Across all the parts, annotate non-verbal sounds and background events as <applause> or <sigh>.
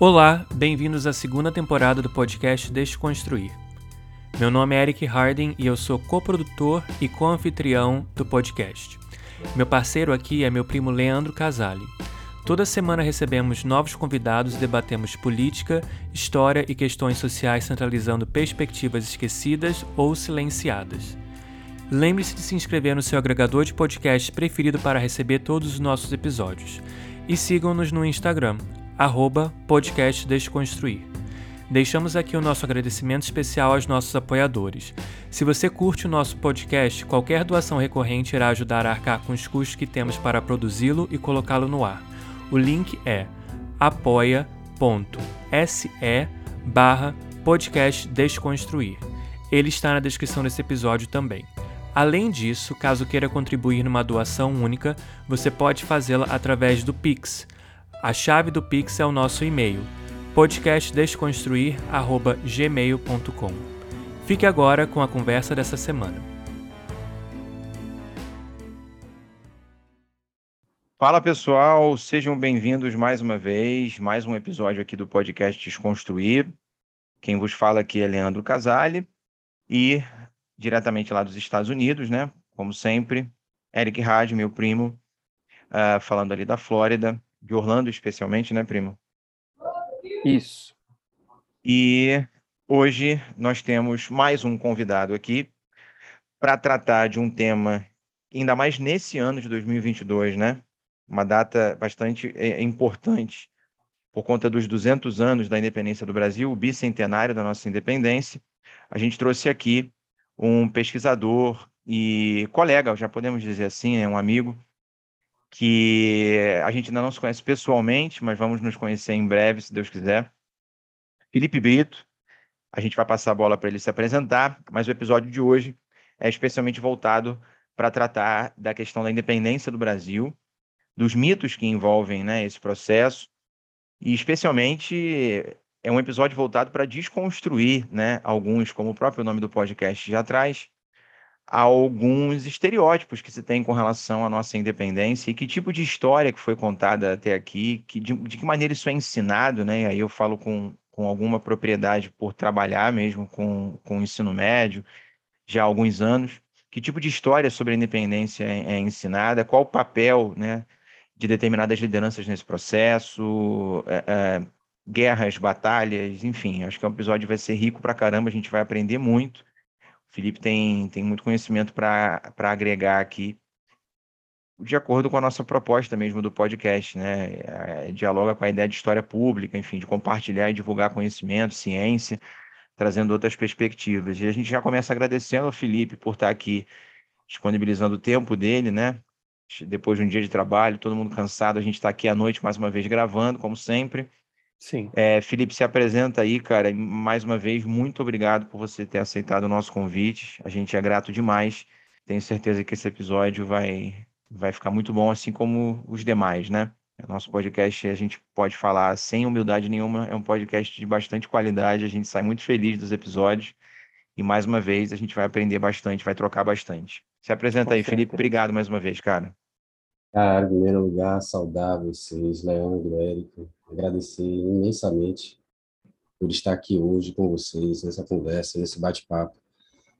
Olá, bem-vindos à segunda temporada do podcast Desconstruir. Meu nome é Eric Harding e eu sou coprodutor e co-anfitrião do podcast. Meu parceiro aqui é meu primo Leandro Casale. Toda semana recebemos novos convidados e debatemos política, história e questões sociais centralizando perspectivas esquecidas ou silenciadas. Lembre-se de se inscrever no seu agregador de podcast preferido para receber todos os nossos episódios. E sigam-nos no Instagram, arroba podcast Desconstruir. Deixamos aqui o nosso agradecimento especial aos nossos apoiadores. Se você curte o nosso podcast, qualquer doação recorrente irá ajudar a arcar com os custos que temos para produzi-lo e colocá-lo no ar. O link é apoia.se barra podcast Desconstruir. Ele está na descrição desse episódio também. Além disso, caso queira contribuir numa doação única, você pode fazê-la através do Pix, a chave do Pix é o nosso e-mail, podcastdesconstruir@gmail.com. Fique agora com a conversa dessa semana. Fala pessoal, sejam bem-vindos mais uma vez, mais um episódio aqui do podcast Desconstruir. Quem vos fala aqui é Leandro Casale e diretamente lá dos Estados Unidos, né? Como sempre, Eric Rádio, meu primo, uh, falando ali da Flórida de Orlando, especialmente, né, primo? Isso. E hoje nós temos mais um convidado aqui para tratar de um tema, ainda mais nesse ano de 2022, né? Uma data bastante é, importante por conta dos 200 anos da independência do Brasil, o bicentenário da nossa independência. A gente trouxe aqui um pesquisador e colega, já podemos dizer assim, é um amigo, que a gente ainda não se conhece pessoalmente, mas vamos nos conhecer em breve, se Deus quiser. Felipe Brito, a gente vai passar a bola para ele se apresentar, mas o episódio de hoje é especialmente voltado para tratar da questão da independência do Brasil, dos mitos que envolvem né, esse processo, e especialmente é um episódio voltado para desconstruir né, alguns, como o próprio nome do podcast já traz, alguns estereótipos que se tem com relação à nossa independência e que tipo de história que foi contada até aqui, que, de, de que maneira isso é ensinado, né? E aí eu falo com, com alguma propriedade por trabalhar mesmo com, com o ensino médio já há alguns anos. Que tipo de história sobre a independência é, é ensinada? Qual o papel, né, de determinadas lideranças nesse processo? É, é, guerras, batalhas, enfim. Acho que o episódio vai ser rico pra caramba, a gente vai aprender muito. Felipe tem, tem muito conhecimento para agregar aqui, de acordo com a nossa proposta mesmo do podcast, né? É, dialoga com a ideia de história pública, enfim, de compartilhar e divulgar conhecimento, ciência, trazendo outras perspectivas. E a gente já começa agradecendo ao Felipe por estar aqui disponibilizando o tempo dele, né? Depois de um dia de trabalho, todo mundo cansado, a gente está aqui à noite mais uma vez gravando, como sempre. Sim. É, Felipe, se apresenta aí, cara. Mais uma vez, muito obrigado por você ter aceitado o nosso convite. A gente é grato demais. Tenho certeza que esse episódio vai, vai ficar muito bom, assim como os demais, né? Nosso podcast, a gente pode falar sem humildade nenhuma, é um podcast de bastante qualidade. A gente sai muito feliz dos episódios. E mais uma vez, a gente vai aprender bastante, vai trocar bastante. Se apresenta Com aí, certeza. Felipe. Obrigado mais uma vez, cara. Cara, em primeiro lugar, saudar vocês, Leandro, Érico, agradecer imensamente por estar aqui hoje com vocês, nessa conversa, nesse bate-papo,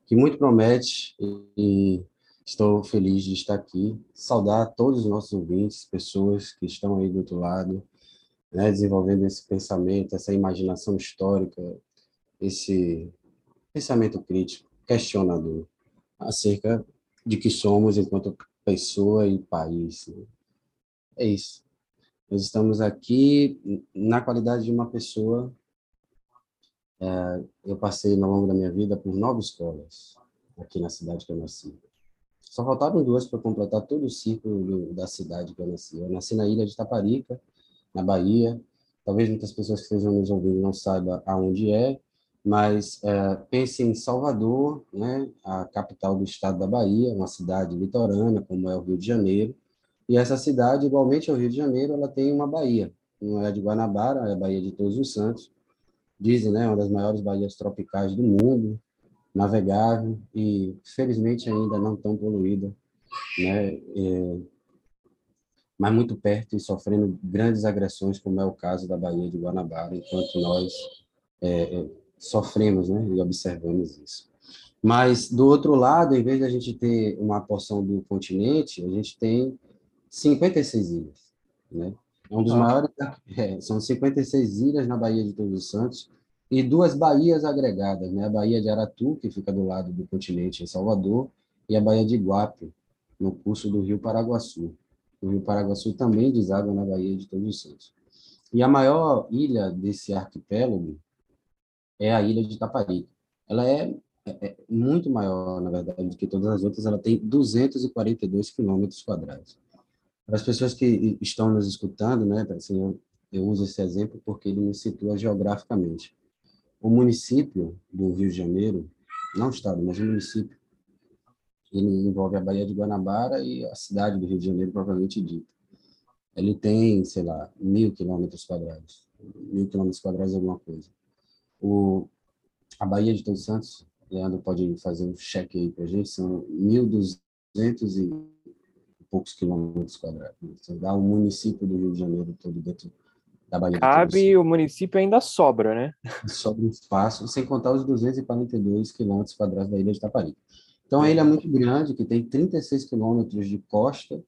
que muito promete e estou feliz de estar aqui. Saudar todos os nossos ouvintes, pessoas que estão aí do outro lado, né, desenvolvendo esse pensamento, essa imaginação histórica, esse pensamento crítico, questionador, acerca de que somos enquanto pessoa e país. Né? É isso. Nós estamos aqui na qualidade de uma pessoa. É, eu passei ao longo da minha vida por nove escolas aqui na cidade que eu nasci. Só faltaram duas para completar todo o ciclo da cidade que eu nasci. Eu nasci na ilha de Taparica, na Bahia. Talvez muitas pessoas que estejam nos ouvindo não saibam aonde é, mas é, pense em Salvador, né, a capital do estado da Bahia, uma cidade litorânea, como é o Rio de Janeiro, e essa cidade, igualmente ao Rio de Janeiro, ela tem uma baía. Não é de Guanabara, é a Baía de Todos os Santos. Dizem, né, uma das maiores baías tropicais do mundo, navegável e, felizmente, ainda não tão poluída, né, é, mas muito perto e sofrendo grandes agressões, como é o caso da Baía de Guanabara, enquanto nós é, é, sofremos né, e observamos isso. Mas, do outro lado, em vez de a gente ter uma porção do continente, a gente tem 56 ilhas. Né? É um dos ah. maiores. <laughs> É, são 56 ilhas na Baía de Todos os Santos e duas baías agregadas, né? a Baía de Aratu, que fica do lado do continente em Salvador, e a Baía de Iguape, no curso do Rio Paraguaçu. O Rio Paraguaçu também deságua na Baía de Todos os Santos. E a maior ilha desse arquipélago é a ilha de Taparica. Ela é, é, é, muito maior, na verdade, do que todas as outras. Ela tem 242 quilômetros quadrados. Para as pessoas que estão nos escutando, né, assim, eu, eu uso esse exemplo porque ele me situa geograficamente. O município do Rio de Janeiro, não o estado, mas o município, ele envolve a Baía de Guanabara e a cidade do Rio de Janeiro, propriamente dita. Ele tem, sei lá, mil quilômetros quadrados. Mil quilômetros quadrados é alguma coisa. O, a Baía de Todos Santos, Leandro pode fazer um cheque aí para a gente, são 1.200 e poucos quilômetros quadrados. Então, dá o município do Rio de Janeiro todo dentro da Baía Cabe, o município ainda sobra, né? <laughs> Sobra espaço, sem contar os 242 quilômetros quadrados da ilha de Taparica. Então, a ilha é muito grande, que tem 36 quilômetros de costa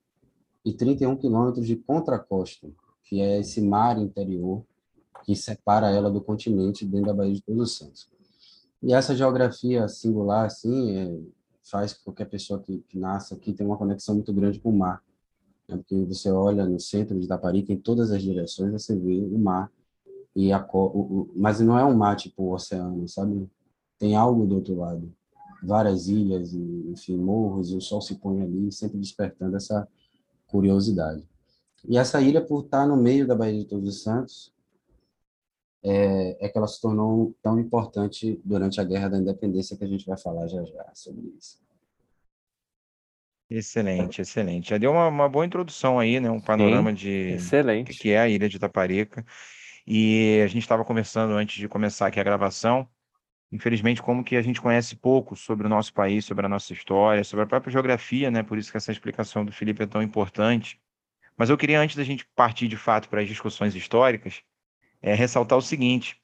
e 31 quilômetros de contracosta, que é esse mar interior que separa ela do continente dentro da Baía de Todos os Santos. E essa geografia singular, assim, é, faz com que a pessoa que, que nasce aqui tenha uma conexão muito grande com o mar. Né? Porque você olha no centro de Itaparica, em todas as direções, você vê o mar. E a, o, o, mas não é um mar tipo o oceano, sabe? Tem algo do outro lado várias ilhas e enfim morros e o sol se põe ali sempre despertando essa curiosidade e essa ilha por estar no meio da Baía de Todos os Santos é, é que ela se tornou tão importante durante a Guerra da Independência que a gente vai falar já já sobre isso Excelente, excelente. Já deu uma, uma boa introdução aí, né? Um panorama Sim, de excelente. que é a Ilha de Itaparica. E a gente estava conversando antes de começar aqui a gravação infelizmente, como que a gente conhece pouco sobre o nosso país, sobre a nossa história, sobre a própria geografia, né? Por isso que essa explicação do Felipe é tão importante. Mas eu queria, antes da gente partir de fato para as discussões históricas, é, ressaltar o seguinte.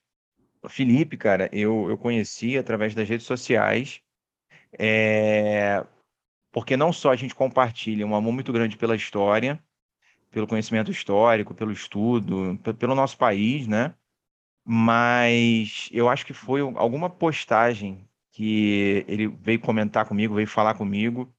Felipe, cara, eu, eu conheci através das redes sociais, é, porque não só a gente compartilha um amor muito grande pela história, pelo conhecimento histórico, pelo estudo, pelo nosso país, né? mas eu acho que foi alguma postagem que ele veio comentar comigo, veio falar comigo,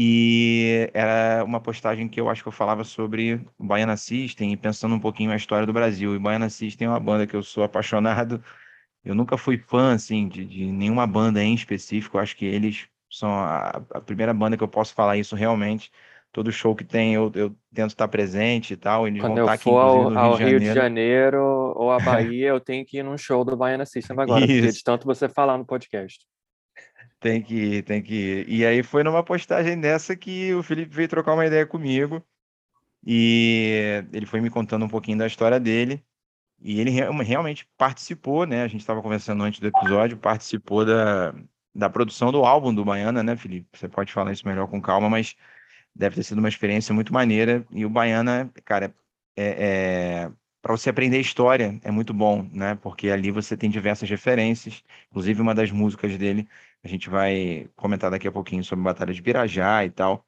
e era uma postagem que eu acho que eu falava sobre Baiana System, e pensando um pouquinho na história do Brasil. E Baiana System é uma banda que eu sou apaixonado. Eu nunca fui fã, assim, de, de nenhuma banda em específico. Eu acho que eles são a, a primeira banda que eu posso falar isso realmente todo show que tem eu, eu tento estar presente e tal. Eles Quando eu for ao, ao Rio, de, Rio de Janeiro ou a Bahia, eu tenho que ir num show do Baiana <laughs> System agora, de tanto você falar no podcast. Tem que tem que. E aí foi numa postagem dessa que o Felipe veio trocar uma ideia comigo e ele foi me contando um pouquinho da história dele. E ele realmente participou, né? A gente estava conversando antes do episódio, participou da, da produção do álbum do Baiana, né, Felipe? Você pode falar isso melhor com calma, mas deve ter sido uma experiência muito maneira. E o Baiana, cara, é, é para você aprender história é muito bom, né? Porque ali você tem diversas referências, inclusive uma das músicas dele, a gente vai comentar daqui a pouquinho sobre Batalha de Pirajá e tal.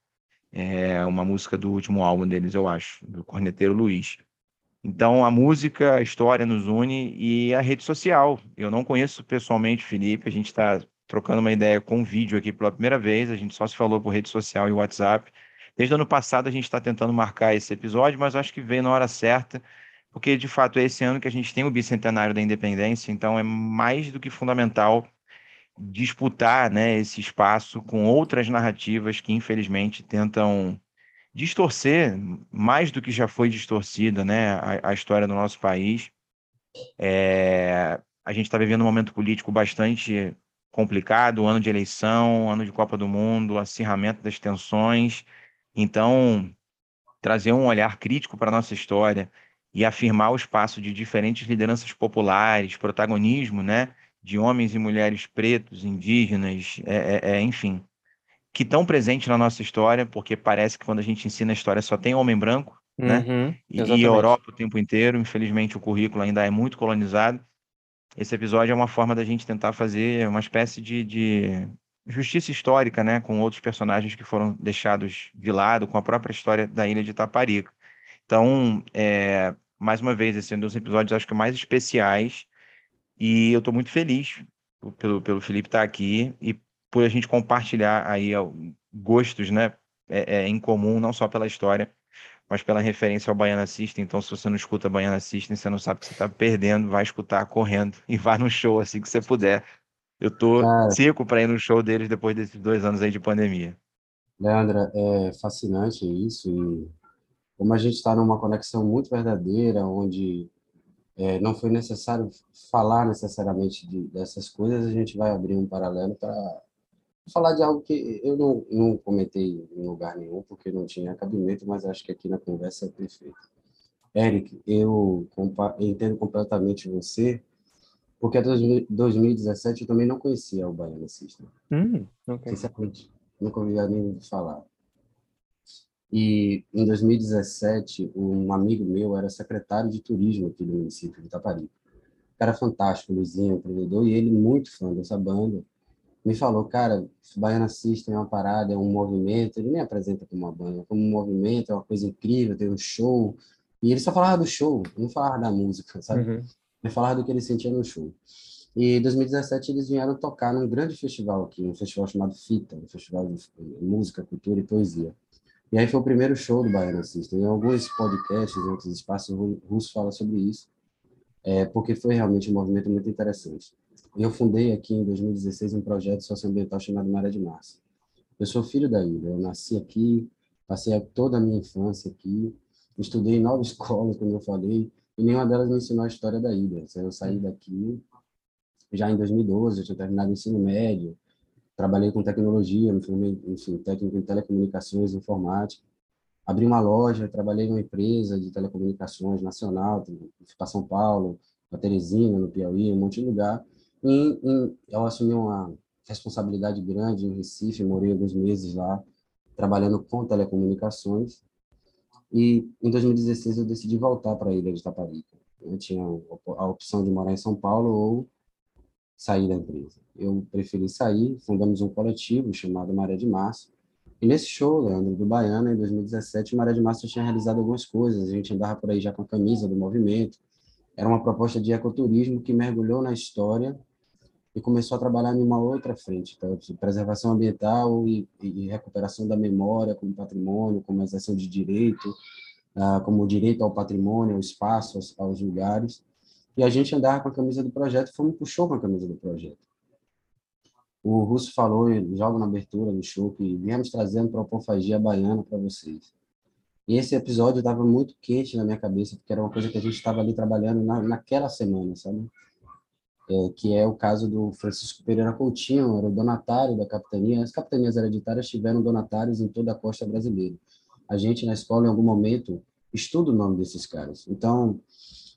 É uma música do último álbum deles, eu acho, do Corneteiro Luiz. Então, a música, a história nos une e a rede social. Eu não conheço pessoalmente o Felipe, a gente está trocando uma ideia com vídeo aqui pela primeira vez, a gente só se falou por rede social e WhatsApp. Desde o ano passado a gente está tentando marcar esse episódio, mas acho que veio na hora certa, porque de fato é esse ano que a gente tem o bicentenário da independência, então é mais do que fundamental disputar né, esse espaço com outras narrativas que infelizmente tentam distorcer mais do que já foi distorcida né, a, a história do nosso país. É, a gente está vivendo um momento político bastante complicado, ano de eleição, ano de Copa do Mundo, acirramento das tensões. Então, trazer um olhar crítico para a nossa história e afirmar o espaço de diferentes lideranças populares, protagonismo, né, de homens e mulheres pretos, indígenas, é, é, é enfim, que estão presentes na nossa história, porque parece que quando a gente ensina a história só tem homem branco, né? Uhum, E, exatamente. e Europa o tempo inteiro. Infelizmente, o currículo ainda é muito colonizado. Esse episódio é uma forma da gente tentar fazer uma espécie de, de justiça histórica, né? Com outros personagens que foram deixados de lado, com a própria história da ilha de Itaparica. Então, é, mais uma vez, esse é um dos episódios, acho que mais especiais. E eu estou muito feliz pelo, pelo Felipe estar aqui e por a gente compartilhar aí gostos, né? É, é, em comum, não só pela história, mas pela referência ao Baiana System. Então, se você não escuta Baiana System, você não sabe que você está perdendo, vai escutar correndo <laughs> e vá no show assim que você puder. Eu tô Cara. seco para ir no show deles depois desses dois anos aí de pandemia. Leandra, é fascinante isso e como a gente está numa conexão muito verdadeira, onde é, não foi necessário falar necessariamente de, dessas coisas, a gente vai abrir um paralelo para falar de algo que eu não, não comentei em lugar nenhum, porque não tinha cabimento, mas acho que aqui na conversa é perfeito. Eric, eu entendo completamente você, porque até 2017 eu também não conhecia o Baiana System. Hum, ok. Sinceramente, nunca ouvi nem falar. E em 2017, um amigo meu era secretário de turismo aqui do município de Itaparica. Cara fantástico, Luizinho, empreendedor, e ele muito fã dessa banda. Me falou, cara, Baiana System é uma parada, é um movimento. Ele nem apresenta como uma banda, como um movimento, é uma coisa incrível, tem um show. E ele só falava do show, não falava da música, sabe? Uhum. Ele falava do que ele sentia no show. E em 2017 eles vieram tocar num grande festival aqui, um festival chamado FITA, um festival de música, cultura e poesia. E aí foi o primeiro show do Baiana System. Em alguns podcasts, em outros espaços, o Russo fala sobre isso, é, porque foi realmente um movimento muito interessante. Eu fundei aqui em 2016 um projeto socioambiental chamado Maré de Março. Eu sou filho da ilha, eu nasci aqui, passei toda a minha infância aqui, estudei em nove <laughs> escolas, como eu falei, e nenhuma delas me ensinou a história da ilha. Eu saí daqui já em 2012, eu tinha terminado o ensino médio, trabalhei com tecnologia, me formei, enfim, técnico em telecomunicações e informática. Abri uma loja, trabalhei numa empresa de telecomunicações nacional, para São Paulo, para Teresina, no Piauí, um monte de lugar. E, e eu assumi uma responsabilidade grande em Recife, morei alguns meses lá, trabalhando com telecomunicações. E em 2016 eu decidi voltar para a ilha de Taparica. Eu tinha a opção de morar em São Paulo ou sair da empresa. Eu preferi sair, fundamos um coletivo chamado Maré de Março. E nesse show, Leandro, do Baiana, em 2017, Maré de Março tinha realizado algumas coisas. A gente andava por aí já com a camisa do movimento. Era uma proposta de ecoturismo que mergulhou na história e começou a trabalhar em uma outra frente, tá? preservação ambiental e, e, recuperação da memória como patrimônio, como exerção de direito, uh, como direito ao patrimônio, ao espaço, aos, aos lugares. E a gente andava com a camisa do projeto, fomos pro show com a camisa do projeto. O Russo falou, logo na abertura do show, que viemos trazendo propofagia baiana para vocês. E esse episódio estava muito quente na minha cabeça, porque era uma coisa que a gente estava ali trabalhando na, naquela semana, sabe? É, que é o caso do Francisco Pereira Coutinho, era o donatário da capitania. As capitanias hereditárias tiveram donatários em toda a costa brasileira. A gente, na escola, em algum momento, estuda o nome desses caras. Então,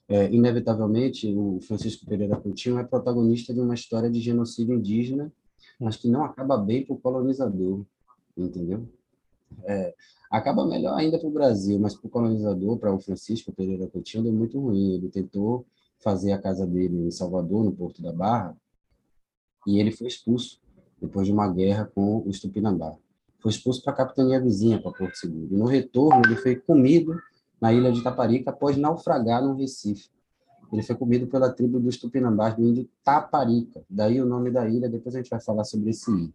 é, inevitavelmente, o Francisco Pereira Coutinho é protagonista de uma história de genocídio indígena, mas que não acaba bem para o colonizador, entendeu? É, acaba melhor ainda para o Brasil, mas para o colonizador, para o Francisco Pereira Coutinho, deu muito ruim. Ele tentou fazer a casa dele em Salvador, no Porto da Barra, e ele foi expulso depois de uma guerra com o Tupinambá. Foi expulso para a capitania vizinha, para Porto Seguro. E no retorno, ele foi comido na ilha de Taparica após naufragar no Recife. Ele foi comido pela tribo dos Tupinambás do índio Taparica. Daí o nome da ilha, depois a gente vai falar sobre esse índio.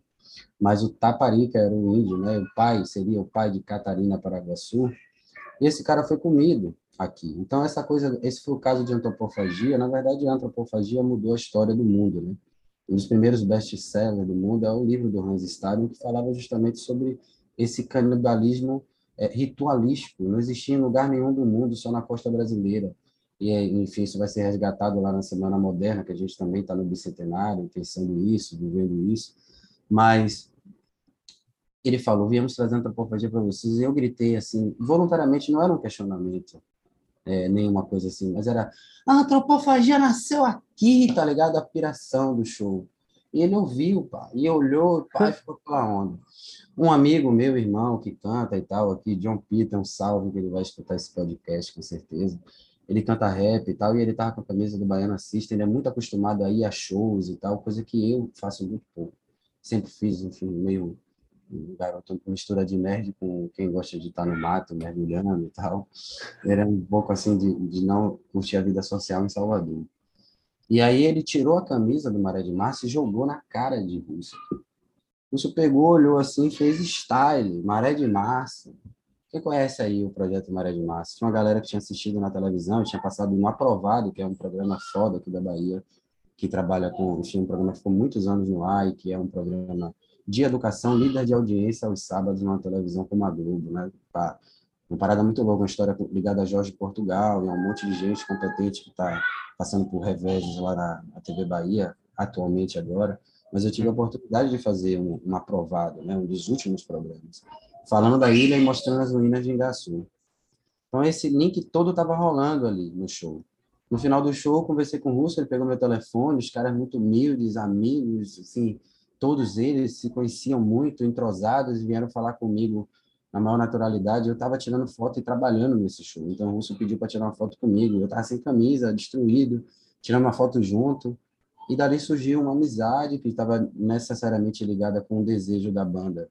Mas o Taparica era o índio, né? O pai seria o pai de Catarina Paraguaçu. E esse cara foi comido aqui. Então essa coisa, esse foi o caso de antropofagia. Na verdade, a antropofagia mudou a história do mundo, né? Um dos primeiros best-sellers do mundo é o livro do Hans Staden, que falava justamente sobre esse canibalismo é, ritualístico. Não existia em lugar nenhum do mundo, só na costa brasileira. E, enfim, isso vai ser resgatado lá na Semana Moderna, que a gente também está no bicentenário, pensando isso, vivendo isso. Mas ele falou, viemos trazendo antropofagia para vocês, e eu gritei assim, voluntariamente, não era um questionamento, é, nenhuma coisa assim, mas era, a antropofagia nasceu aqui, tá ligado? A piração do show. E ele ouviu, pá, e olhou, e ficou pela onda. Um amigo meu, irmão, que canta e tal, aqui, John Peter, um salve, que ele vai escutar esse podcast, com certeza. Ele canta rap e tal, e ele tava com a camisa do Baiano System, ele é muito acostumado a ir a shows e tal, coisa que eu faço muito pouco. Sempre fiz, enfim, meio um garoto mistura de nerd com quem gosta de estar no mato, mergulhando e tal. Era um pouco assim de, de não curtir a vida social em Salvador. E aí ele tirou a camisa do Maré de Março e jogou na cara de Russo. Russo pegou, olhou assim, fez style, Maré de Março. Quem conhece aí o projeto Maré de Março? Tinha uma galera que tinha assistido na televisão, tinha passado no Aprovado, que é um programa foda aqui da Bahia, que trabalha com, enfim, um programa que ficou muitos anos no ar e que é um programa de educação, líder de audiência aos sábados numa televisão como a Globo, né? Uma parada muito louca, uma história ligada a Jorge Portugal e a um monte de gente competente que está passando por reveses lá na, na, TV Bahia, atualmente agora. Mas eu tive a oportunidade de fazer um, um aprovado, né? um dos últimos programas, falando da ilha e mostrando as ruínas de Ingaçu. Então, esse link todo estava rolando ali no show. No final do show, conversei com o Russo, ele pegou meu telefone, os caras muito humildes, amigos, assim, todos eles se conheciam muito, entrosados, vieram falar comigo na maior naturalidade. Eu estava tirando foto e trabalhando nesse show. Então o Russo pediu para tirar uma foto comigo. Eu estava sem camisa, destruído, tirando uma foto junto. E dali surgiu uma amizade que estava necessariamente ligada com o desejo da banda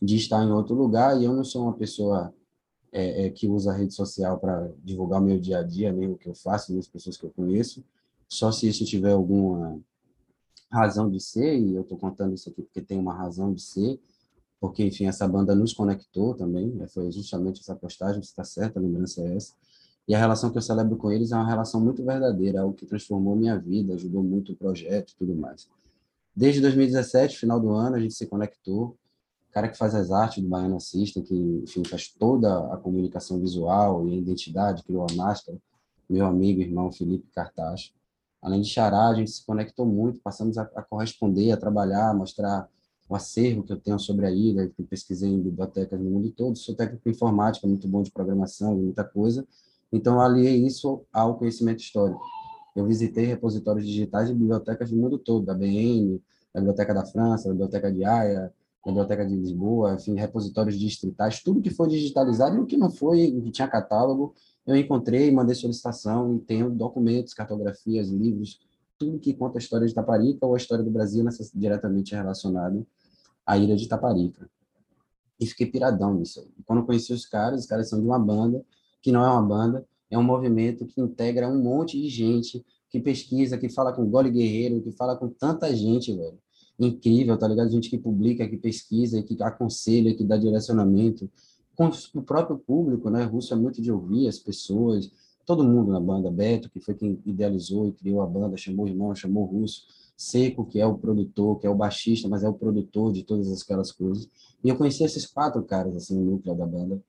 de estar em outro lugar. E eu não sou uma pessoa é, é, que usa a rede social para divulgar o meu dia a dia, nem o que eu faço, nem as pessoas que eu conheço. Só se isso tiver alguma razão de ser, e eu estou contando isso aqui porque tem uma razão de ser, porque, enfim, essa banda nos conectou também, né? foi justamente essa postagem, está certo, a lembrança é essa. E a relação que eu celebro com eles é uma relação muito verdadeira, algo que transformou minha vida, ajudou muito o projeto e tudo mais. Desde 2017, final do ano, a gente se conectou. O cara que faz as artes do Baiano System, que, enfim, faz toda a comunicação visual e a identidade, criou a máscara, meu amigo, irmão Felipe Cartacho. Além de Xará, a gente se conectou muito, passamos a, a corresponder, a trabalhar, a mostrar o acervo que eu tenho sobre a ilha, que pesquisei em bibliotecas no mundo todo, sou técnico em informática, muito bom de programação, muita coisa, então aliei isso ao conhecimento histórico. Eu visitei repositórios digitais de bibliotecas do mundo todo, da BN, da Biblioteca da França, da Biblioteca de Haia, da Biblioteca de Lisboa, enfim, repositórios distritais, tudo que foi digitalizado e o que não foi, que tinha catálogo, eu encontrei, mandei solicitação e tenho documentos, cartografias, livros, tudo que conta a história de Taparica ou a história do Brasil nessa, diretamente relacionado à ilha de Taparica. E fiquei piradão nisso. E quando conheci os caras, os caras são de uma banda, que não é uma banda, é um movimento que integra um monte de gente que pesquisa, que fala com Gole Guerreiro, que fala com tanta gente, velho. Incrível, tá ligado? Gente que publica, que pesquisa, que aconselha, que dá direcionamento com o próprio público, né? Russo é muito de ouvir as pessoas, todo mundo na banda, Beto, que foi quem idealizou e criou a banda, chamou o irmão, chamou o Russo, Seco, que é o produtor, que é o baixista, mas é o produtor de todas aquelas coisas. E eu conheci esses quatro caras, assim, no núcleo da banda,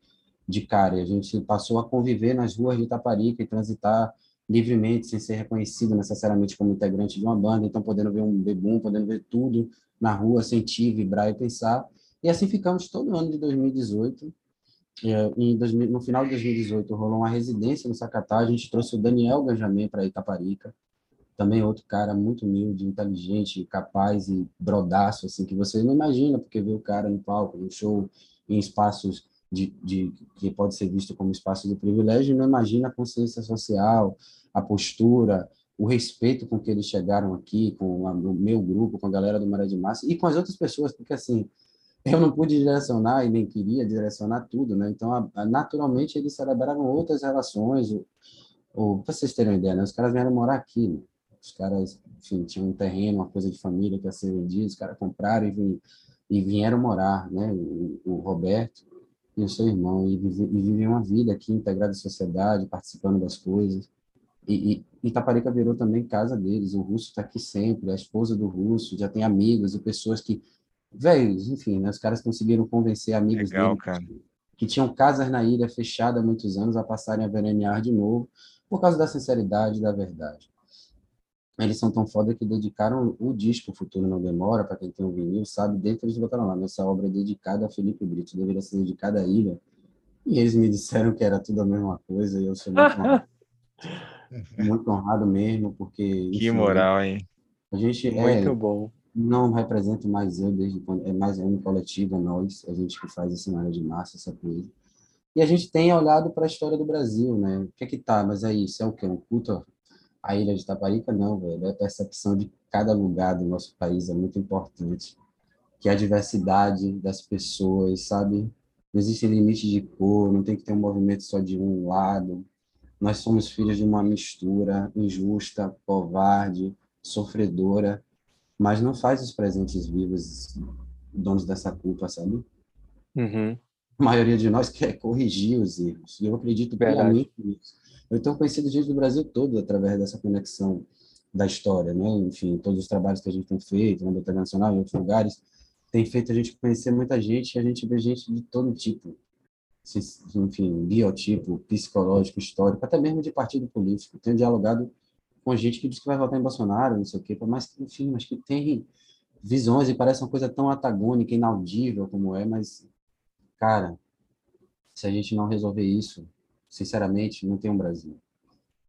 de cara, e a gente passou a conviver nas ruas de Itaparica e transitar livremente, sem ser reconhecido necessariamente como integrante de uma banda, então podendo ver um bebum, podendo ver tudo na rua, sentir, vibrar e pensar. E assim ficamos todo ano de 2018, é, em 2000, no final de 2018 rolou uma residência no Sacatá, a gente trouxe o Daniel Ganjamin para Itaparica, também outro cara muito humilde, inteligente, capaz e brodaço, assim, que você não imagina, porque vê o cara no palco, no show, em espaços de, de, que pode ser visto como espaço de privilégio, não imagina a consciência social, a postura, o respeito com que eles chegaram aqui, com a, o meu grupo, com a galera do Maré de Massa, e com as outras pessoas, porque, assim, <laughs> eu não pude direcionar e nem queria direcionar tudo, né? Então, a, a, naturalmente, eles celebravam outras relações. Para vocês terem uma ideia, né? os caras vieram morar aqui. Né? Os caras, enfim, tinham um terreno, uma coisa de família que ia ser vendida, os caras compraram e, vim, e vieram morar, né? O, o, Roberto e o seu irmão, e, vive, e vivem uma vida aqui integrada à sociedade, participando das coisas. E, e Itaparica virou também casa deles. O Russo está aqui sempre, a esposa do Russo, já tem amigos e pessoas que velho, enfim, né, os caras conseguiram convencer amigos Legal, dele cara. Que, que tinham casas na ilha fechada há muitos anos a passarem a veranear de novo, por causa da sinceridade e da verdade. Eles são tão foda que dedicaram o disco Futuro Não Demora, para quem tem um vinil, sabe, dentro eles botaram lá, essa obra é dedicada a Felipe Brito, deveria ser dedicada à ilha. E eles me disseram que era tudo a mesma coisa, e eu sou muito honrado, <laughs> muito honrado mesmo, porque... Enfim, que moral, hein? A gente, muito é, bom não represento mais eu desde quando é mais um coletivo, é nós, a gente que faz esse área de massa, essa coisa. E a gente tem olhado para a história do Brasil, né? O que é que tá? Mas é isso, é o quê? Um culto à ilha de Taparica? Não, velho. A percepção de cada lugar do nosso país é muito importante. Que a diversidade das pessoas, sabe? Não existe limite de cor, não tem que ter um movimento só de um lado. Nós somos filhos de uma mistura injusta, covarde, sofredora, mas não faz os presentes vivos donos dessa culpa, sabe? Uhum. A maioria de nós quer corrigir os erros, e eu acredito plenamente nisso. Eu tenho conhecido gente do Brasil todo através dessa conexão da história, né? Enfim, todos os trabalhos que a gente tem feito, na Biblioteca Nacional, em outros lugares, tem feito a gente conhecer muita gente e a gente vê gente de todo tipo, enfim, biotipo, psicológico, histórico, até mesmo de partido político. Tenho dialogado com gente que diz que vai votar em Bolsonaro, não sei o quê, mas, enfim, mas que tem visões e parece uma coisa tão antagônica, inaudível como é, mas, cara, se a gente não resolver isso, sinceramente, não tem um Brasil.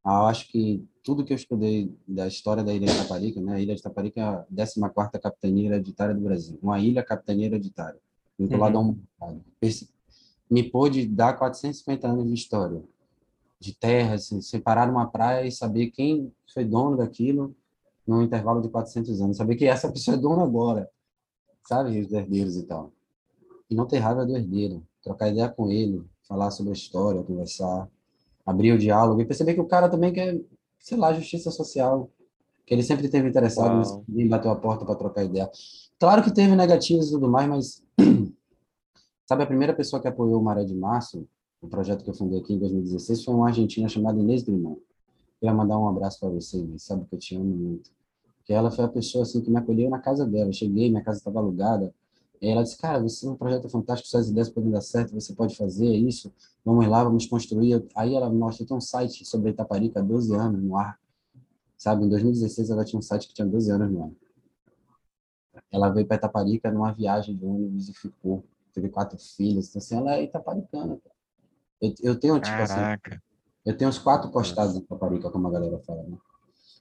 Ah, eu acho que tudo que eu estudei da história da Ilha de Taparica, né? A Ilha de Taparica é a 14ª capitania hereditária do Brasil, uma ilha capitania hereditária, vinculada uhum. a um me pôde dar 450 anos de história, de terra, assim, separar uma praia e saber quem foi dono daquilo num intervalo de 400 anos, saber que essa pessoa é dona agora, sabe, os herdeiros e tal. E não ter raiva do herdeiro, trocar ideia com ele, falar sobre a história, conversar, abrir o diálogo e perceber que o cara também quer, sei lá, justiça social, que ele sempre teve interessado em bater a porta para trocar ideia. Claro que teve negativos e tudo mais, mas <clears throat> sabe, a primeira pessoa que apoiou o Maré de Março, o projeto que eu fundei aqui em 2016, foi uma argentina chamada Inês Grimão. Queria mandar um abraço para você, Inês, sabe que eu te amo muito. Que ela foi a pessoa assim que me acolheu na casa dela. Eu cheguei, minha casa estava alugada, ela disse, cara, você é um projeto fantástico, suas ideias podem dar certo, você pode fazer isso, vamos lá, vamos construir. Aí ela mostra, tem um site sobre Itaparica há 12 anos no ar, sabe? Em 2016 ela tinha um site que tinha 12 anos no ar. Ela veio para Itaparica numa viagem de ônibus e ficou. Teve quatro filhos, então assim, ela é itaparicana. Eu, eu tenho, tipo assim, Caraca. assim, eu tenho uns quatro postados em Itaparica, como a galera fala, né?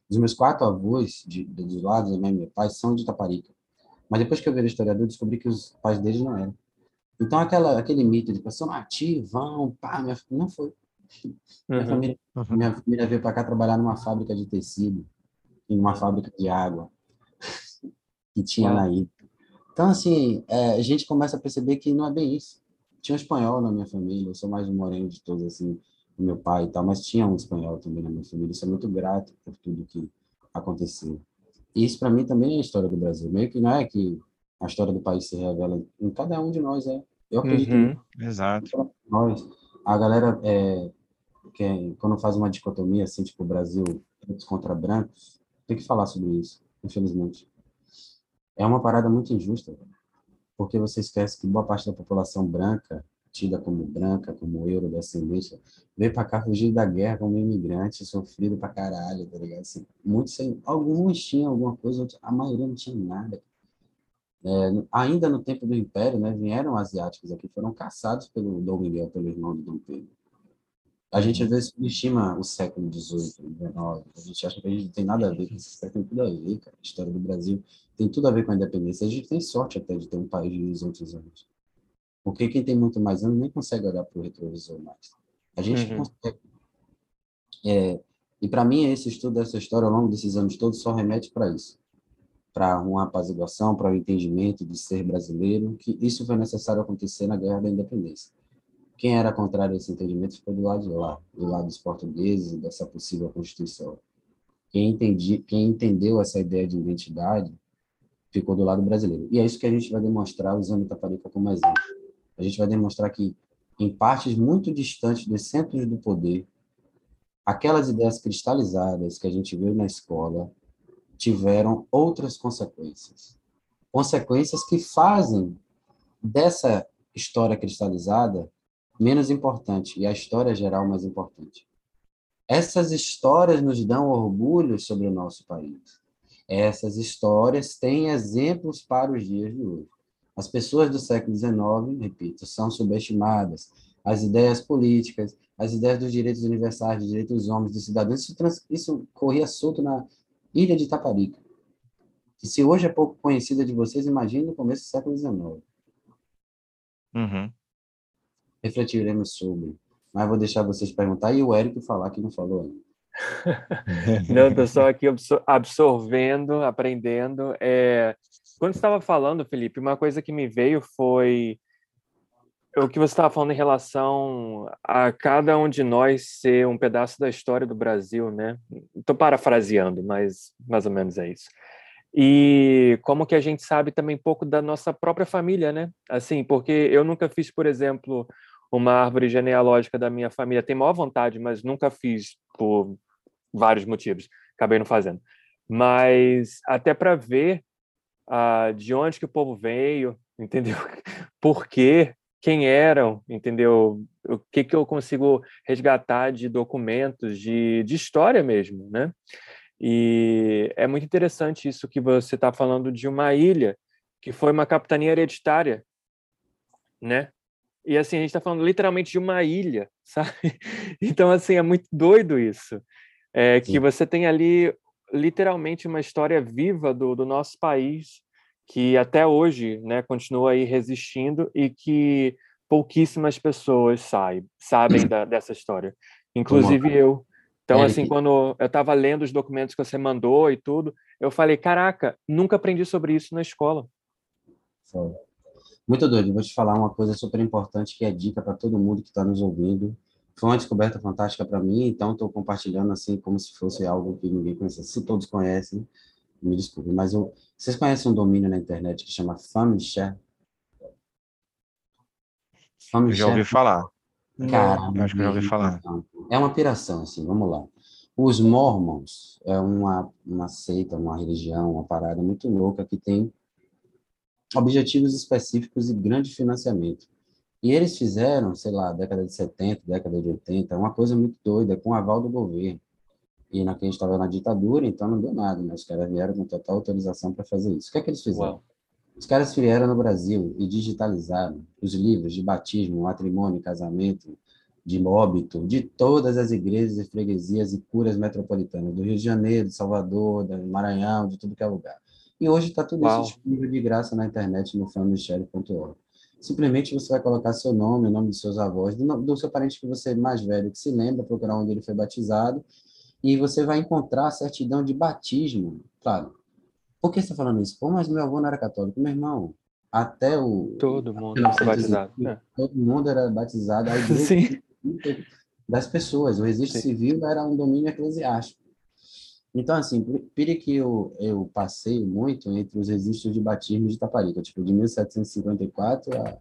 Os meus quatro avós, de, dos lados da minha meu pai, são de Itaparica. Mas depois que eu virei historiador, descobri que os pais deles não eram. Então, aquela, aquele mito de pessoa nativão, pá, minha, não foi. Minha, uhum. família, uhum. minha família veio para cá trabalhar numa fábrica de tecido, em uma fábrica de água <laughs> que tinha uhum. na ilha. Então, assim, é, a gente começa a perceber que não é bem isso. Tinha um espanhol na minha família, eu sou mais um moreno de todos, assim, meu pai e tal, mas tinha um espanhol também na minha família. Sou muito grato por tudo que aconteceu. E isso, para mim, também é a história do Brasil. Meio que não é que a história do país se revela em cada um de nós, é. Eu acredito uhum, Exato. Nós, a galera, é, que quando faz uma dicotomia, assim, tipo, Brasil contra brancos, tem que falar sobre isso, infelizmente. É uma parada muito injusta, porque você esquece que boa parte da população branca tida como branca, como eurodescendente, veio para cá fugir da guerra como imigrante, sofrido pra caralho, tá ligado? Assim, muitos sem, alguns tinham alguma coisa, a maioria não tinha nada. É, ainda no tempo do Império, né, vieram asiáticos aqui, foram caçados pelo Dom Miguel, pelo irmão do Dom Pedro. A gente às vezes subestima o século XVIII, XIX, a gente acha que a gente não tem nada a ver com isso, tem tudo a ver, cara. A história do Brasil tem tudo a ver com a independência. A gente tem sorte até de ter um país de 200 anos. Porque quem tem muito mais anos nem consegue olhar para o retrovisor mais. A gente uhum. consegue. É, e para mim, esse estudo dessa história ao longo desses anos todos só remete para isso. Para uma apaziguação, para o um entendimento de ser brasileiro, que isso foi necessário acontecer na Guerra da Independência. Quem era contrário a esse entendimento ficou do lado de lá, do lado dos portugueses e dessa possível Constituição. Quem, entendi, quem entendeu essa ideia de identidade ficou do lado brasileiro. E é isso que a gente vai demonstrar usando Itaparica como exemplo a gente vai demonstrar que, em partes muito distantes dos centros do poder, aquelas ideias cristalizadas que a gente viu na escola tiveram outras consequências. Consequências que fazem dessa história cristalizada menos importante e a história geral mais importante. Essas histórias nos dão orgulho sobre o nosso país. Essas histórias têm exemplos para os dias de hoje. As pessoas do século XIX, repito, são subestimadas. As ideias políticas, as ideias dos direitos universais, dos direitos dos homens, dos cidadãos, isso, trans, isso corria solto na ilha de Taparica. que se hoje é pouco conhecida de vocês, imagine no começo do século XIX. Uhum. Refletiremos sobre. Mas vou deixar vocês perguntar e o Érico falar que não falou ainda. <laughs> não, estou só aqui absorvendo, aprendendo. É... Quando você estava falando, Felipe, uma coisa que me veio foi o que você estava falando em relação a cada um de nós ser um pedaço da história do Brasil, né? Estou parafraseando, mas mais ou menos é isso. E como que a gente sabe também pouco da nossa própria família, né? Assim, porque eu nunca fiz, por exemplo, uma árvore genealógica da minha família. Tenho maior vontade, mas nunca fiz por vários motivos. Acabei não fazendo. Mas até para ver uh, de onde que o povo veio, entendeu? <laughs> Por quê? Quem eram, entendeu? O que que eu consigo resgatar de documentos, de, de história mesmo, né? E é muito interessante isso que você está falando de uma ilha que foi uma capitania hereditária, né? E assim, a gente está falando literalmente de uma ilha, <laughs> sabe? Então, assim, é muito doido isso. É, que você tem ali literalmente uma história viva do, do nosso país que até hoje né, continua aí resistindo e que pouquíssimas pessoas sabem, sabem <clears throat> da, dessa história, inclusive eu. Então, assim, quando eu estava lendo os documentos que você mandou e tudo, eu falei, caraca, nunca aprendi sobre isso na escola. Muito doido. Vou te falar uma coisa super importante que é dica para todo mundo que está nos ouvindo. Foi uma descoberta fantástica para mim, então estou compartilhando assim como se fosse algo que ninguém conhecia. Se todos conhecem, me desculpe, mas eu, vocês conhecem um domínio na internet que chama Famishare? Famishare. Já ouvi falar. Cara, acho que já ouvi falar. É uma piração, assim, vamos lá. Os Mormons é uma, uma seita, uma religião, uma parada muito louca que tem objetivos específicos e grande financiamento. E eles fizeram, sei lá, década de 70, década de 80, uma coisa muito doida, com aval do governo. E na que a gente estava na ditadura, então não deu nada, né? Os caras vieram com total autorização para fazer isso. O que é que eles fizeram? Uau. Os caras vieram no Brasil e digitalizaram os livros de batismo, matrimônio, casamento, de óbito, de todas as igrejas e freguesias e curas metropolitanas, do Rio de Janeiro, de Salvador, do Maranhão, de tudo que é lugar. E hoje está tudo Uau. isso disponível de graça na internet no familyshare.org. Simplesmente você vai colocar seu nome, o nome dos seus avós, do, do seu parente que você é mais velho, que se lembra, procurar onde ele foi batizado, e você vai encontrar a certidão de batismo, claro, por que você está falando isso? Pô, mas meu avô não era católico. Meu irmão, até o... Todo mundo era batizado. Né? Todo mundo era batizado. <laughs> Sim. das pessoas. O registro Sim. civil era um domínio eclesiástico. Então, assim, pire que eu, eu passei muito entre os registros de batismo de Taparica, tipo, de 1754 a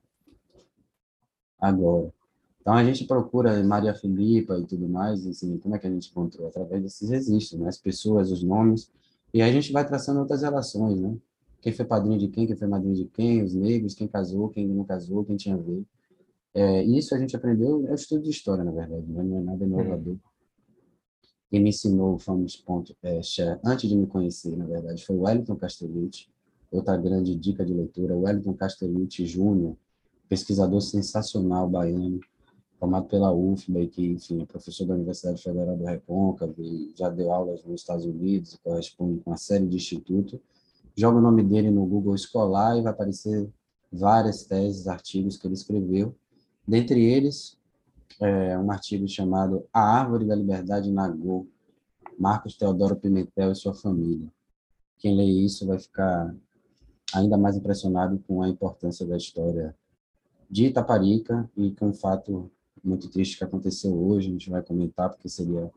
agora. Então, a gente procura Maria Filipa e tudo mais, assim, como é que a gente encontrou? Através desses registros, né? As pessoas, os nomes, e a gente vai traçando outras relações, né? Quem foi padrinho de quem, quem foi madrinha de quem, os negros, quem casou, quem não casou, quem tinha a ver. É, isso a gente aprendeu, é o estudo de história, na verdade, né? não é nada inovador. Hum. Quem me ensinou o Famos Ponto é, antes de me conhecer, na verdade, foi o Wellington Castellucci, outra grande dica de leitura, o Wellington Castellucci Júnior, pesquisador sensacional baiano, formado pela UFBA, que, enfim, é professor da Universidade Federal do Recôncavo e já deu aulas nos Estados Unidos e corresponde com uma série de institutos. Joga o nome dele no Google Escolar e vai aparecer várias teses, artigos que ele escreveu. Dentre eles, é, um artigo chamado A Árvore da Liberdade Nagô, Marcos Teodoro Pimentel e sua família. Quem lê isso vai ficar ainda mais impressionado com a importância da história de Itaparica e com o fato muito triste que aconteceu hoje, a gente vai comentar, porque seria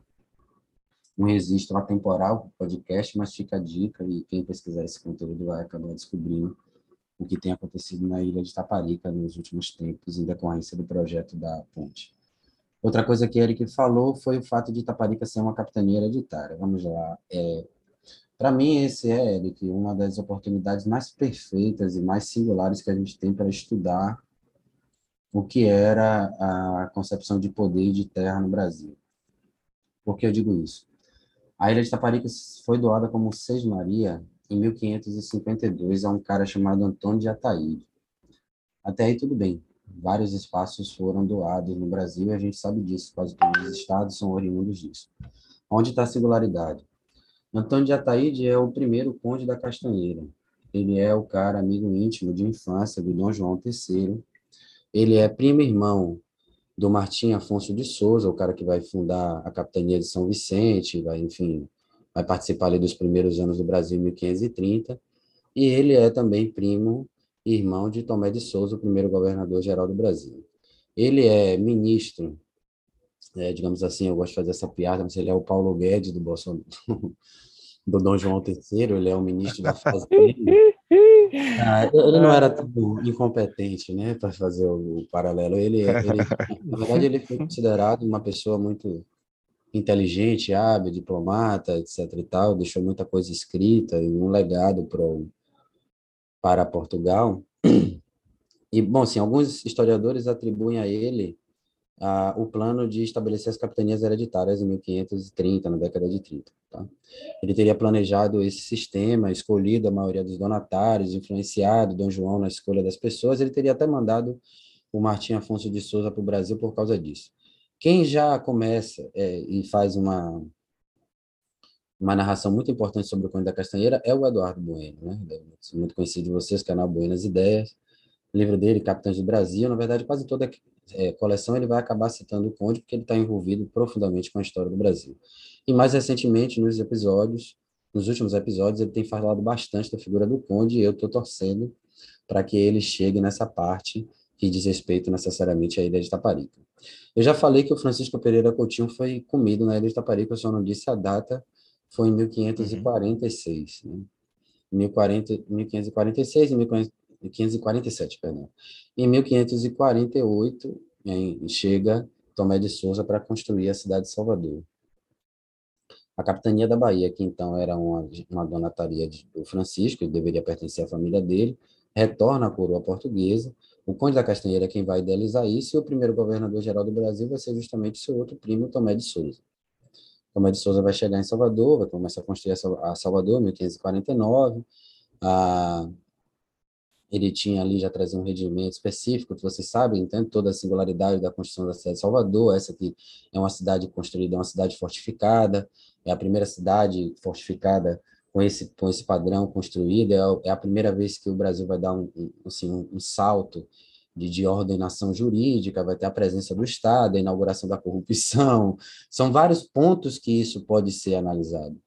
um registro atemporal para o podcast, mas fica a dica e quem pesquisar esse conteúdo vai acabar descobrindo o que tem acontecido na ilha de Taparica nos últimos tempos, em decorrência do projeto da ponte. Outra coisa que Eric falou foi o fato de Taparica ser uma capitania hereditária. Vamos lá. É, para mim, esse é, Eric, uma das oportunidades mais perfeitas e mais singulares que a gente tem para estudar o que era a concepção de poder e de terra no Brasil. Por que eu digo isso? A ilha de Taparica foi doada como Seis Maria em 1552 a um cara chamado Antônio de Ataíde. Até aí tudo bem. Vários espaços foram doados no Brasil e a gente sabe disso, quase todos os estados são oriundos disso. Onde está a singularidade? Antônio de Ataíde é o primeiro conde da Castanheira. Ele é o cara amigo íntimo de infância do Dom João III. Ele é primo irmão do Martim Afonso de Souza, o cara que vai fundar a capitania de São Vicente, vai, enfim, vai participar ali dos primeiros anos do Brasil em 1530. E ele é também primo irmão de Tomé de Souza, o primeiro governador-geral do Brasil. Ele é ministro, é, digamos assim, eu gosto de fazer essa piada, mas ele é o Paulo Guedes do Bolsonaro, <laughs> do Dom João III, ele é o ministro da Fazenda. Ah, ele não era tão incompetente, né, para fazer o, o, paralelo. Ele, ele, <laughs> na verdade, ele foi considerado uma pessoa muito inteligente, hábil, diplomata, etc. e tal. Deixou muita coisa escrita e um legado pro, para Portugal. <clears throat> E, bom, assim, alguns historiadores atribuem a ele ah, o plano de estabelecer as capitanias hereditárias em 1530, na década de 30. Tá? Ele teria planejado esse sistema, escolhido a maioria dos donatários, influenciado Dom João na escolha das pessoas, ele teria até mandado o Martim Afonso de Souza para o Brasil por causa disso. Quem já começa é, e faz uma, uma narração muito importante sobre o Conde da Castanheira é o Eduardo Bueno, né? muito conhecido de vocês, canal Buenas Ideias, livro dele, Capitães do Brasil, na verdade, quase toda é, coleção ele vai acabar citando o Conde, porque ele está envolvido profundamente com a história do Brasil. E mais recentemente, nos episódios, nos últimos episódios, ele tem falado bastante da figura do Conde, e eu estou torcendo para que ele chegue nessa parte que diz respeito necessariamente à ilha de Taparica. Eu já falei que o Francisco Pereira Coutinho foi comido na ilha de Taparica, eu só não disse a data, foi em 1546, uhum. né? 1040, 1546 e 1547, perdão. Em 1548, chega Tomé de Souza para construir a cidade de Salvador. A capitania da Bahia, que então era uma, uma donataria do Francisco, que deveria pertencer à família dele, retorna à coroa portuguesa. O Conde da Castanheira é quem vai idealizar isso, e o primeiro governador-geral do Brasil vai ser justamente seu outro primo, Tomé de Souza. Tomé de Souza vai chegar em Salvador, vai começar a construir a Salvador em 1549. A, ele tinha ali já trazia um regimento específico, que vocês sabem, entende toda a singularidade da construção da cidade de Salvador, essa aqui é uma cidade construída, é uma cidade fortificada, é a primeira cidade fortificada com esse, com esse padrão construída, é, é a primeira vez que o Brasil vai dar um, assim, um salto de, de ordenação jurídica, vai ter a presença do Estado, a inauguração da corrupção, <laughs> são vários pontos que isso pode ser analisado.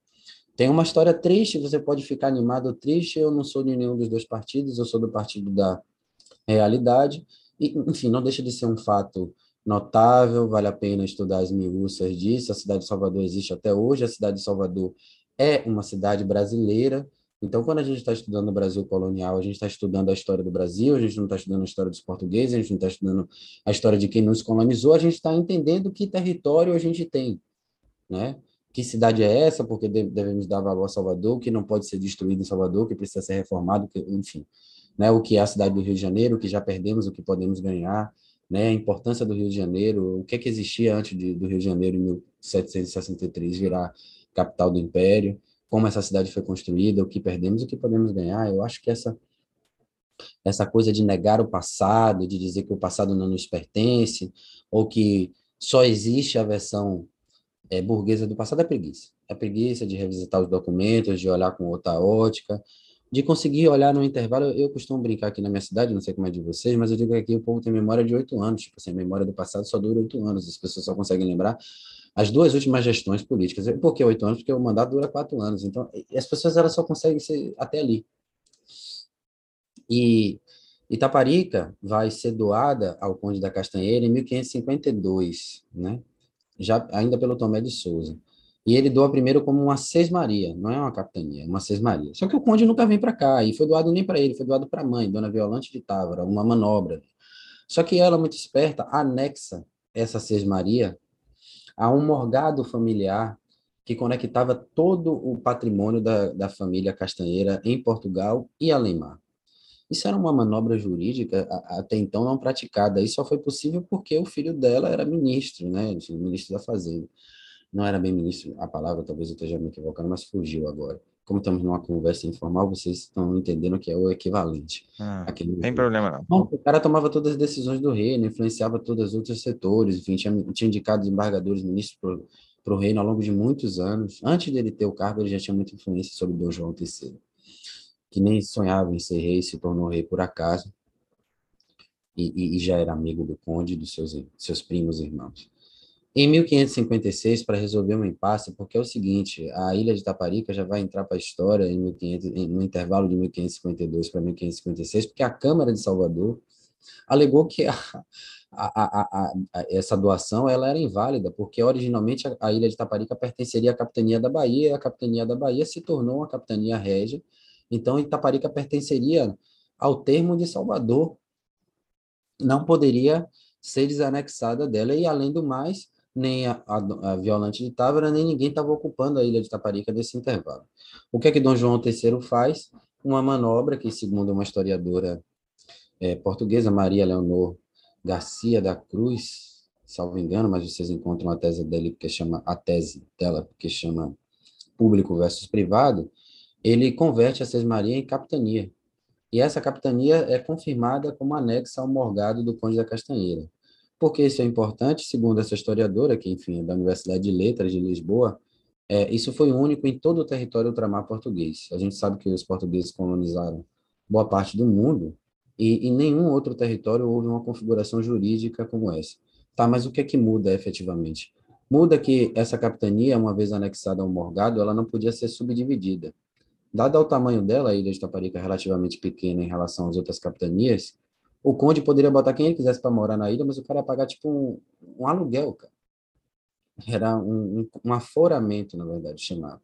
Tem uma história triste, você pode ficar animado ou triste, eu não sou de nenhum dos dois partidos, eu sou do partido da realidade, e, enfim, não deixa de ser um fato notável, vale a pena estudar as miúças disso, a cidade de Salvador existe até hoje, a cidade de Salvador é uma cidade brasileira, então quando a gente está estudando o Brasil colonial, a gente está estudando a história do Brasil, a gente não está estudando a história dos portugueses, a gente não está estudando a história de quem nos colonizou, a gente está entendendo que território a gente tem, né? que cidade é essa, porque devemos dar valor a Salvador, que não pode ser destruído em Salvador, que precisa ser reformado, que, enfim, né, o que é a cidade do Rio de Janeiro, o que já perdemos, o que podemos ganhar, né, a importância do Rio de Janeiro, o que é que existia antes de, do Rio de Janeiro em 1763 virar capital do Império, como essa cidade foi construída, o que perdemos, o que podemos ganhar. Eu acho que essa essa coisa de negar o passado, de dizer que o passado não nos pertence, ou que só existe a versão é, burguesa do passado é preguiça. É preguiça de revisitar os documentos, de olhar com outra ótica, de conseguir olhar no intervalo. Eu costumo brincar aqui na minha cidade, não sei como é de vocês, mas eu digo que aqui o povo tem memória de oito anos. Tipo assim, a memória do passado só dura oito anos. As pessoas só conseguem lembrar as duas últimas gestões políticas. Por que oito anos? Porque o mandato dura quatro anos. Então, as pessoas elas só conseguem ser até ali. E Itaparica vai ser doada ao Conde da Castanheira em 1552, né? já ainda pelo Tomé de Souza. E ele doa primeiro como uma sesmaria, não é uma capitania, é uma sesmaria. Só que o conde nunca vem para cá, e foi doado nem para ele, foi doado para a mãe, Dona Violante de Távora, uma manobra. Só que ela, muito esperta, anexa essa sesmaria a um morgado familiar que conectava todo o patrimônio da, da família Castanheira em Portugal e Alemar. Isso era uma manobra jurídica até então não praticada. Isso só foi possível porque o filho dela era ministro, né? Ministro da Fazenda. Não era bem ministro, a palavra talvez eu esteja me equivocando, mas fugiu agora. Como estamos numa conversa informal, vocês estão entendendo que é o equivalente. Ah, Aquele... Tem problema não. Bom, o cara tomava todas as decisões do reino, influenciava todos os outros setores, enfim, tinha, tinha indicado embargadores, ministros para o reino ao longo de muitos anos. Antes dele ter o cargo, ele já tinha muita influência sobre Dom João III, que nem sonhava em ser rei, se tornou rei por acaso, e, e, e já era amigo do conde e dos seus, seus primos e irmãos. Em 1556, para resolver um impasse, porque é o seguinte, a ilha de Taparica já vai entrar para a história em 1500, no intervalo de 1552 para 1556, porque a Câmara de Salvador alegou que a, a, a, essa doação ela era inválida, porque originalmente a, ilha de Taparica pertenceria à capitania da Bahia, e a capitania da Bahia se tornou uma capitania régia, então Itaparica pertenceria ao termo de Salvador, não poderia ser desanexada dela, e além do mais, nem a, a, a Violante de Távora, nem ninguém estava ocupando a ilha de Taparica nesse intervalo. O que é que Dom João III faz? Uma manobra que, segundo uma historiadora é, portuguesa, Maria Leonor Garcia da Cruz, salvo engano, mas vocês encontram a tese dele que chama a tese dela que chama público versus privado, ele converte a Sesmaria em capitania. E essa capitania é confirmada como anexa ao morgado do Conde da Castanheira. Por que isso é importante? Segundo essa historiadora, que, enfim, é da Universidade de Letras de Lisboa, é, isso foi único em todo o território ultramar português. A gente sabe que os portugueses colonizaram boa parte do mundo e em nenhum outro território houve uma configuração jurídica como essa. Tá, mas o que é que muda efetivamente? Muda que essa capitania, uma vez anexada ao morgado, ela não podia ser subdividida. Dado o tamanho dela, a ilha de Taparica é relativamente pequena em relação às outras capitanias, o conde poderia botar quem ele quisesse para morar na ilha, mas o cara ia pagar tipo um, um aluguel, cara. Era um, um, um, aforamento, na verdade, chamava.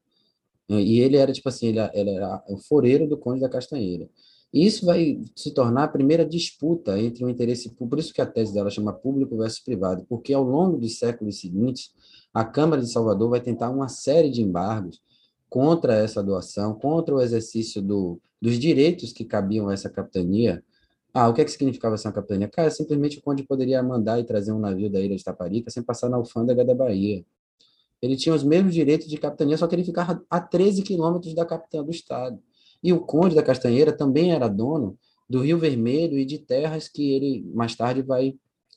E ele era tipo assim, ele, ele era o foreiro do conde da Castanheira. E isso vai se tornar a primeira disputa entre o interesse público, por isso que a tese dela chama público versus privado, porque ao longo dos séculos seguintes, a Câmara de Salvador vai tentar uma série de embargos contra essa doação, contra o exercício do, dos direitos que cabiam a essa capitania, ah, o que, é que significava essa capitania? Cara, simplesmente o conde poderia mandar e trazer um navio da ilha de Taparica sem passar na alfândega da Bahia. Ele tinha os mesmos direitos de capitania, só que ele ficava a 13 quilômetros da capital do estado. E o conde da Castanheira também era dono do Rio Vermelho e de terras que ele mais tarde vai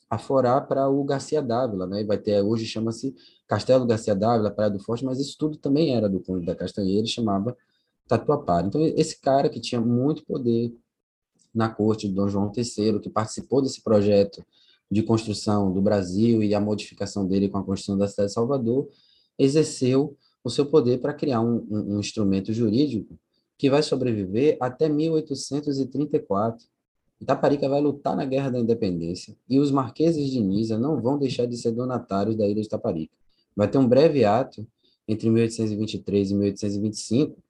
aforar para o Garcia Dávila, né? Vai ter hoje chama-se Castelo Garcia Dávila, Praia do Forte, mas isso tudo também era do conde da Castanheira, e chamava Tatuapara. Então esse cara que tinha muito poder, na corte de Dom João III, que participou desse projeto de construção do Brasil e a modificação dele com a construção da cidade de Salvador, exerceu o seu poder para criar um, um, um instrumento jurídico que vai sobreviver até 1834. Itaparica vai lutar na Guerra da Independência e os marqueses de Nisa não vão deixar de ser donatários da ilha de Itaparica. Vai ter um breve ato entre 1823 e 1825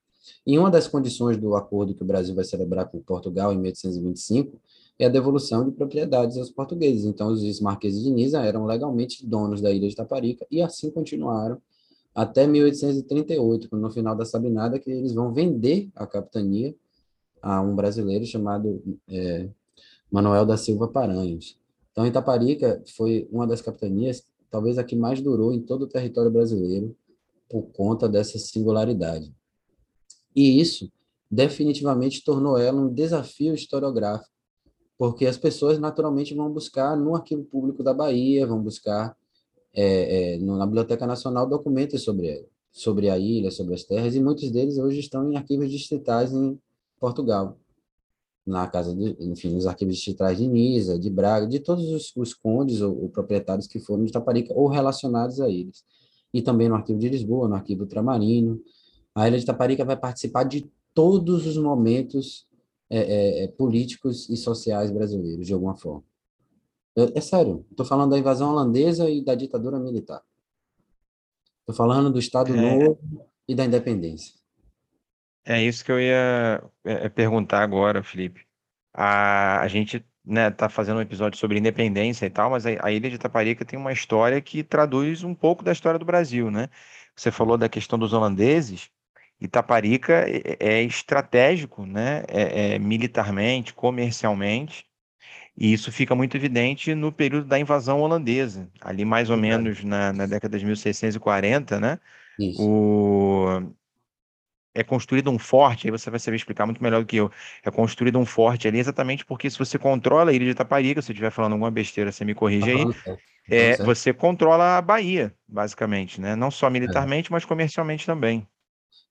e uma das condições do acordo que o Brasil vai celebrar com Portugal em 1825 é a devolução de propriedades aos portugueses. Então, os marqueses de Nisa eram legalmente donos da ilha de Taparica e assim continuaram até 1838, no final da Sabinada, que eles vão vender a capitania a um brasileiro chamado é, Manuel da Silva Paranhos. Então, Itaparica foi uma das capitanias, talvez a que mais durou em todo o território brasileiro, por conta dessa singularidade. E isso definitivamente tornou ela um desafio historiográfico, porque as pessoas naturalmente vão buscar no Arquivo Público da Bahia, vão buscar é, é, na Biblioteca Nacional documentos sobre sobre a ilha, sobre as terras, e muitos deles hoje estão em arquivos distritais em Portugal, na casa, enfim, nos arquivos distritais de Nisa, de Braga, de todos os, os condes ou, ou, proprietários que foram de Taparica ou relacionados a eles. E também no arquivo de Lisboa, no arquivo Ultramarino, a Ilha de Taparica vai participar de todos os momentos é, é, é políticos e sociais brasileiros, de alguma forma. É, é sério, estou falando da invasão holandesa e da ditadura militar. Estou falando do Estado é. Novo e da independência. É isso que eu ia é, perguntar agora, Felipe. A, a gente né, tá fazendo um episódio sobre independência e tal, mas a, a Ilha de Taparica tem uma história que traduz um pouco da história do Brasil, né? Você falou da questão dos holandeses, Itaparica é, é estratégico, né? É, é militarmente, comercialmente, e isso fica muito evidente no período da invasão holandesa, ali mais ou menos na, na década de 1640, né? Isso. O, é construído um forte, aí você vai saber explicar muito melhor do que eu. É construído um forte ali exatamente porque se você controla a ilha de Itaparica, se eu estiver falando alguma besteira, você me corrige aí, é, você controla a Bahia, basicamente, né? Não só militarmente, é. mas comercialmente também.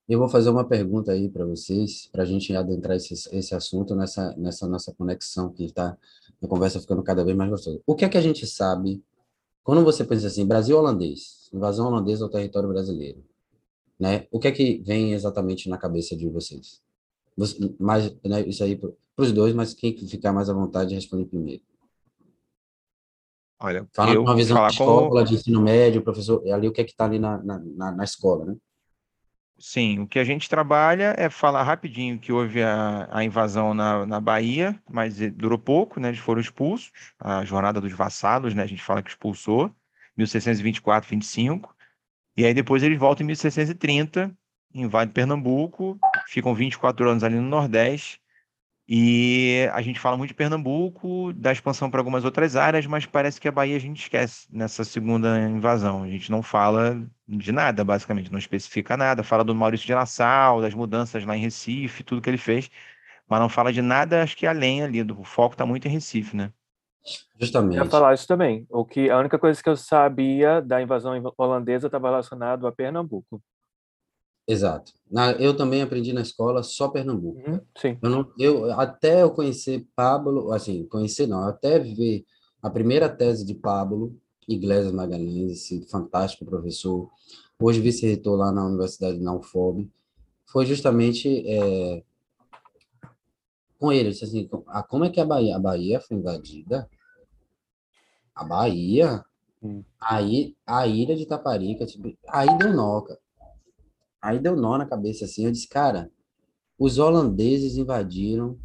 Eu vou fazer uma pergunta aí para vocês, para a gente adentrar esse, esse assunto nessa, nessa nossa conexão que está a conversa ficando cada vez mais gostosa. O que é que a gente sabe quando você pensa assim, Brasil holandês, invasão holandesa ao território brasileiro? né? O que é que vem exatamente na cabeça de vocês? Você, mais, né, isso aí para os dois, mas quem ficar mais à vontade responde primeiro. Olha, Fala eu uma visão de escola, como... de ensino médio, professor, é ali o que é que está ali na, na, na, escola, né? Sim, o que a gente trabalha é falar rapidinho que houve a, a invasão na, na Bahia, mas durou pouco, né? Eles foram expulsos, a jornada dos vassalos, né? A gente fala que expulsou, 1624, 25. E aí depois eles voltam em 1630, invadem Pernambuco, ficam 24 anos ali no Nordeste. E a gente fala muito de Pernambuco, da expansão para algumas outras áreas, mas parece que a Bahia a gente esquece nessa segunda invasão. A gente não fala de nada, basicamente, não especifica nada. Fala do Maurício de Nassau, das mudanças lá em Recife, tudo que ele fez, mas não fala de nada, acho que além ali, do o foco está muito em Recife, né? Justamente. Eu ia falar isso também. O que, a única coisa que eu sabia da invasão holandesa estava relacionado a Pernambuco. Exato. Na, eu também aprendi na escola só Pernambuco. Uhum, sim. Eu, não, eu até eu conhecer Pablo, assim, conhecer não, até ver a primeira tese de Pablo Iglesias Magalhães, esse fantástico professor, hoje vice-reitor lá na Universidade de UFOB, foi justamente é, com ele, disse assim, ah, como é que a Bahia, a Bahia foi invadida? A Bahia, hum. aí a ilha de Taparica, tipo, aí deu nó, cara. Aí deu nó na cabeça, assim, eu disse, cara, os holandeses invadiram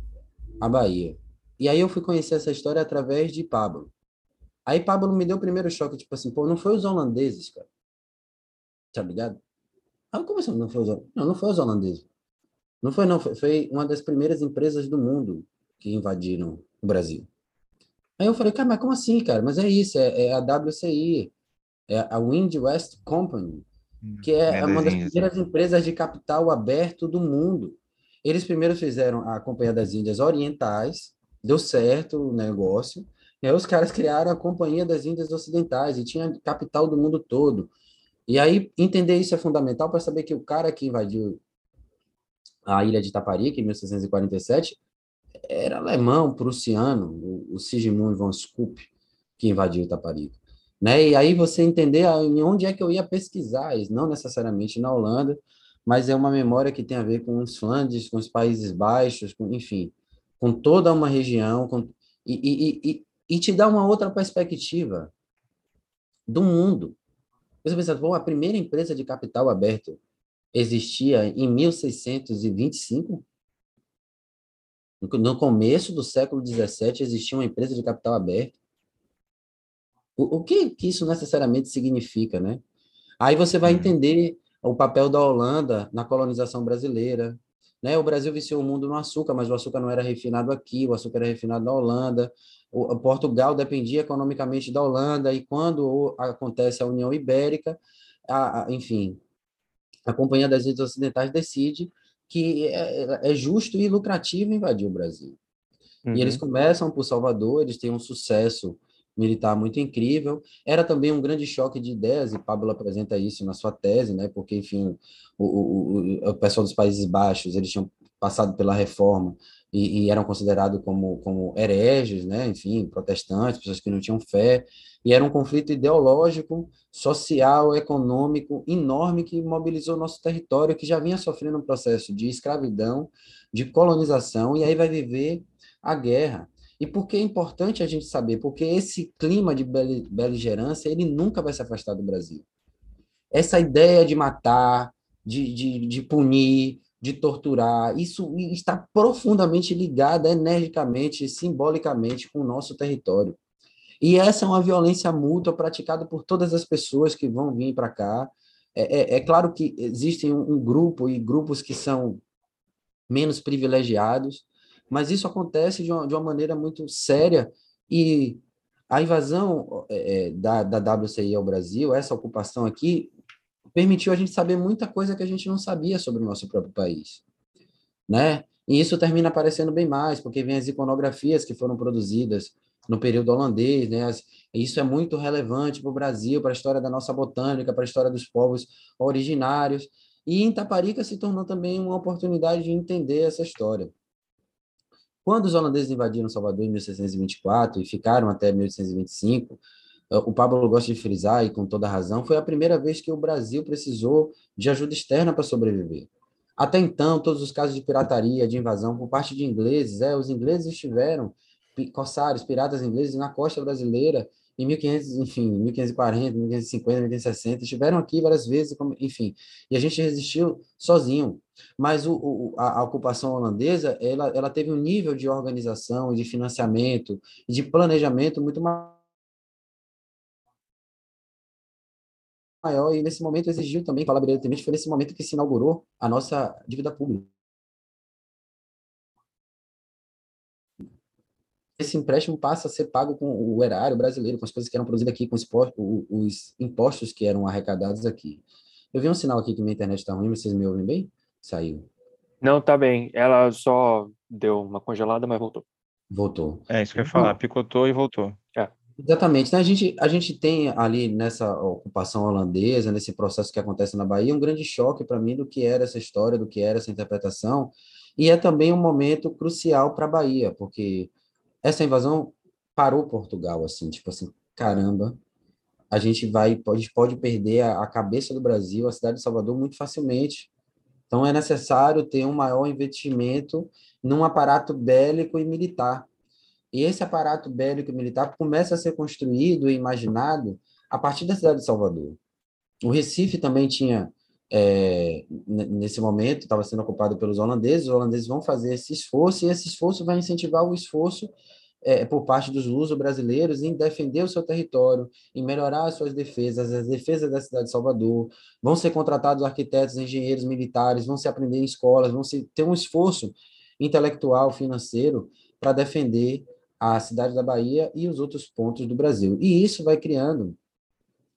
a Bahia. E aí eu fui conhecer essa história através de Pablo. Aí Pablo me deu o primeiro choque, tipo assim, pô, não foi os holandeses, cara. Tá ligado? Aí como assim não foi os Não, não foi os holandeses. Não foi, não. Foi, foi uma das primeiras empresas do mundo que invadiram o Brasil. Aí eu falei, cara, mas como assim, cara? Mas é isso, é, é a WCI, é a Wind West Company, que é, é uma das primeiras empresas de capital aberto do mundo. Eles primeiro fizeram a Companhia das Índias Orientais, deu certo o negócio, e aí os caras criaram a Companhia das Índias Ocidentais, e tinha capital do mundo todo. E aí entender isso é fundamental para saber que o cara que invadiu a ilha de Taparica, em 1647, era alemão, prussiano, o, o Sigismund von Schupp, que invadiu Taparica. Né? E aí você entender em onde é que eu ia pesquisar, não necessariamente na Holanda, mas é uma memória que tem a ver com os Flandres, com os Países Baixos, com, enfim, com toda uma região, com, e, e, e, e te dá uma outra perspectiva do mundo. Você pensa, pô, a primeira empresa de capital aberto existia em 1625. No começo do século XVII existia uma empresa de capital aberto. O, o que, que isso necessariamente significa, né? Aí você vai uhum. entender o papel da Holanda na colonização brasileira. Né? O Brasil viciou o mundo no açúcar, mas o açúcar não era refinado aqui, o açúcar era refinado na Holanda. O, o Portugal dependia economicamente da Holanda, e quando acontece a União Ibérica, a, a, enfim, a Companhia das Ilhas Ocidentais decide que é, é justo e lucrativo invadir o Brasil. Uhum. E eles uhum. começam por Salvador, eles têm um sucesso militar muito incrível. Era também um grande choque de ideias, e Pablo apresenta isso na sua tese, né? porque, enfim, o, o, o, pessoal dos Países Baixos, eles tinham passado pela reforma e, e, eram considerados como, como hereges, né? enfim, protestantes, pessoas que não tinham fé, e era um conflito ideológico, social, econômico enorme que mobilizou nosso território, que já vinha sofrendo um processo de escravidão, de colonização, e aí vai viver a guerra. E por que é importante a gente saber? Porque esse clima de beligerância, ele nunca vai se afastar do Brasil. Essa ideia de matar, de, de, de punir, de torturar, isso está profundamente ligado energicamente, simbolicamente com o nosso território. E essa é uma violência mútua praticada por todas as pessoas que vão vir para cá. É, é, é, claro que existem um, um, grupo e grupos que são menos privilegiados, mas isso acontece de uma, de uma maneira muito séria e a invasão é, é da, da WCI ao Brasil, essa ocupação aqui, permitiu a gente saber muita coisa que a gente não sabia sobre o nosso próprio país, né? E isso termina aparecendo bem mais, porque vem as iconografias que foram produzidas no período holandês, né? Isso é muito relevante para o Brasil, para a história da nossa botânica, para a história dos povos originários. E em Taparica se tornou também uma oportunidade de entender essa história. Quando os holandeses invadiram Salvador em 1624 e ficaram até 1825, o Pablo gosta de frisar, e com toda razão, foi a primeira vez que o Brasil precisou de ajuda externa para sobreviver. Até então, todos os casos de pirataria, de invasão por parte de ingleses, é, os ingleses estiveram, corsários, piratas ingleses na costa brasileira em 1500, enfim, 1540, 1550, 1560, estiveram aqui várias vezes, enfim, e a gente resistiu sozinho. Mas o, o, a, a, ocupação holandesa, ela, ela teve um nível de organização, de financiamento, de planejamento muito maior e nesse momento exigiu também, brilhantemente, foi nesse momento que se inaugurou a nossa dívida pública. Esse empréstimo passa a ser pago com o erário brasileiro, com as coisas que eram produzidas aqui, com os, os impostos que eram arrecadados aqui. Eu vi um sinal aqui que minha internet está ruim, vocês me ouvem bem? Saiu. Não, tá bem. Ela só deu uma congelada, mas voltou. Voltou. É isso que eu ia falar, picotou e voltou. É. Exatamente. Então, a, gente, a gente tem ali nessa ocupação holandesa, nesse processo que acontece na Bahia, um grande choque para mim do que era essa história, do que era essa interpretação, e é também um momento crucial para a Bahia, porque essa invasão parou Portugal, assim, tipo assim, caramba, a gente vai, pode, pode perder a, a cabeça do Brasil, a cidade de Salvador, muito facilmente. Então, é necessário ter um maior investimento num aparato bélico e militar, e esse aparato bélico militar começa a ser construído e imaginado a partir da cidade de Salvador. O Recife também tinha, é, nesse momento, estava sendo ocupado pelos holandeses, os holandeses vão fazer esse esforço, e esse esforço vai incentivar o esforço é, por parte dos luso-brasileiros em defender o seu território, em melhorar as suas defesas, as defesas da cidade de Salvador. Vão ser contratados arquitetos, engenheiros militares, vão se aprender em escolas, vão se ter um esforço intelectual, financeiro, para defender a cidade da Bahia e os outros pontos do Brasil. E isso vai criando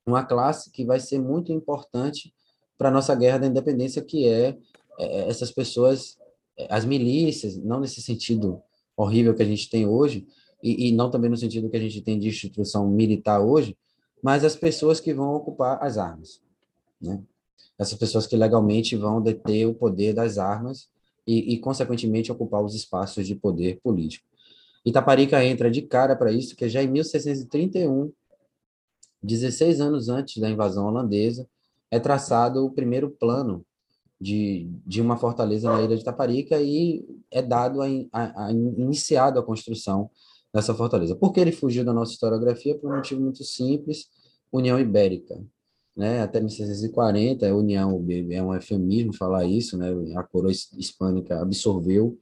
uma classe que vai ser muito importante para a nossa guerra da independência, que é, é essas pessoas, é, as milícias, não nesse sentido horrível que a gente tem hoje, e, e, não também no sentido que a gente tem de instituição militar hoje, mas as pessoas que vão ocupar as armas. Né? Essas pessoas que legalmente vão deter o poder das armas e, e consequentemente, ocupar os espaços de poder político. Itaparica entra de cara para isso, que já em 1631, 16 anos antes da invasão holandesa, é traçado o primeiro plano de, de uma fortaleza na ilha de Itaparica e é dado a, a, a iniciado a construção dessa fortaleza. Por que ele fugiu da nossa historiografia? Por um motivo muito simples, União Ibérica. Né? Até 1640, a União é um eufemismo falar isso, né? a coroa hispânica absorveu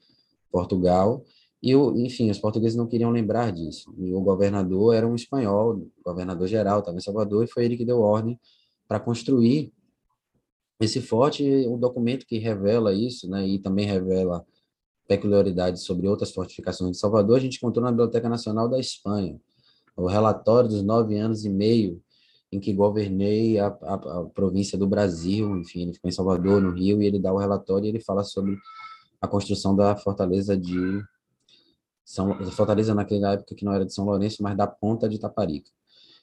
Portugal e, enfim, os portugueses não queriam lembrar disso. E o governador era um espanhol, governador geral estava em Salvador, e foi ele que deu ordem para construir esse forte, um documento que revela isso, né, e também revela peculiaridades sobre outras fortificações de Salvador, a gente encontrou na Biblioteca Nacional da Espanha, o relatório dos nove anos e meio em que governei a, a, a província do Brasil, enfim, ele ficou em Salvador, no Rio, e ele dá o relatório e ele fala sobre a construção da fortaleza de são, Fortaleza naquela época que não era de São Lourenço, mas da ponta de Taparica.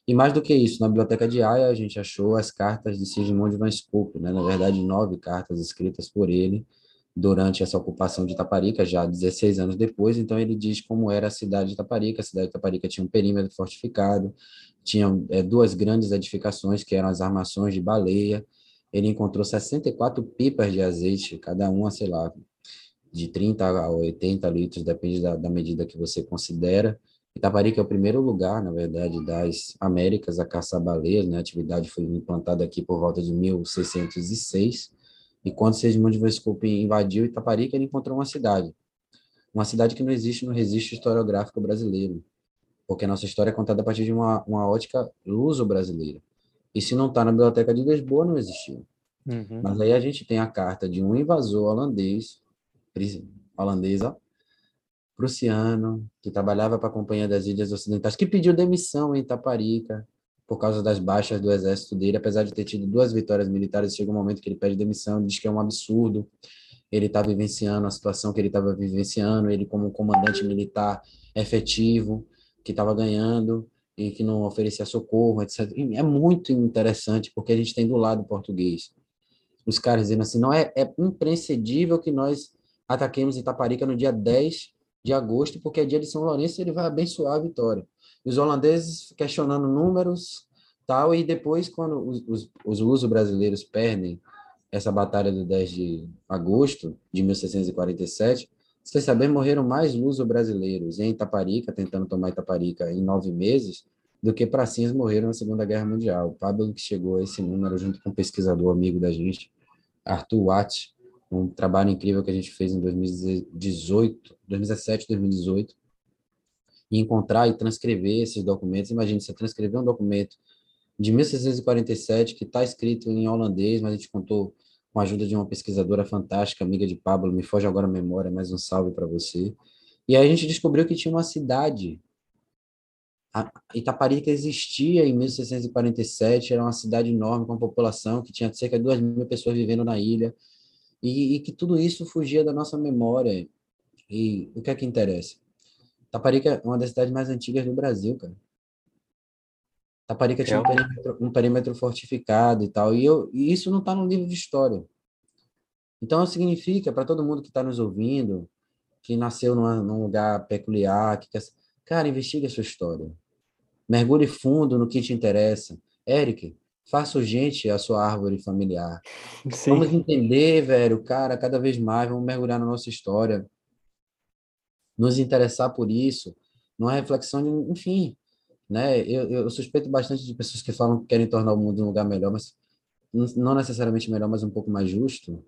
E mais do que isso, na biblioteca de Haia a gente achou as cartas de Sigismund Van Scoop, né? na verdade nove cartas escritas por ele durante essa ocupação de Taparica, já 16 anos depois, então ele diz como era a cidade de Taparica, a cidade de Taparica tinha um perímetro fortificado, tinha é, duas grandes edificações que eram as armações de baleia, ele encontrou 64 pipas de azeite, cada uma, sei lá, de 30 a 80 litros, depende da, da medida que você considera. Itaparica é o primeiro lugar, na verdade, das Américas a caçar baleias, né? A atividade foi implantada aqui por volta de 1606. E quando Segismundo de Vescope invadiu Itaparica, ele encontrou uma cidade. Uma cidade que não existe no registro historiográfico brasileiro, porque a nossa história é contada a partir de uma, uma ótica luso-brasileira. E se não está na Biblioteca de Lisboa, não existiu. Uhum. Mas aí a gente tem a carta de um invasor holandês holandesa, prussiano, que trabalhava para a Companhia das Ilhas Ocidentais, que pediu demissão em Itaparica, por causa das baixas do exército dele, apesar de ter tido duas vitórias militares, chega um momento que ele pede demissão, diz que é um absurdo, ele está vivenciando a situação que ele estava vivenciando, ele como comandante militar efetivo, que estava ganhando e que não oferecia socorro, etc. E é muito interessante, porque a gente tem do lado português os caras dizendo assim, não é, é imprescindível que nós ataquemos Itaparica no dia 10 de agosto, porque é dia de São Lourenço e ele vai abençoar a vitória. Os holandeses questionando números, tal, e depois, quando os, os, os luso-brasileiros perdem essa batalha do 10 de agosto de 1647, vocês sabem, morreram mais luso-brasileiros em Itaparica, tentando tomar Itaparica em nove meses, do que pracinhas morreram na Segunda Guerra Mundial. O Pablo que chegou a esse número junto com um pesquisador amigo da gente, Arthur Watt, um trabalho incrível que a gente fez em 2018, 2017, 2018, e encontrar e transcrever esses documentos. Imagine, você transcrever um documento de 1647 que está escrito em holandês, mas a gente contou com a ajuda de uma pesquisadora fantástica, amiga de Pablo, me foge agora a memória, mais um salve para você. E aí a gente descobriu que tinha uma cidade. Itaparica existia em 1647, era uma cidade enorme com população que tinha cerca de duas mil pessoas vivendo na ilha e, e que tudo isso fugia da nossa memória. E o que é que interessa? Taparica é uma das cidades mais antigas do Brasil, cara. Taparica tinha um perímetro, um perímetro, fortificado e tal, e, eu, e isso não está no livro de história. Então, significa, para todo mundo que está nos ouvindo, que nasceu numa, num lugar peculiar, que quer... cara, investigue a sua história. Mergulhe fundo no que te interessa. Eric, faça urgente a sua árvore familiar. Sim. Vamos entender, velho, cara, cada vez mais, vamos mergulhar na nossa história nos interessar por isso, numa reflexão de, enfim, né? Eu, eu suspeito bastante de pessoas que falam que querem tornar o mundo um lugar melhor, mas não necessariamente melhor, mas um pouco mais justo,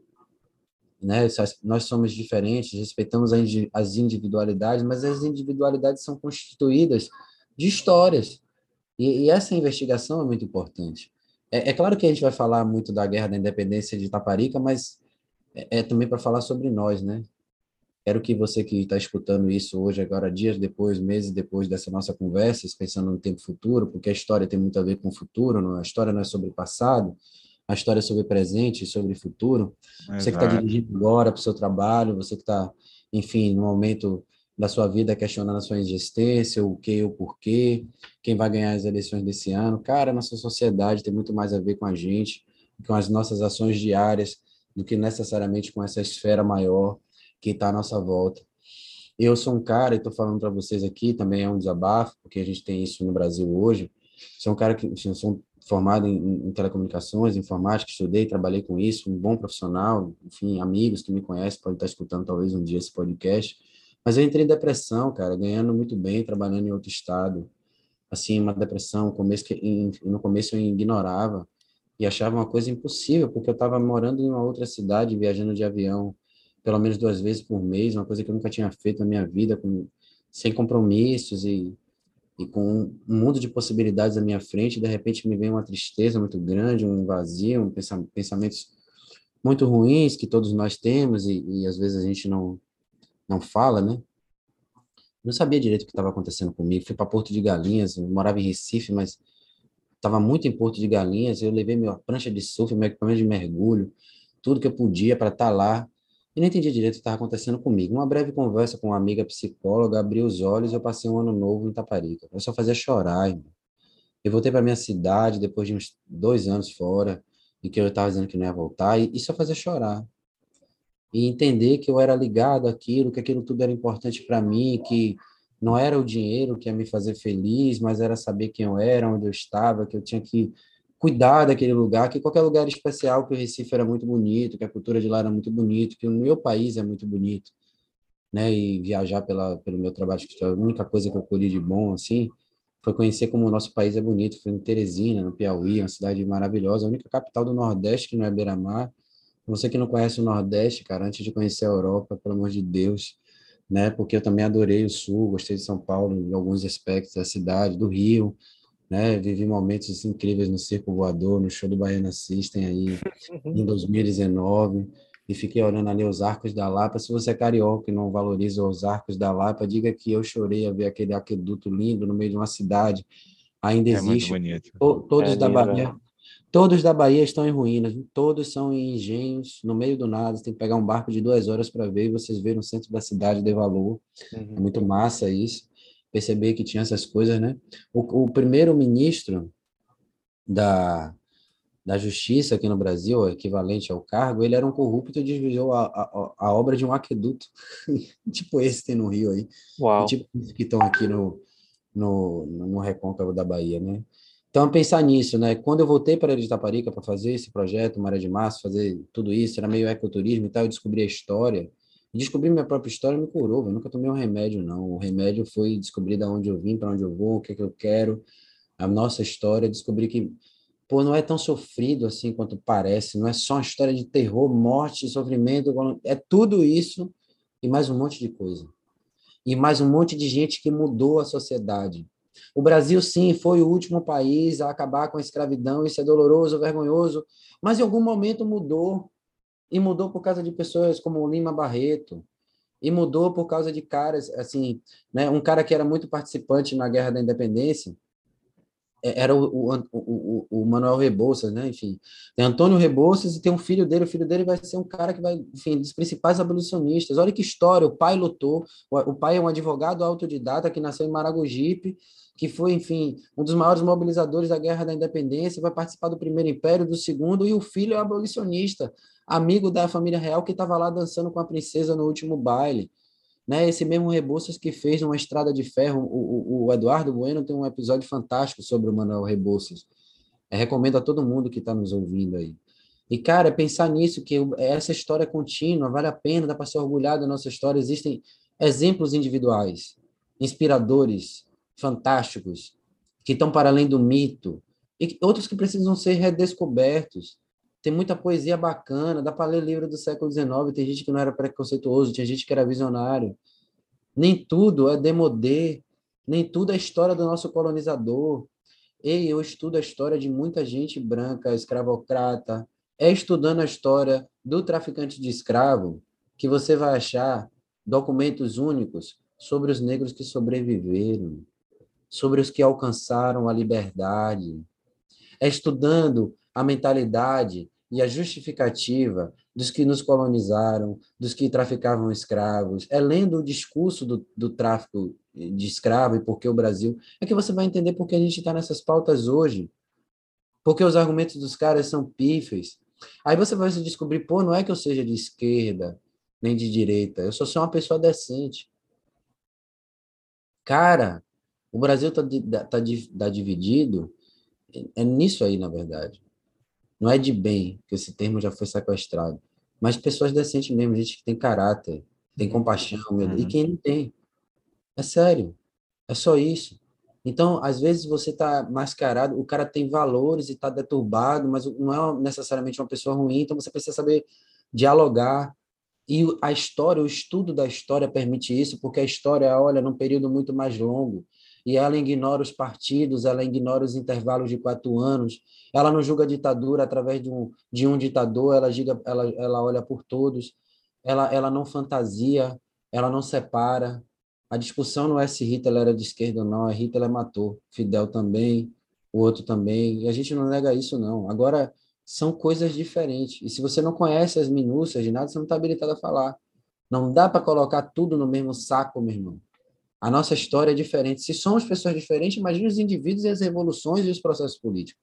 né? Nós somos diferentes, respeitamos as individualidades, mas as individualidades são constituídas de histórias. E, e essa investigação é muito importante. É, é, claro que a gente vai falar muito da Guerra da Independência de Taparica, mas é, é também para falar sobre nós, né? Quero que você que está escutando isso hoje, agora, dias depois, meses depois dessa nossa conversa, pensando no tempo futuro, porque a história tem muito a ver com o futuro, não? a história não é sobre passado, a história é sobre presente e sobre futuro. Exato. Você que está dirigindo agora para o seu trabalho, você que está, enfim, no momento da sua vida questionando a sua existência, o que, o porquê, quem vai ganhar as eleições desse ano. Cara, nossa sociedade tem muito mais a ver com a gente, com as nossas ações diárias, do que necessariamente com essa esfera maior que está à nossa volta. Eu sou um cara, e estou falando para vocês aqui, também é um desabafo, porque a gente tem isso no Brasil hoje. Sou um cara que assim, sou formado em, em, telecomunicações, informática, estudei, trabalhei com isso, um bom profissional, enfim, amigos que me conhecem podem estar escutando talvez um dia esse podcast. Mas eu entrei em depressão, cara, ganhando muito bem, trabalhando em outro estado. Assim, uma depressão, começo que, em, no começo eu ignorava e achava uma coisa impossível, porque eu estava morando em uma outra cidade, viajando de avião pelo menos duas vezes por mês, uma coisa que eu nunca tinha feito na minha vida, com, sem compromissos e, e com um mundo de possibilidades à minha frente, de repente me vem uma tristeza muito grande, um vazio, um pensamento, pensamentos muito ruins que todos nós temos e, e às vezes a gente não não fala, né? Não sabia direito o que estava acontecendo comigo. Fui para Porto de Galinhas, morava em Recife, mas estava muito em Porto de Galinhas. Eu levei minha prancha de surf, meu equipamento de mergulho, tudo que eu podia para estar tá lá e não entendia direito o que estava acontecendo comigo. Uma breve conversa com uma amiga psicóloga abriu os olhos e eu passei um ano novo em Taparica. Eu só fazia chorar, irmão. Eu voltei para minha cidade depois de uns dois anos fora, e que eu estava dizendo que não ia voltar, e, e só fazia chorar. E entender que eu era ligado àquilo, que aquilo tudo era importante para mim, que não era o dinheiro que ia me fazer feliz, mas era saber quem eu era, onde eu estava, que eu tinha que cuidar daquele lugar, que qualquer lugar especial, que o Recife era muito bonito, que a cultura de lá era muito bonito, que o meu país é muito bonito, né? E viajar pela, pelo meu trabalho, a única coisa que eu colhi de bom, assim, foi conhecer como o nosso país é bonito. Foi em Teresina, no Piauí, uma cidade maravilhosa, a única capital do Nordeste que não é beira-mar. Você que não conhece o Nordeste, cara, antes de conhecer a Europa, pelo amor de Deus, né? Porque eu também adorei o Sul, gostei de São Paulo em alguns aspectos da cidade, do Rio, né? Vivi momentos incríveis no Circo Voador, no show do Baiana System aí em <laughs> 2019 e fiquei olhando ali os Arcos da Lapa. Se você é carioca e não valoriza os Arcos da Lapa, diga que eu chorei a ver aquele aqueduto lindo no meio de uma cidade ainda É muito existe. bonito. To- Todos É da Bahia, todos da Bahia estão em ruínas, todos são em engenhos, no meio do nada. Você tem que pegar um barco de duas horas para ver, e vocês verem o centro da cidade de valor. É Uhum. muito massa isso, perceber que tinha essas coisas, né? O, o primeiro ministro da, da Justiça aqui no Brasil, equivalente ao cargo, ele era um corrupto e desviou a, a, a obra de um aqueduto, <laughs> tipo esse tem no Rio aí, Uau. tipo que estão aqui no, no, no recôncavo da Bahia, né? Então, pensar nisso, né? Quando eu voltei para Itaparica para fazer esse projeto, Maré de Março, fazer tudo isso, era meio ecoturismo e tal, eu descobri a história. Descobrir minha própria história me curou, eu nunca tomei um remédio, não. O remédio foi descobrir de onde eu vim, para onde eu vou, o que é que eu quero, a nossa história, descobrir que, pô, não é tão sofrido assim quanto parece, não é só uma história de terror, morte, sofrimento, é tudo isso e mais um monte de coisa. E mais um monte de gente que mudou a sociedade. O Brasil, sim, foi o último país a acabar com a escravidão, isso é doloroso, vergonhoso, mas em algum momento mudou. E mudou por causa de pessoas como Lima Barreto, e mudou por causa de caras, assim, né, um cara que era muito participante na Guerra da Independência, é- era o, o, o, o Manuel Rebouças, né, enfim, tem Antônio Rebouças e tem um filho dele, o filho dele vai ser um cara que vai, enfim, dos principais abolicionistas, olha que história, o pai lutou, o pai é um advogado autodidata que nasceu em Maragogipe, que foi, enfim, um dos maiores mobilizadores da Guerra da Independência, vai participar do primeiro império, do segundo, e o filho é abolicionista, amigo da família real que estava lá dançando com a princesa no último baile. Né? Esse mesmo Rebouças que fez uma estrada de ferro, o, o, o Eduardo Bueno tem um episódio fantástico sobre o Manuel Rebouças. Eu recomendo a todo mundo que está nos ouvindo aí. E, cara, pensar nisso, que essa história é contínua, vale a pena, dá para ser orgulhado da nossa história. Existem exemplos individuais, inspiradores, fantásticos, que estão para além do mito, e outros que precisam ser redescobertos. Tem muita poesia bacana, dá para ler livro do século XIX, tem gente que não era preconceituoso, tinha gente que era visionário. Nem tudo é demodê, nem tudo é história do nosso colonizador. Ei, eu estudo a história de muita gente branca, escravocrata, é estudando a história do traficante de escravo que você vai achar documentos únicos sobre os negros que sobreviveram, sobre os que alcançaram a liberdade. É estudando a mentalidade e a justificativa dos que nos colonizaram, dos que traficavam escravos, é lendo o discurso do, do tráfico de escravo e por que o Brasil, é que você vai entender por que a gente está nessas pautas hoje, porque os argumentos dos caras são pífios. Aí você vai se descobrir, pô, não é que eu seja de esquerda, nem de direita, eu só sou uma pessoa decente. Cara, o Brasil está tá, tá dividido, é nisso aí, na verdade. Não é de bem, que esse termo já foi sequestrado, mas pessoas decentes mesmo, gente que tem caráter, tem compaixão, uhum. e quem não tem. É sério, é só isso. Então, às vezes você está mascarado, o cara tem valores e está deturbado, mas não é necessariamente uma pessoa ruim, então você precisa saber dialogar. E a história, o estudo da história permite isso, porque a história olha num período muito mais longo e ela ignora os partidos, ela ignora os intervalos de quatro anos, ela não julga a ditadura através de um, de um ditador, ela, diga, ela, ela olha por todos, ela, ela não fantasia, ela não separa. A discussão não é se Hitler era de esquerda ou não, é Hitler matou, Fidel também, o outro também, e a gente não nega isso não. Agora, são coisas diferentes, e se você não conhece as minúcias de nada, você não está habilitado a falar. Não dá para colocar tudo no mesmo saco, meu irmão. A nossa história é diferente. Se somos pessoas diferentes, imagine os indivíduos e as revoluções e os processos políticos.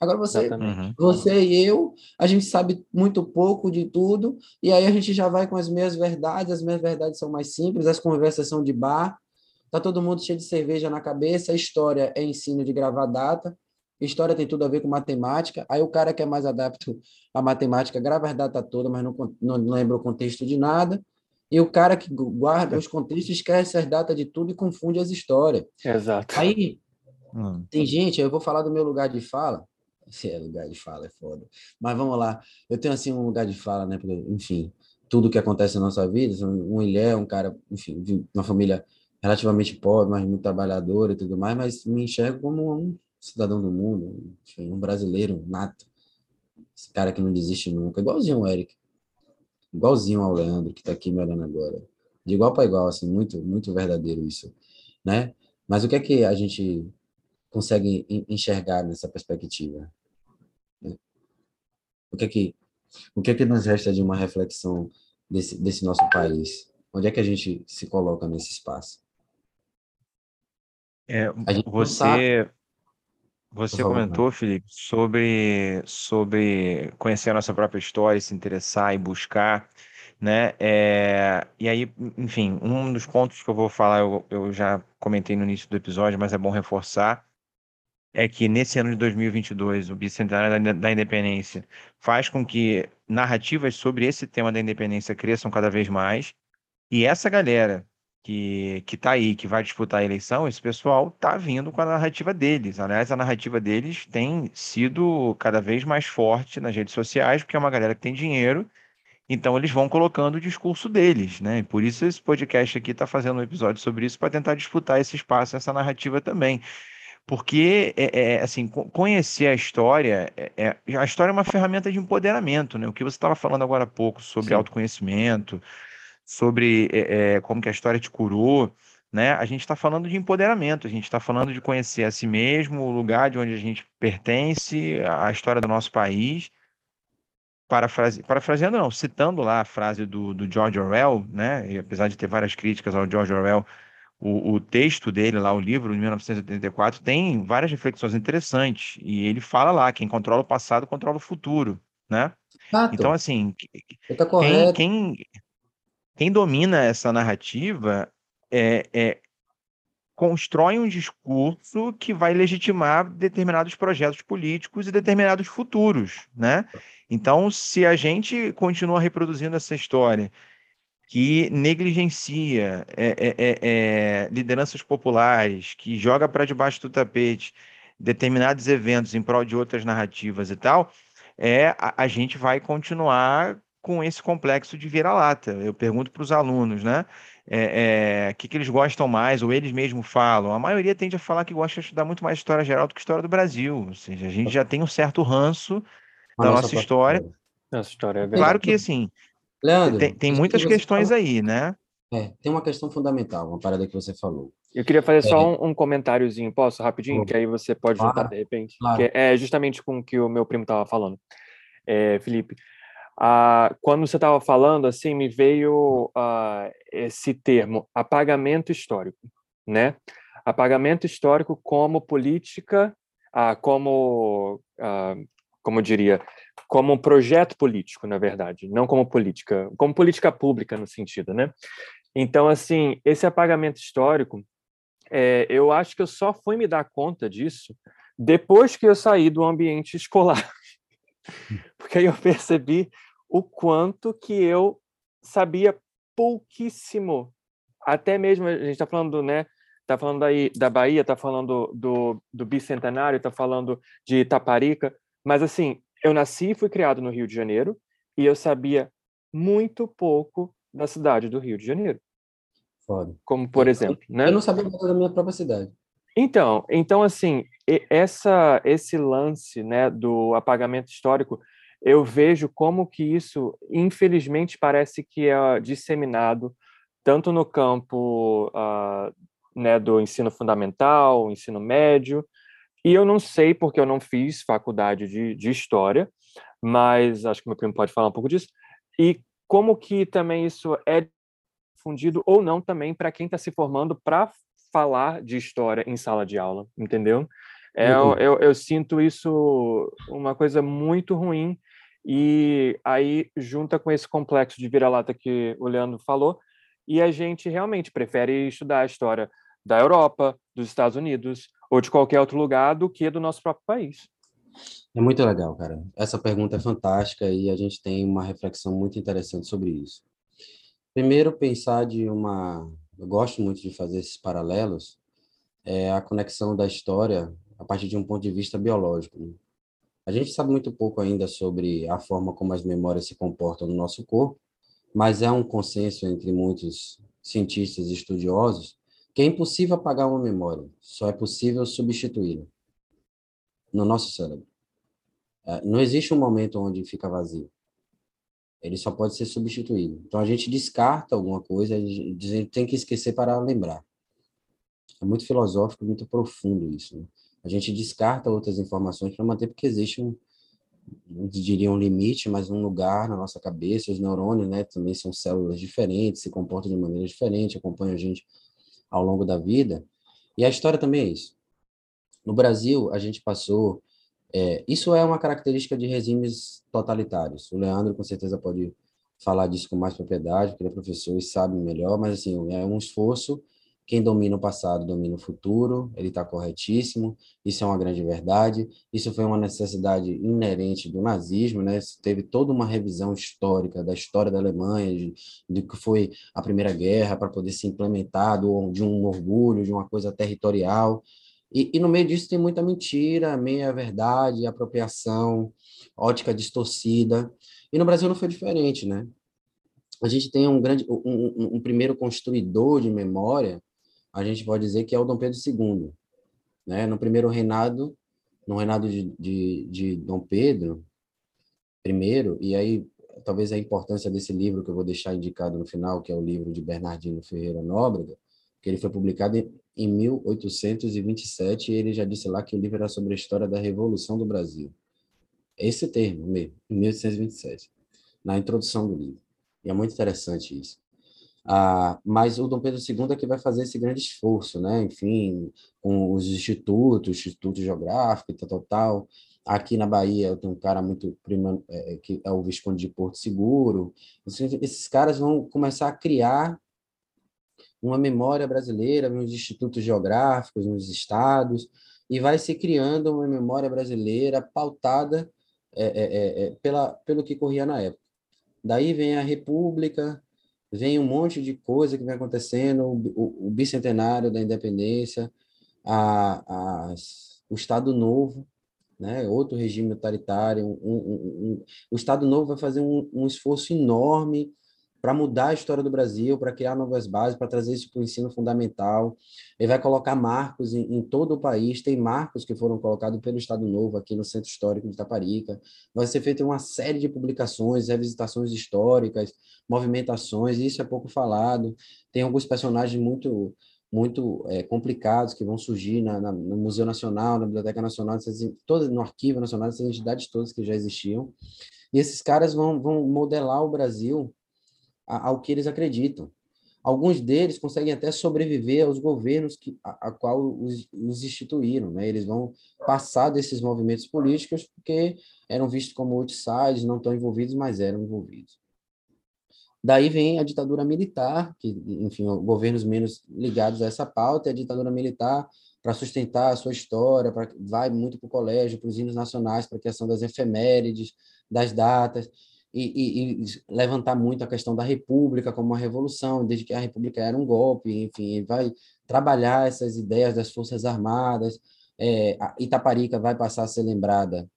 Agora você, uhum. você e eu, a gente sabe muito pouco de tudo, e aí a gente já vai com as meias verdades, as meias verdades são mais simples, as conversas são de bar, tá todo mundo cheio de cerveja na cabeça, a história é ensino de gravar data, história tem tudo a ver com matemática, aí o cara que é mais adapto à matemática grava as datas todas, mas não, não lembra o contexto de nada, e o cara que guarda os contextos esquece as datas de tudo e confunde as histórias. Exato. Aí, hum. tem gente, eu vou falar do meu lugar de fala, se é lugar de fala, é foda. Mas vamos lá, eu tenho assim um lugar de fala, né? Porque, enfim, tudo que acontece na nossa vida, um ilhéu, um cara, enfim, de uma família relativamente pobre, mas muito trabalhadora e tudo mais, mas me enxergo como um cidadão do mundo, enfim, um brasileiro nato. Esse cara que não desiste nunca, igualzinho o Eric igualzinho ao Leandro, que está aqui me olhando agora. De igual para igual, assim, muito, muito verdadeiro isso, né? Mas o que é que a gente consegue enxergar nessa perspectiva? Né? O que é que o que é que nos resta de uma reflexão desse, desse nosso país? Onde é que a gente se coloca nesse espaço? É, você você comentou, Felipe, sobre, sobre conhecer a nossa própria história, se interessar e buscar, né? É, e aí, enfim, um dos pontos que eu vou falar, eu, eu já comentei no início do episódio, mas é bom reforçar, é que nesse ano de 2022, o bicentenário da, da independência faz com que narrativas sobre esse tema da independência cresçam cada vez mais. E essa galera que que está aí, que vai disputar a eleição, esse pessoal está vindo com a narrativa deles. Aliás, a narrativa deles tem sido cada vez mais forte nas redes sociais, porque é uma galera que tem dinheiro, então eles vão colocando o discurso deles, né? E por isso esse podcast aqui está fazendo um episódio sobre isso para tentar disputar esse espaço, essa narrativa também. Porque, é, é, assim, conhecer a história, é, é, a história é uma ferramenta de empoderamento, né? O que você estava falando agora há pouco sobre Sim. autoconhecimento, sobre é, como que a história te curou, né? A gente está falando de empoderamento, a gente está falando de conhecer a si mesmo, o lugar de onde a gente pertence, a história do nosso país. Parafrase, parafraseando não, citando lá a frase do, do George Orwell, né? E apesar de ter várias críticas ao George Orwell, o, o, texto dele lá, o livro de 1984, tem várias reflexões interessantes. E ele fala lá: quem controla o passado controla o futuro, né? Exato. Então, assim, tá quem, quem, quem, domina essa narrativa é, é, constrói um discurso que vai legitimar determinados projetos políticos e determinados futuros, né? Então, se a gente continua reproduzindo essa história que negligencia é, é, é, é, lideranças populares, que joga para debaixo do tapete determinados eventos em prol de outras narrativas e tal, é, a, a gente vai continuar com esse complexo de vira-lata. Eu pergunto para os alunos, né? O é, é, que, que eles gostam mais, ou eles mesmos falam. A maioria tende a falar que gosta de estudar muito mais história geral do que história do Brasil. Ou seja, a gente já tem um certo ranço da nossa, nossa história. Nossa história é Claro que, assim, Leandro, tem, tem muitas que questões fala... aí, né? É, tem uma questão fundamental, uma parada que você falou. Eu queria fazer só é. um, um, comentáriozinho, posso, rapidinho? Que aí você pode claro, juntar de repente. Claro. Que é justamente com o que o meu primo estava falando. É, Felipe, quando você estava falando, assim, me veio ah, esse termo, apagamento histórico, né? Apagamento histórico como política, ah, como, ah, como eu diria, como um projeto político, na verdade, não como política, como política pública no sentido, né? Então, assim, esse apagamento histórico, é, eu acho que eu só fui me dar conta disso depois que eu saí do ambiente <laughs> escolar, porque aí eu percebi o quanto que eu sabia pouquíssimo, até mesmo a gente está falando, né? Tá falando aí da Bahia, tá falando do, do bicentenário, tá falando de Itaparica, mas assim, eu nasci e fui criado no Rio de Janeiro e eu sabia muito pouco da cidade do Rio de Janeiro. Foda. Como, por eu, exemplo, né? Eu não sabia nada da minha própria cidade. Então, então assim, essa esse lance, né, do apagamento histórico, eu vejo como que isso, infelizmente, parece que é disseminado tanto no campo uh, né, do ensino fundamental, ensino médio, e eu não sei porque eu não fiz faculdade de, de história, mas acho que meu primo pode falar um pouco disso. E como que também isso é difundido ou não também para quem está se formando para falar de história em sala de aula, entendeu? É, eu, eu, eu, sinto isso uma coisa muito ruim e aí junta com esse complexo de vira-lata que o Leandro falou e a gente realmente prefere estudar a história da Europa, dos Estados Unidos ou de qualquer outro lugar do que do nosso próprio país. É muito legal, cara. Essa pergunta é fantástica e a gente tem uma reflexão muito interessante sobre isso. Primeiro, pensar de uma. Eu gosto muito de fazer esses paralelos, é a conexão da história a partir de um ponto de vista biológico. Né? A gente sabe muito pouco ainda sobre a forma como as memórias se comportam no nosso corpo, mas é um consenso entre muitos cientistas e estudiosos que é impossível apagar uma memória, só é possível substituí-la no nosso cérebro. É, não existe um momento onde fica vazio. Ele só pode ser substituído. Então a gente descarta alguma coisa, a gente tem que esquecer para lembrar. É muito filosófico, muito profundo isso. Né? A gente descarta outras informações para manter, porque existe um, não diria um limite, mas um lugar na nossa cabeça. Os neurônios, né, também são células diferentes, se comportam de maneira diferente, acompanham a gente ao longo da vida. E a história também é isso. No Brasil, a gente passou. É, isso é uma característica de regimes totalitários. O Leandro, com certeza, pode falar disso com mais propriedade, porque ele é professor e sabe melhor, mas assim, é um esforço quem domina o passado domina o futuro, ele está corretíssimo, isso é uma grande verdade. Isso foi uma necessidade inerente do nazismo, né? Teve toda uma revisão histórica da história da Alemanha, de, de que foi a Primeira Guerra, para poder ser implementado de um orgulho, de uma coisa territorial. E, e no meio disso tem muita mentira, meia-verdade, apropriação, ótica distorcida. E no Brasil não foi diferente, né? A gente tem um grande, um, um, um primeiro construidor de memória, a gente pode dizer que é o Dom Pedro II. Né? No primeiro reinado, no reinado de, de, de Dom Pedro I, e aí talvez a importância desse livro que eu vou deixar indicado no final, que é o livro de Bernardino Ferreira Nóbrega, que ele foi publicado em, em 1827, e ele já disse lá que o livro era sobre a história da Revolução do Brasil. Esse termo mesmo, em 1827, na introdução do livro. E é muito interessante isso. Ah, mas o Dom Pedro II é que vai fazer esse grande esforço, né? Enfim, com os institutos, Instituto Geográfico tal, tal, tal. Aqui na Bahia tenho um cara muito prima, é, que é o Visconde de Porto Seguro. Esses caras vão começar a criar uma memória brasileira nos institutos geográficos, nos estados, e vai se criando uma memória brasileira pautada é, é, é, pela, pelo que corria na época. Daí vem a República, vem um monte de coisa que vem acontecendo, o, o, o bicentenário da independência, a, a, o Estado Novo, né? outro regime totalitário, um, um, um, o Estado Novo vai fazer um, esforço enorme para mudar a história do Brasil, para criar novas bases, para trazer isso para o ensino fundamental. Ele vai colocar marcos em, em, todo o país. Tem marcos que foram colocados pelo Estado Novo aqui no Centro Histórico de Itaparica. Vai ser feita uma série de publicações, revisitações históricas, movimentações. Isso é pouco falado. Tem alguns personagens muito muito é, complicados que vão surgir na, na, no Museu Nacional, na Biblioteca Nacional, todas, no Arquivo Nacional, essas entidades todas que já existiam. E esses caras vão, vão modelar o Brasil ao que eles acreditam. Alguns deles conseguem até sobreviver aos governos que, a, a qual os, os instituíram. Né? Eles vão passar desses movimentos políticos porque eram vistos como outsiders, não estão envolvidos, mas eram envolvidos. Daí vem a ditadura militar, que, enfim, governos menos ligados a essa pauta, e a ditadura militar para sustentar a sua história, pra, vai muito para o colégio, para os hinos nacionais, para a questão das efemérides, das datas e, e, e, levantar muito a questão da República como uma revolução, desde que a República era um golpe, enfim, vai trabalhar essas ideias das Forças Armadas. É, Itaparica vai passar a ser lembrada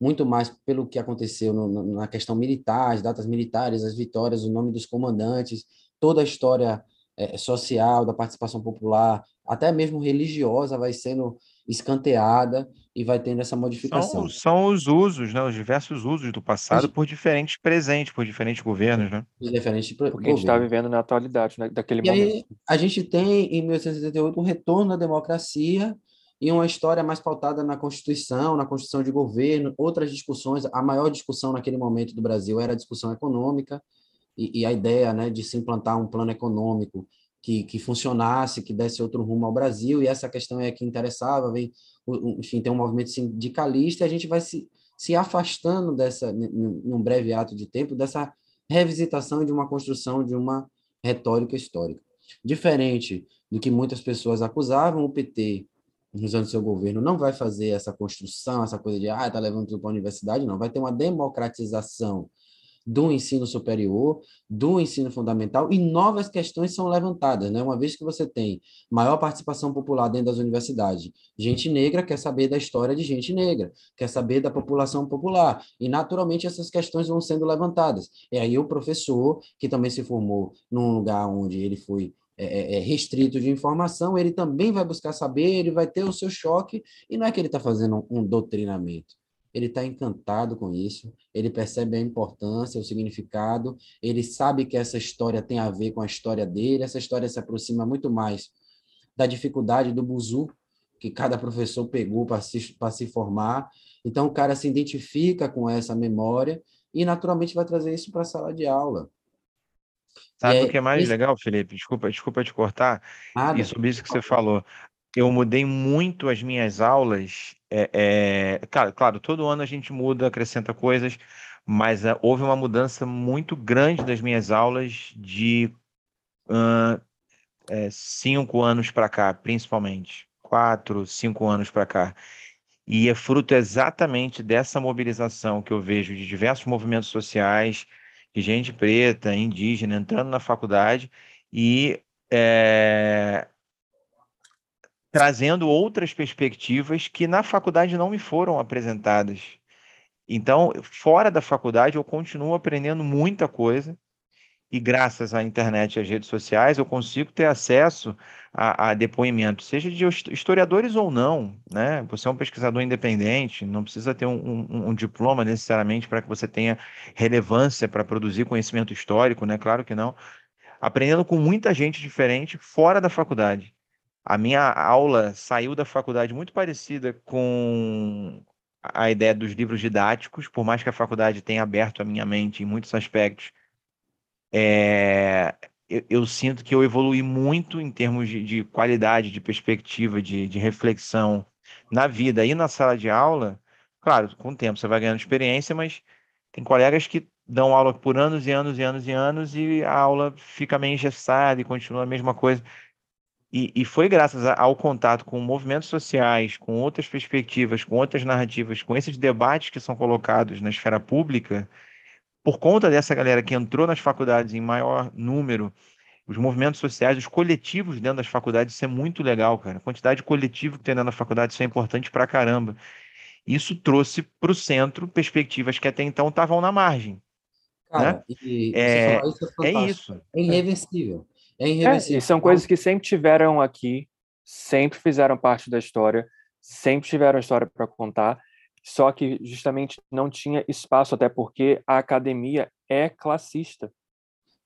muito mais pelo que aconteceu no, na questão militar, as datas militares, as vitórias, o nome dos comandantes, toda a história é, social da participação popular, até mesmo religiosa, vai sendo escanteada e vai tendo essa modificação. São, são os usos, né, os diversos usos do passado por diferentes presentes, por diferentes governos, né? Diferentes Porque a gente está vivendo na atualidade, né, daquele e momento. Aí, a gente tem, em 1878, um retorno à democracia e uma história mais pautada na Constituição, na Constituição de governo, outras discussões. A maior discussão naquele momento do Brasil era a discussão econômica e, e a ideia né, de se implantar um plano econômico que, que funcionasse, que desse outro rumo ao Brasil, e essa questão é que interessava, vem, enfim, tem um movimento sindicalista, e a gente vai se, se afastando dessa, num breve ato de tempo, dessa revisitação de uma construção de uma retórica histórica. Diferente do que muitas pessoas acusavam, o PT, usando seu governo, não vai fazer essa construção, essa coisa de, ah, está levando tudo para a universidade, não, vai ter uma democratização do ensino superior, do ensino fundamental, e novas questões são levantadas, né? Uma vez que você tem maior participação popular dentro das universidades, gente negra quer saber da história de gente negra, quer saber da população popular, e naturalmente essas questões vão sendo levantadas. E aí o professor, que também se formou num lugar onde ele foi é, é, é restrito de informação, ele também vai buscar saber, ele vai ter o seu choque, e não é que ele está fazendo um doutrinamento ele está encantado com isso, ele percebe a importância, o significado, ele sabe que essa história tem a ver com a história dele, essa história se aproxima muito mais da dificuldade do buzu, que cada professor pegou para se, se formar. Então, o cara se identifica com essa memória e, naturalmente, vai trazer isso para a sala de aula. Sabe o que é mais isso... legal, Felipe? Desculpa, desculpa te cortar. Nada. E sobre isso que você falou. Eu mudei muito as minhas aulas. É, é... Claro, claro, todo ano a gente muda, acrescenta coisas, mas uh, houve uma mudança muito grande das minhas aulas de uh, é, cinco anos para cá, principalmente. Quatro, cinco anos para cá. E é fruto exatamente dessa mobilização que eu vejo de diversos movimentos sociais, de gente preta, indígena, entrando na faculdade e é, trazendo outras perspectivas que na faculdade não me foram apresentadas. Então, fora da faculdade, eu continuo aprendendo muita coisa e graças à internet e às redes sociais eu consigo ter acesso a, a, depoimentos, seja de historiadores ou não, né? Você é um pesquisador independente, não precisa ter um, um, um diploma necessariamente para que você tenha relevância para produzir conhecimento histórico, né? Claro que não. Aprendendo com muita gente diferente fora da faculdade. A minha aula saiu da faculdade muito parecida com a ideia dos livros didáticos, por mais que a faculdade tenha aberto a minha mente em muitos aspectos é, eu, eu, sinto que eu evolui muito em termos de, de qualidade, de perspectiva, de, de, reflexão na vida e na sala de aula. Claro, com o tempo você vai ganhando experiência, mas tem colegas que dão aula por anos e anos e anos e anos e a aula fica meio engessada e continua a mesma coisa. E, e foi graças ao contato com movimentos sociais, com outras perspectivas, com outras narrativas, com esses debates que são colocados na esfera pública, por conta dessa galera que entrou nas faculdades em maior número, os movimentos sociais, os coletivos dentro das faculdades, isso é muito legal, cara. A quantidade de coletivo que tem dentro da faculdade, isso é importante pra caramba. Isso trouxe para o centro perspectivas que até então estavam na margem. Cara, né? e é, isso é, é, isso. É irreversível. É irreversível. É, e são coisas que sempre tiveram aqui, sempre fizeram parte da história, sempre tiveram história para contar só que justamente não tinha espaço, até porque a academia é classista.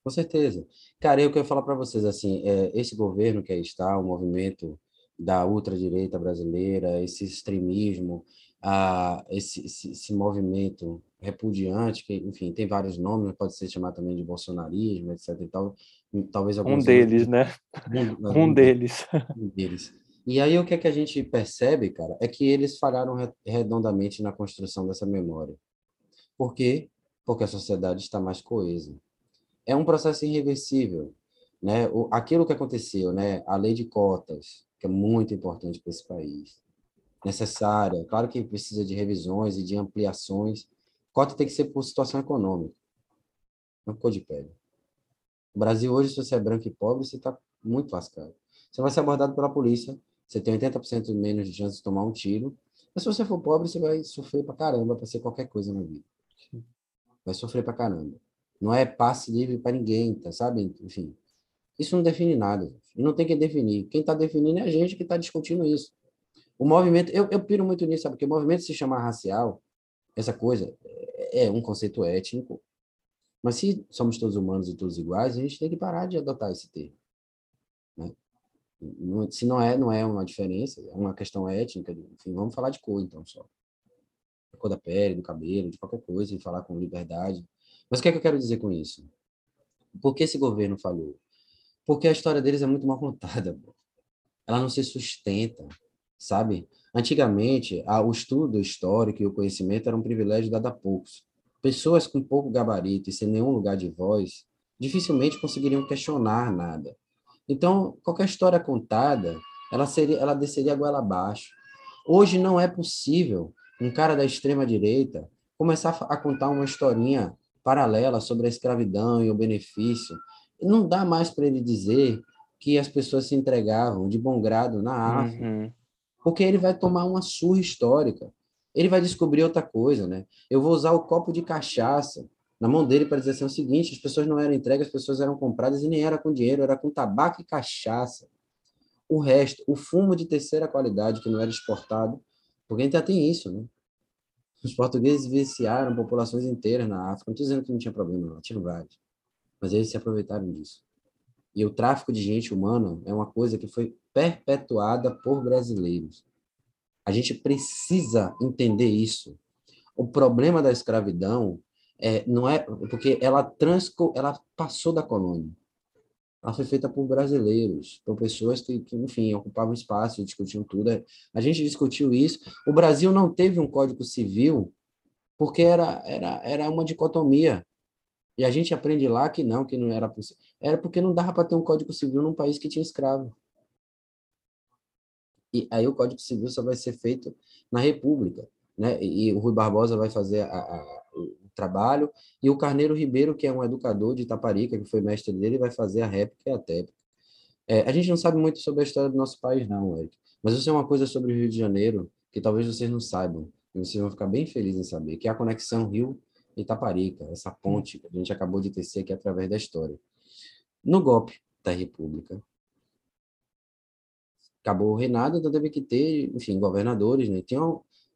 Com certeza. Cara, eu quero falar para vocês assim, é, esse governo que aí está, o movimento da ultradireita brasileira, esse extremismo, a, esse, esse, esse, movimento repudiante, que, enfim, tem vários nomes, pode ser chamado também de bolsonarismo, etc. E tal, talvez um deles, né? Um, <laughs> um deles. <laughs> Um deles. E aí o que é que a gente percebe, cara, é que eles falharam redondamente na construção dessa memória. Por quê? Porque a sociedade está mais coesa. É um processo irreversível, né? O, aquilo que aconteceu, né? A lei de cotas, que é muito importante para esse país, necessária. Claro que precisa de revisões e de ampliações. Cota tem que ser por situação econômica, não cor de pele. No Brasil hoje, se você é branco e pobre, você está muito lascado. Você vai ser abordado pela polícia você tem 80% menos de chance de tomar um tiro. Mas se você for pobre, você vai sofrer pra caramba para ser qualquer coisa na vida. Vai sofrer pra caramba. Não é passe livre para ninguém, tá, sabe? Enfim, isso não define nada. E não tem que definir. Quem está definindo é a gente que está discutindo isso. O movimento, eu, eu piro muito nisso, sabe? Porque o movimento se chama racial, essa coisa é, é um conceito étnico. Mas se somos todos humanos e todos iguais, a gente tem que parar de adotar esse termo. Né? se não é, não é uma diferença, é uma questão étnica, enfim, vamos falar de cor então só. A cor da pele, do cabelo, de qualquer coisa, e falar com liberdade. Mas o que é que eu quero dizer com isso? Por que esse governo falhou? Porque a história deles é muito mal contada. Ela não se sustenta, sabe? Antigamente, o estudo histórico e o conhecimento era um privilégio dado a poucos. Pessoas com pouco gabarito e sem nenhum lugar de voz dificilmente conseguiriam questionar nada então, qualquer história contada, ela seria, ela desceria a goela abaixo. Hoje não é possível um cara da extrema direita começar a contar uma historinha paralela sobre a escravidão e o benefício. Não dá mais para ele dizer que as pessoas se entregavam de bom grado na África, uhum. porque ele vai tomar uma surra histórica. Ele vai descobrir outra coisa, né? Eu vou usar o copo de cachaça na mão dele para dizer assim, o seguinte, as pessoas não eram entregues, as pessoas eram compradas e nem era com dinheiro, era com tabaco e cachaça. O resto, o fumo de terceira qualidade que não era exportado, porque ainda tem isso, né? Os portugueses viciaram populações inteiras na África. Não estou dizendo que não tinha problema, não, tinha vários. Mas eles se aproveitaram disso. E o tráfico de gente humana é uma coisa que foi perpetuada por brasileiros. A gente precisa entender isso. O problema da escravidão é, não é porque ela transco, ela passou da colônia. Ela foi feita por brasileiros, por pessoas que, que, enfim, ocupavam espaço, discutiam tudo. A gente discutiu isso. O Brasil não teve um código civil porque era, era, era uma dicotomia. E a gente aprende lá que não, que não era possível. Era porque não dava para ter um código civil num país que tinha escravo. E aí o código civil só vai ser feito na República. Né? E o Rui Barbosa vai fazer a, a, o trabalho, e o Carneiro Ribeiro, que é um educador de Itaparica, que foi mestre dele, vai fazer a réplica e a técnica. É, a gente não sabe muito sobre a história do nosso país, não, Eric. Mas isso é uma coisa sobre o Rio de Janeiro que talvez vocês não saibam, e vocês vão ficar bem felizes em saber, que é a conexão Rio Itaparica, essa ponte que a gente acabou de tecer aqui através da história. No golpe da República, acabou o reinado, então teve que ter, enfim, governadores, né? Tinha,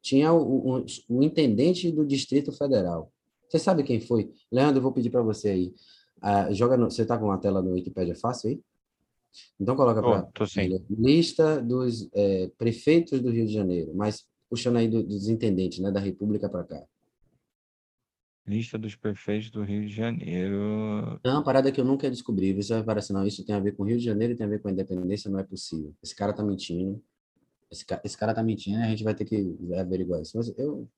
tinha o, o, o intendente do Distrito Federal. Você sabe quem foi? Leandro, eu vou pedir para você aí. Uh, joga no, você está com a tela no Wikipedia fácil aí? Então coloca para oh, lista dos é, prefeitos do Rio de Janeiro, mas puxando aí do, dos intendentes, né, da República para cá. Lista dos prefeitos do Rio de Janeiro. É uma parada que eu nunca descobri. Você vai parecer, não, isso tem a ver com o Rio de Janeiro e tem a ver com a independência, não é possível. Esse cara tá mentindo. Esse, ca... esse cara tá mentindo, a gente vai ter que averiguar isso. Mas eu,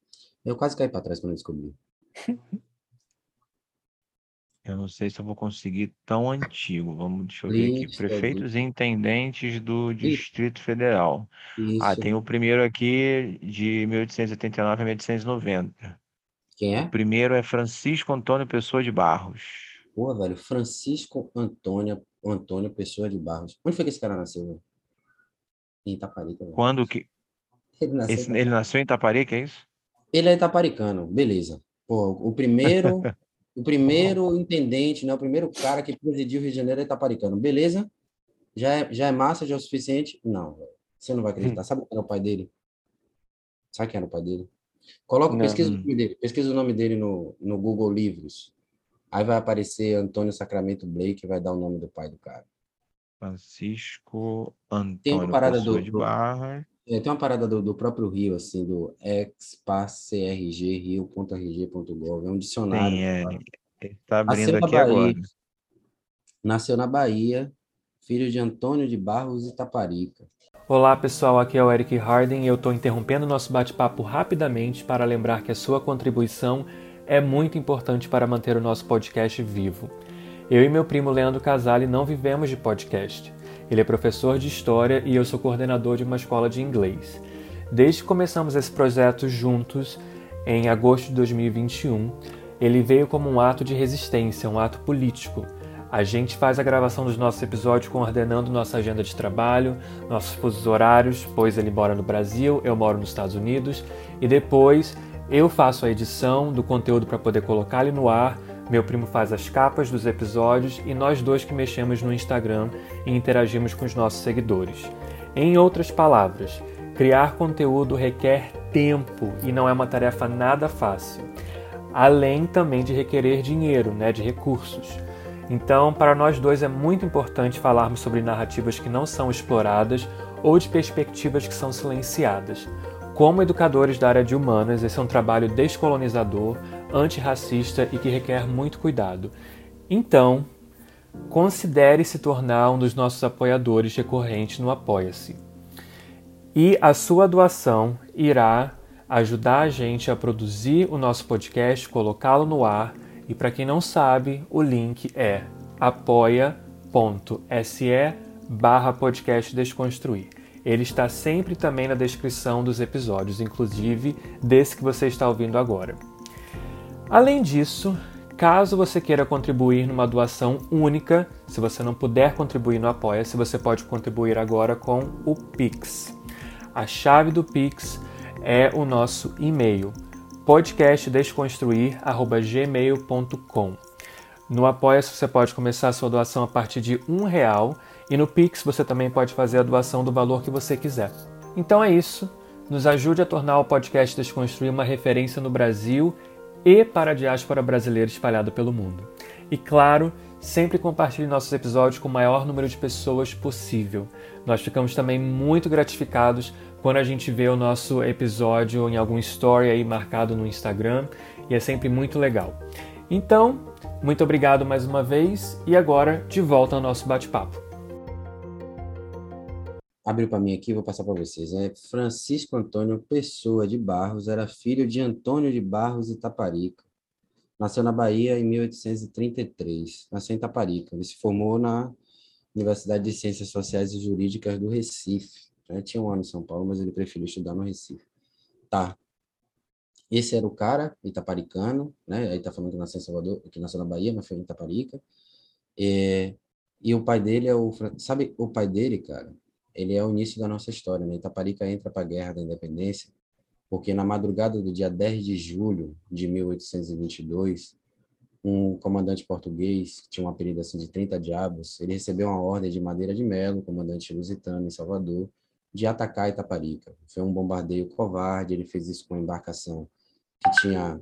eu quase caí para trás quando eu descobri. <laughs> Eu não sei se eu vou conseguir tão antigo. Vamos, deixa eu ver aqui. Prefeitos e intendentes do Distrito Federal. Ah, tem o primeiro aqui de 1889 a 1890. Quem é? O primeiro é Francisco Antônio Pessoa de Barros. Pô, velho, Francisco Antônio, Antônio Pessoa de Barros. Onde foi que esse cara nasceu, velho? Em Itaparica. Velho. Quando que. Ele nasceu, esse, ele nasceu em Itaparica, é isso? Ele é itaparicano, beleza. Pô, o primeiro, <laughs> o primeiro intendente, né, o primeiro cara que presidiu o Rio de Janeiro é itaparicano, beleza? Já é, já é massa, já é o suficiente? Não, velho. Você não vai acreditar. <laughs> Sabe quem era o pai dele? Sabe quem era o pai dele? Coloca, pesquisa o nome dele, pesquisa o nome dele no, no Google Livros. Aí vai aparecer Antônio Sacramento Blake, vai dar o nome do pai do cara. Francisco Antônio tem uma parada do, de Barra. É, tem uma parada do, do, próprio Rio, assim, do expacrg, rio.rg.gov, é um dicionário. Tem, é. Ele está abrindo aqui Bahia, agora. Nasceu na Bahia, filho de Antônio de Barros e Taparica. Olá pessoal, aqui é o Eric Harden e eu estou interrompendo nosso bate-papo rapidamente para lembrar que a sua contribuição é muito importante para manter o nosso podcast vivo. Eu e meu primo Leandro Casale não vivemos de podcast. Ele é professor de história e eu sou coordenador de uma escola de inglês. Desde que começamos esse projeto juntos, em agosto de 2021, ele veio como um ato de resistência, um ato político a gente faz a gravação dos nossos episódios coordenando nossa agenda de trabalho, nossos fusos horários, pois ele mora no Brasil, eu moro nos Estados Unidos, e depois eu faço a edição do conteúdo para poder colocar ele no ar. Meu primo faz as capas dos episódios e nós dois que mexemos no Instagram e interagimos com os nossos seguidores. Em outras palavras, criar conteúdo requer tempo e não é uma tarefa nada fácil. Além também de requerer dinheiro, né, de recursos. Então, para nós dois é muito importante falarmos sobre narrativas que não são exploradas ou de perspectivas que são silenciadas. Como educadores da área de humanas, esse é um trabalho descolonizador, antirracista e que requer muito cuidado. Então, considere se tornar um dos nossos apoiadores recorrentes no Apoia-se. E a sua doação irá ajudar a gente a produzir o nosso podcast, colocá-lo no ar e para quem não sabe, o link é apoia.se barra podcast Desconstruir. Ele está sempre também na descrição dos episódios, inclusive desse que você está ouvindo agora. Além disso, caso você queira contribuir numa doação única, se você não puder contribuir no Apoia-se, você pode contribuir agora com o Pix. A chave do Pix é o nosso e-mail podcastdesconstruir.gmail.com. No Apoia-se você pode começar a sua doação a partir de um real e no Pix você também pode fazer a doação do valor que você quiser. Então é isso. Nos ajude a tornar o podcast Desconstruir uma referência no Brasil e para a diáspora brasileira espalhada pelo mundo. E claro, sempre compartilhe nossos episódios com o maior número de pessoas possível. Nós ficamos também muito gratificados quando a gente vê o nosso episódio em algum story aí marcado no Instagram e é sempre muito legal. Então, muito obrigado mais uma vez e agora de volta ao nosso bate-papo. Abriu para mim aqui, vou passar para vocês. É Francisco Antônio Pessoa de Barros era filho de Antônio de Barros e Taparica. Nasceu na Bahia em 1833. Nasceu em Taparica. Ele se formou na Universidade de Ciências Sociais e Jurídicas do Recife. Já tinha um ano em São Paulo, mas ele preferiu estudar no Recife. Tá. Esse era o cara, itaparicano, né? Aí tá falando que nasceu em Salvador, que nasceu na Bahia, mas foi em Itaparica. É, e o pai dele é o. Sabe, o pai dele, cara, ele é o início da nossa história, né? Itaparica entra para a Guerra da Independência, porque na madrugada do dia 10 de julho de 1822, um comandante português, que tinha um apelido assim de 30 diabos, ele recebeu uma ordem de Madeira de Melo, comandante lusitano em Salvador, de atacar Itaparica. Foi um bombardeio covarde, ele fez isso com uma embarcação que tinha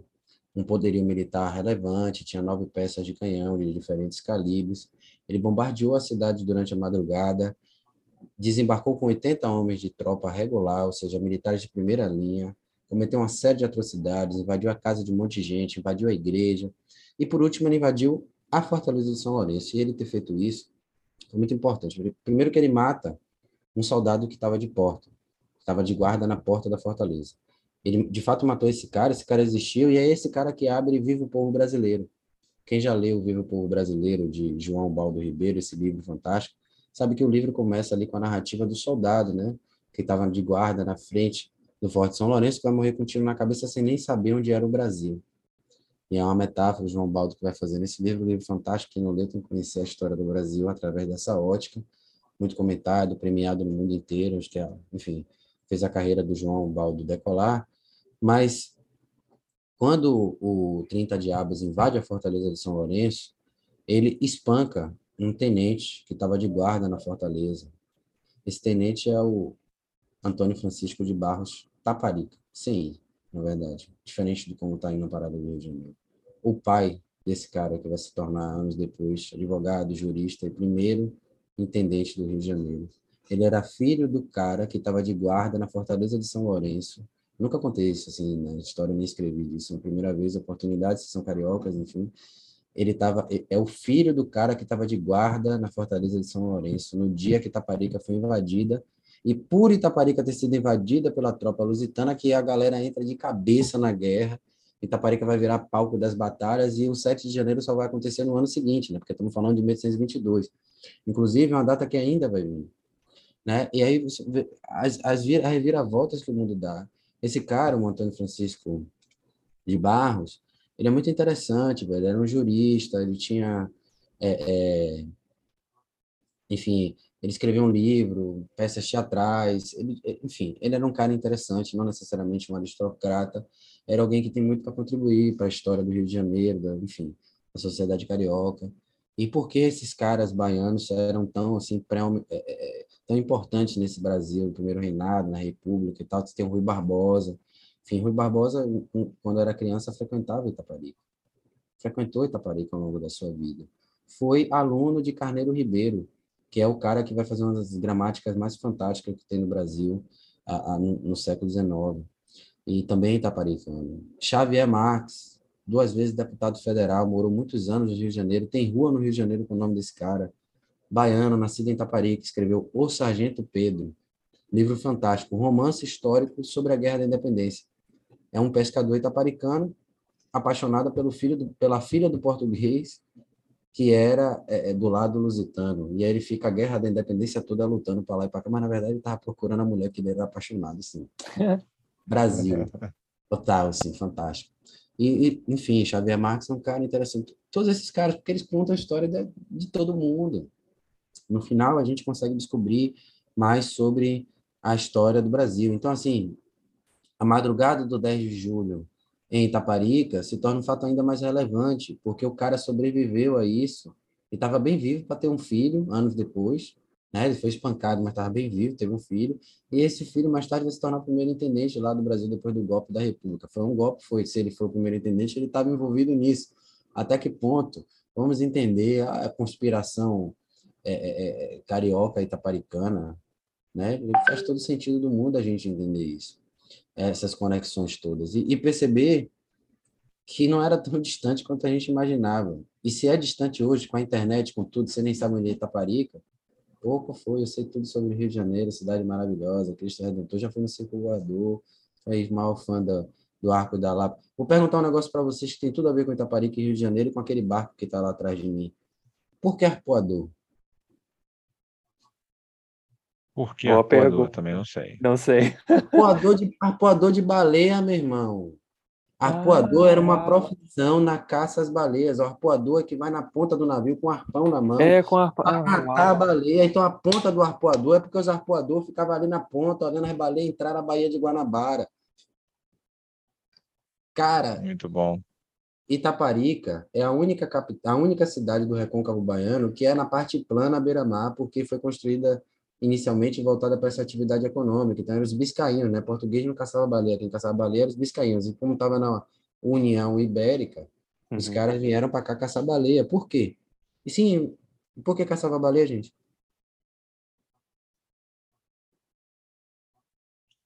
um poderio militar relevante, tinha nove peças de canhão de diferentes calibres. Ele bombardeou a cidade durante a madrugada, desembarcou com 80 homens de tropa regular, ou seja, militares de primeira linha, cometeu uma série de atrocidades, invadiu a casa de um monte de gente, invadiu a igreja, e por último ele invadiu a fortaleza de São Lourenço. E ele ter feito isso foi muito importante. Primeiro que ele mata um soldado que estava de porta, estava de guarda na porta da fortaleza. Ele de fato matou esse cara, esse cara existiu e é esse cara que abre Viva o Povo Brasileiro. Quem já leu Viva o Povo Brasileiro de João Baldo Ribeiro, esse livro fantástico, sabe que o livro começa ali com a narrativa do soldado, né? Que estava de guarda na frente do Forte São Lourenço, que vai morrer com um tiro na cabeça sem nem saber onde era o Brasil. E é uma metáfora, João Baldo, que vai fazer nesse livro, um livro fantástico, quem não leu tem que conhecer a história do Brasil através dessa ótica, muito comentado, premiado no mundo inteiro, acho que, é, enfim, fez a carreira do João Baldo decolar, mas quando o 30 Diabos invade a fortaleza de São Lourenço, ele espanca um tenente que estava de guarda na fortaleza. Esse tenente é o Antônio Francisco de Barros Taparica, sim, na verdade, diferente de como está indo na parada do Rio de Janeiro. O pai desse cara que vai se tornar anos depois advogado, jurista e primeiro intendente do Rio de Janeiro. Ele era filho do cara que estava de guarda na Fortaleza de São Lourenço. Nunca contei isso assim na história, nem escrevi disso. Na primeira vez, oportunidades, são cariocas, enfim ele tava, é o filho do cara que estava de guarda na fortaleza de São Lourenço no dia que Itaparica foi invadida e por Itaparica ter sido invadida pela tropa lusitana que a galera entra de cabeça na guerra Itaparica vai virar palco das batalhas e o 7 de janeiro só vai acontecer no ano seguinte, né? Porque estamos falando de 1822. Inclusive, é uma data que ainda vai vir. Né? E aí, as, as, as reviravoltas que o mundo dá. Esse cara, o Antônio Francisco de Barros, ele é muito interessante, velho. Ele era um jurista, ele tinha. É, é, enfim, ele escreveu um livro, peças teatrais, ele, enfim, ele era um cara interessante, não necessariamente um aristocrata, era alguém que tem muito para contribuir para a história do Rio de Janeiro, da, enfim, da sociedade carioca. E por que esses caras baianos eram tão assim pré, é, é, tão importantes nesse Brasil, no primeiro reinado, na República e tal? Você tem o Rui Barbosa, enfim, Rui Barbosa, quando era criança, frequentava Itaparica. Frequentou Itaparica ao longo da sua vida. Foi aluno de Carneiro Ribeiro, que é o cara que vai fazer uma das gramáticas mais fantásticas que tem no Brasil a, a, no, no, século XIX. E também itaparicano. Xavier Marx, duas vezes deputado federal, morou muitos anos no Rio de Janeiro, tem rua no Rio de Janeiro com o nome desse cara. Baiano, nascido em Itaparica, escreveu O Sargento Pedro, livro fantástico, romance histórico sobre a Guerra da Independência é um pescador itaparicano apaixonado pelo filho do, pela filha do português que era é, é, do lado lusitano. E aí ele fica a guerra da independência toda lutando para lá e para cá, mas na verdade ele estava procurando a mulher que ele era apaixonado, assim. Brasil. Total, assim, fantástico. E, e, enfim, Xavier Marques é um cara interessante. Todos esses caras, porque eles contam a história de, de todo mundo. No final, a gente consegue descobrir mais sobre a história do Brasil. Então, assim, a madrugada do 10 de julho em Itaparica se torna um fato ainda mais relevante, porque o cara sobreviveu a isso e estava bem vivo para ter um filho anos depois. Né? Ele foi espancado, mas estava bem vivo, teve um filho. E esse filho mais tarde vai se tornar o primeiro intendente lá do Brasil depois do golpe da República. Foi um golpe, foi. Se ele foi o primeiro intendente, ele estava envolvido nisso. Até que ponto? Vamos entender a conspiração é, é, é carioca itaparicana né? Faz todo sentido do mundo a gente entender isso, essas conexões todas. E, e perceber que não era tão distante quanto a gente imaginava. E se é distante hoje, com a internet, com tudo, você nem sabe onde é Itaparica, pouco foi, eu sei tudo sobre o Rio de Janeiro, cidade maravilhosa, Cristo Redentor, já fui no Circo Voador, fez mal fã da, do Arco da Lapa. Vou perguntar um negócio para vocês que tem tudo a ver com Itaparica e Rio de Janeiro, com aquele barco que está lá atrás de mim. Por que arpoador? Por que Boa arpoador? Pergunta. Também não sei. Não sei. Arpoador de, arpoador de baleia, meu irmão. Arpoador ah, era uma profissão na caça às baleias. O arpoador é que vai na ponta do navio com o arpão na mão. É, com arpão. Para ah, matar a baleia. Então, a ponta do arpoador é porque os arpoadores ficavam ali na ponta, olhando as baleias entrar na Baía de Guanabara. Cara. Muito bom. Itaparica é a única, a única cidade do Recôncavo Baiano que é na parte plana à beira-mar, porque foi construída inicialmente voltada para essa atividade econômica. Então, eram os biscaínos, né? Português não caçava baleia, quem caçava baleia eram os biscaínos. E como estava na União Ibérica, uhum. os caras vieram para cá caçar baleia. Por quê? E sim, por que caçava baleia, gente?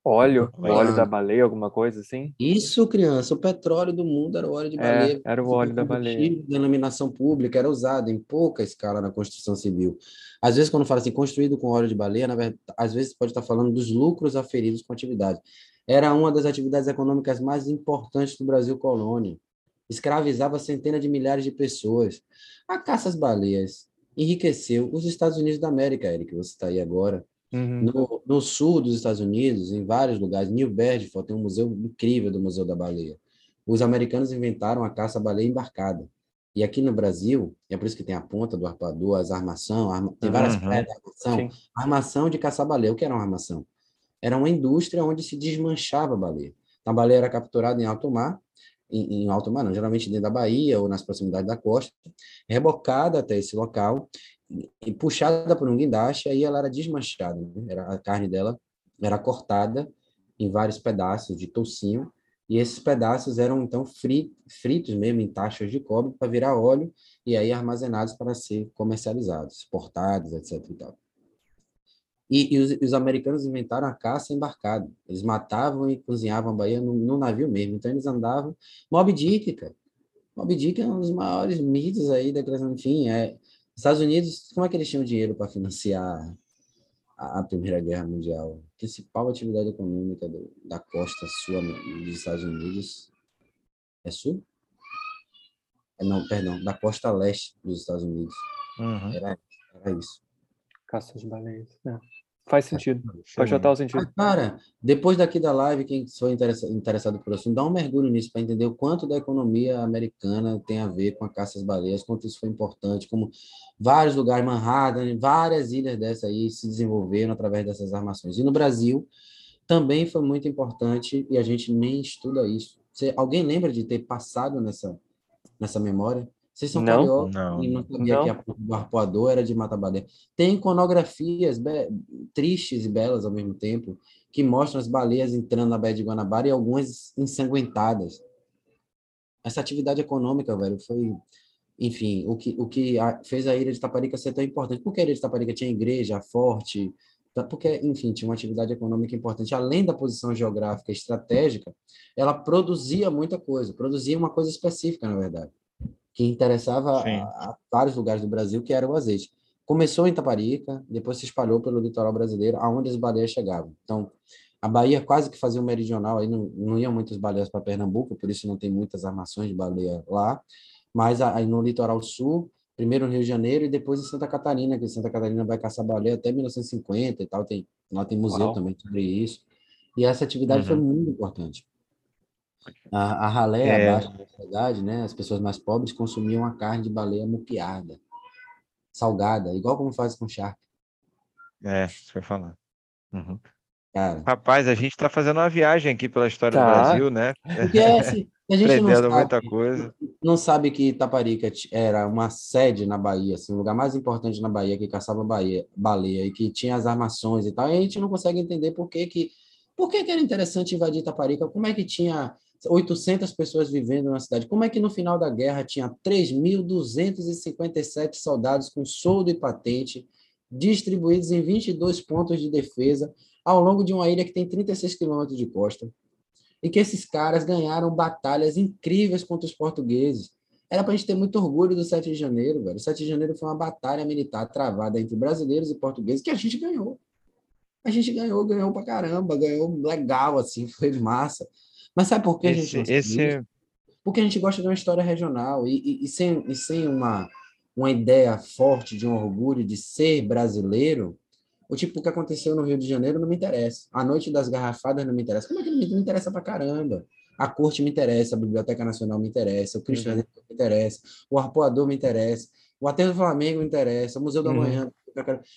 Óleo, o óleo da baleia, alguma coisa assim? Isso, criança, o petróleo do mundo era o óleo de é, baleia. É, era o óleo da baleia. Denominação pública, era usado em pouca escala na construção civil. Às vezes, quando fala assim, construído com óleo de baleia, na verdade, às vezes pode estar falando dos lucros aferidos com a atividade. Era uma das atividades econômicas mais importantes do Brasil colônia. Escravizava centenas de milhares de pessoas. A caça às baleias enriqueceu os Estados Unidos da América, Eric, você está aí agora Uhum. No, no, sul dos Estados Unidos, em vários lugares, New Bedford tem um museu incrível do Museu da Baleia. Os americanos inventaram a caça à baleia embarcada. E aqui no Brasil, é por isso que tem a ponta do arpoador, as armação, arma, tem várias uhum. pedras de armação. Sim. Armação de caçar baleia. O que era uma armação? Era uma indústria onde se desmanchava a baleia. Então, a baleia era capturada em alto mar, em, em alto mar, não, geralmente dentro da Bahia ou nas proximidades da costa, rebocada até esse local puxada por um guindaste, aí ela era desmanchada, né? era, a carne dela era cortada em vários pedaços de toucinho, e esses pedaços eram então fritos mesmo em taxas de cobre para virar óleo e aí armazenados para ser comercializados, exportados, etc. E, tal. e, e os, os, americanos inventaram a caça embarcada. Eles matavam e cozinhavam a Bahia no, no, navio mesmo. Então eles andavam. Mob Dick, cara. Mob Dick é um dos maiores mitos aí da criação. Enfim, é, Estados Unidos, como é que eles tinham dinheiro para financiar a, a, Primeira Guerra Mundial? A principal atividade econômica do, da costa sul dos Estados Unidos é sul? É, não, perdão, da costa leste dos Estados Unidos. Uhum. Era, era isso. Caça de baleias. É. Faz sentido. Faz total sentido. cara, depois daqui da live, quem for interessado por assunto, dá um mergulho nisso para entender o quanto da economia americana tem a ver com a caça às baleias, quanto isso foi importante, como vários lugares, Manhattan, várias ilhas dessas aí se desenvolveram através dessas armações. E no Brasil também foi muito importante e a gente nem estuda isso. Você, alguém lembra de ter passado nessa, nessa memória? Vocês são não, cariocas não, e não sabia não. que a o arpoador era de mata-baleia. Tem iconografias tristes e belas ao mesmo tempo que mostram as baleias entrando na Baía de Guanabara e algumas ensanguentadas. Essa atividade econômica, velho, foi, enfim, o que, o que fez a ilha de Taparica ser tão importante. Porque a ilha de Taparica tinha igreja forte, porque, enfim, tinha uma atividade econômica importante. Além da posição geográfica estratégica, ela produzia muita coisa, produzia uma coisa específica, na verdade que interessava a, a, vários lugares do Brasil, que era o azeite. Começou em Itaparica, depois se espalhou pelo litoral brasileiro, aonde as baleias chegavam. Então, a Bahia quase que fazia um meridional, aí não, não iam muitas baleias para Pernambuco, por isso não tem muitas armações de baleia lá, mas aí no litoral sul, primeiro no Rio de Janeiro e depois em Santa Catarina, que Santa Catarina vai caçar baleia até 1950 e tal, tem, lá tem museu Uau. também sobre isso. E essa atividade uhum. foi muito importante. A, a ralé é. abaixo da sociedade, né, as pessoas mais pobres consumiam a carne de baleia mupiada, salgada, igual como faz com charque. É, que eu falar. Uhum. Cara, Rapaz, a gente está fazendo uma viagem aqui pela história tá. do Brasil, né? Porque assim, a gente não sabe, muita coisa. não sabe que Itaparica era uma sede na Bahia, assim, o lugar mais importante na Bahia que caçava Bahia, baleia e que tinha as armações e tal. E a gente não consegue entender por que que por que, que era interessante invadir Itaparica? Como é que tinha 800 pessoas vivendo na cidade. Como é que no final da guerra tinha 3.257 soldados com soldo e patente distribuídos em 22 pontos de defesa ao longo de uma ilha que tem 36 quilômetros de costa. E que esses caras ganharam batalhas incríveis contra os portugueses. Era para a gente ter muito orgulho do 7 de janeiro, velho. O 7 de janeiro foi uma batalha militar travada entre brasileiros e portugueses que a gente ganhou. A gente ganhou, ganhou pra caramba, ganhou legal, assim, <laughs> foi massa. Mas sabe por que esse, a gente esse... Porque a gente gosta de uma história regional e, e, e sem, e sem uma, uma ideia forte de um orgulho de ser brasileiro, o tipo que aconteceu no Rio de Janeiro não me interessa. A Noite das Garrafadas não me interessa. Como é que não me, me interessa pra caramba? A corte me interessa, a Biblioteca Nacional me interessa, o Cristianismo uhum. me interessa, o Arpoador me interessa, o Aterro do Flamengo me interessa, o Museu da uhum. Manhã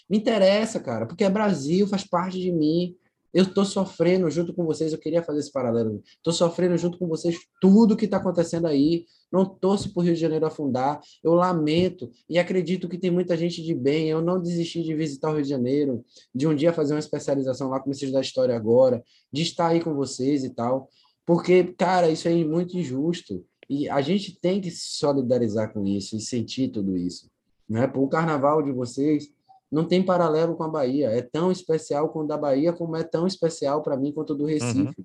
me interessa, cara, porque é Brasil, faz parte de mim. Eu estou sofrendo junto com vocês, eu queria fazer esse paralelo. Estou sofrendo junto com vocês tudo que está acontecendo aí. Não torço para o Rio de Janeiro afundar. Eu lamento e acredito que tem muita gente de bem. Eu não desisti de visitar o Rio de Janeiro, de um dia fazer uma especialização lá, comecei a estudar história agora, de estar aí com vocês e tal. Porque, cara, isso é muito injusto. E a gente tem que se solidarizar com isso e sentir tudo isso. Né? O carnaval de vocês não tem paralelo com a Bahia. É tão especial quanto da Bahia, como é tão especial para mim quanto do Recife. Uhum.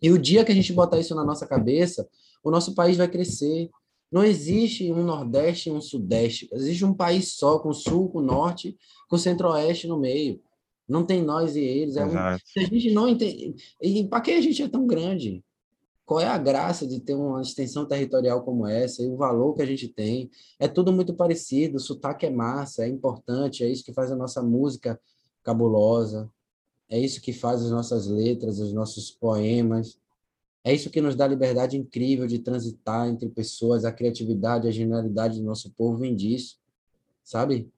E o dia que a gente botar isso na nossa cabeça, o nosso país vai crescer. Não existe um Nordeste e um Sudeste. Existe um país só, com Sul, com Norte, com Centro-Oeste no meio. Não tem nós e eles. É um... a gente não entende. E para que a gente é tão grande? Qual é a graça de ter uma extensão territorial como essa e o valor que a gente tem? É tudo muito parecido, o sotaque é massa, é importante, é isso que faz a nossa música cabulosa, é isso que faz as nossas letras, os nossos poemas, é isso que nos dá a liberdade incrível de transitar entre pessoas, a criatividade, a genialidade do nosso povo vem disso, sabe?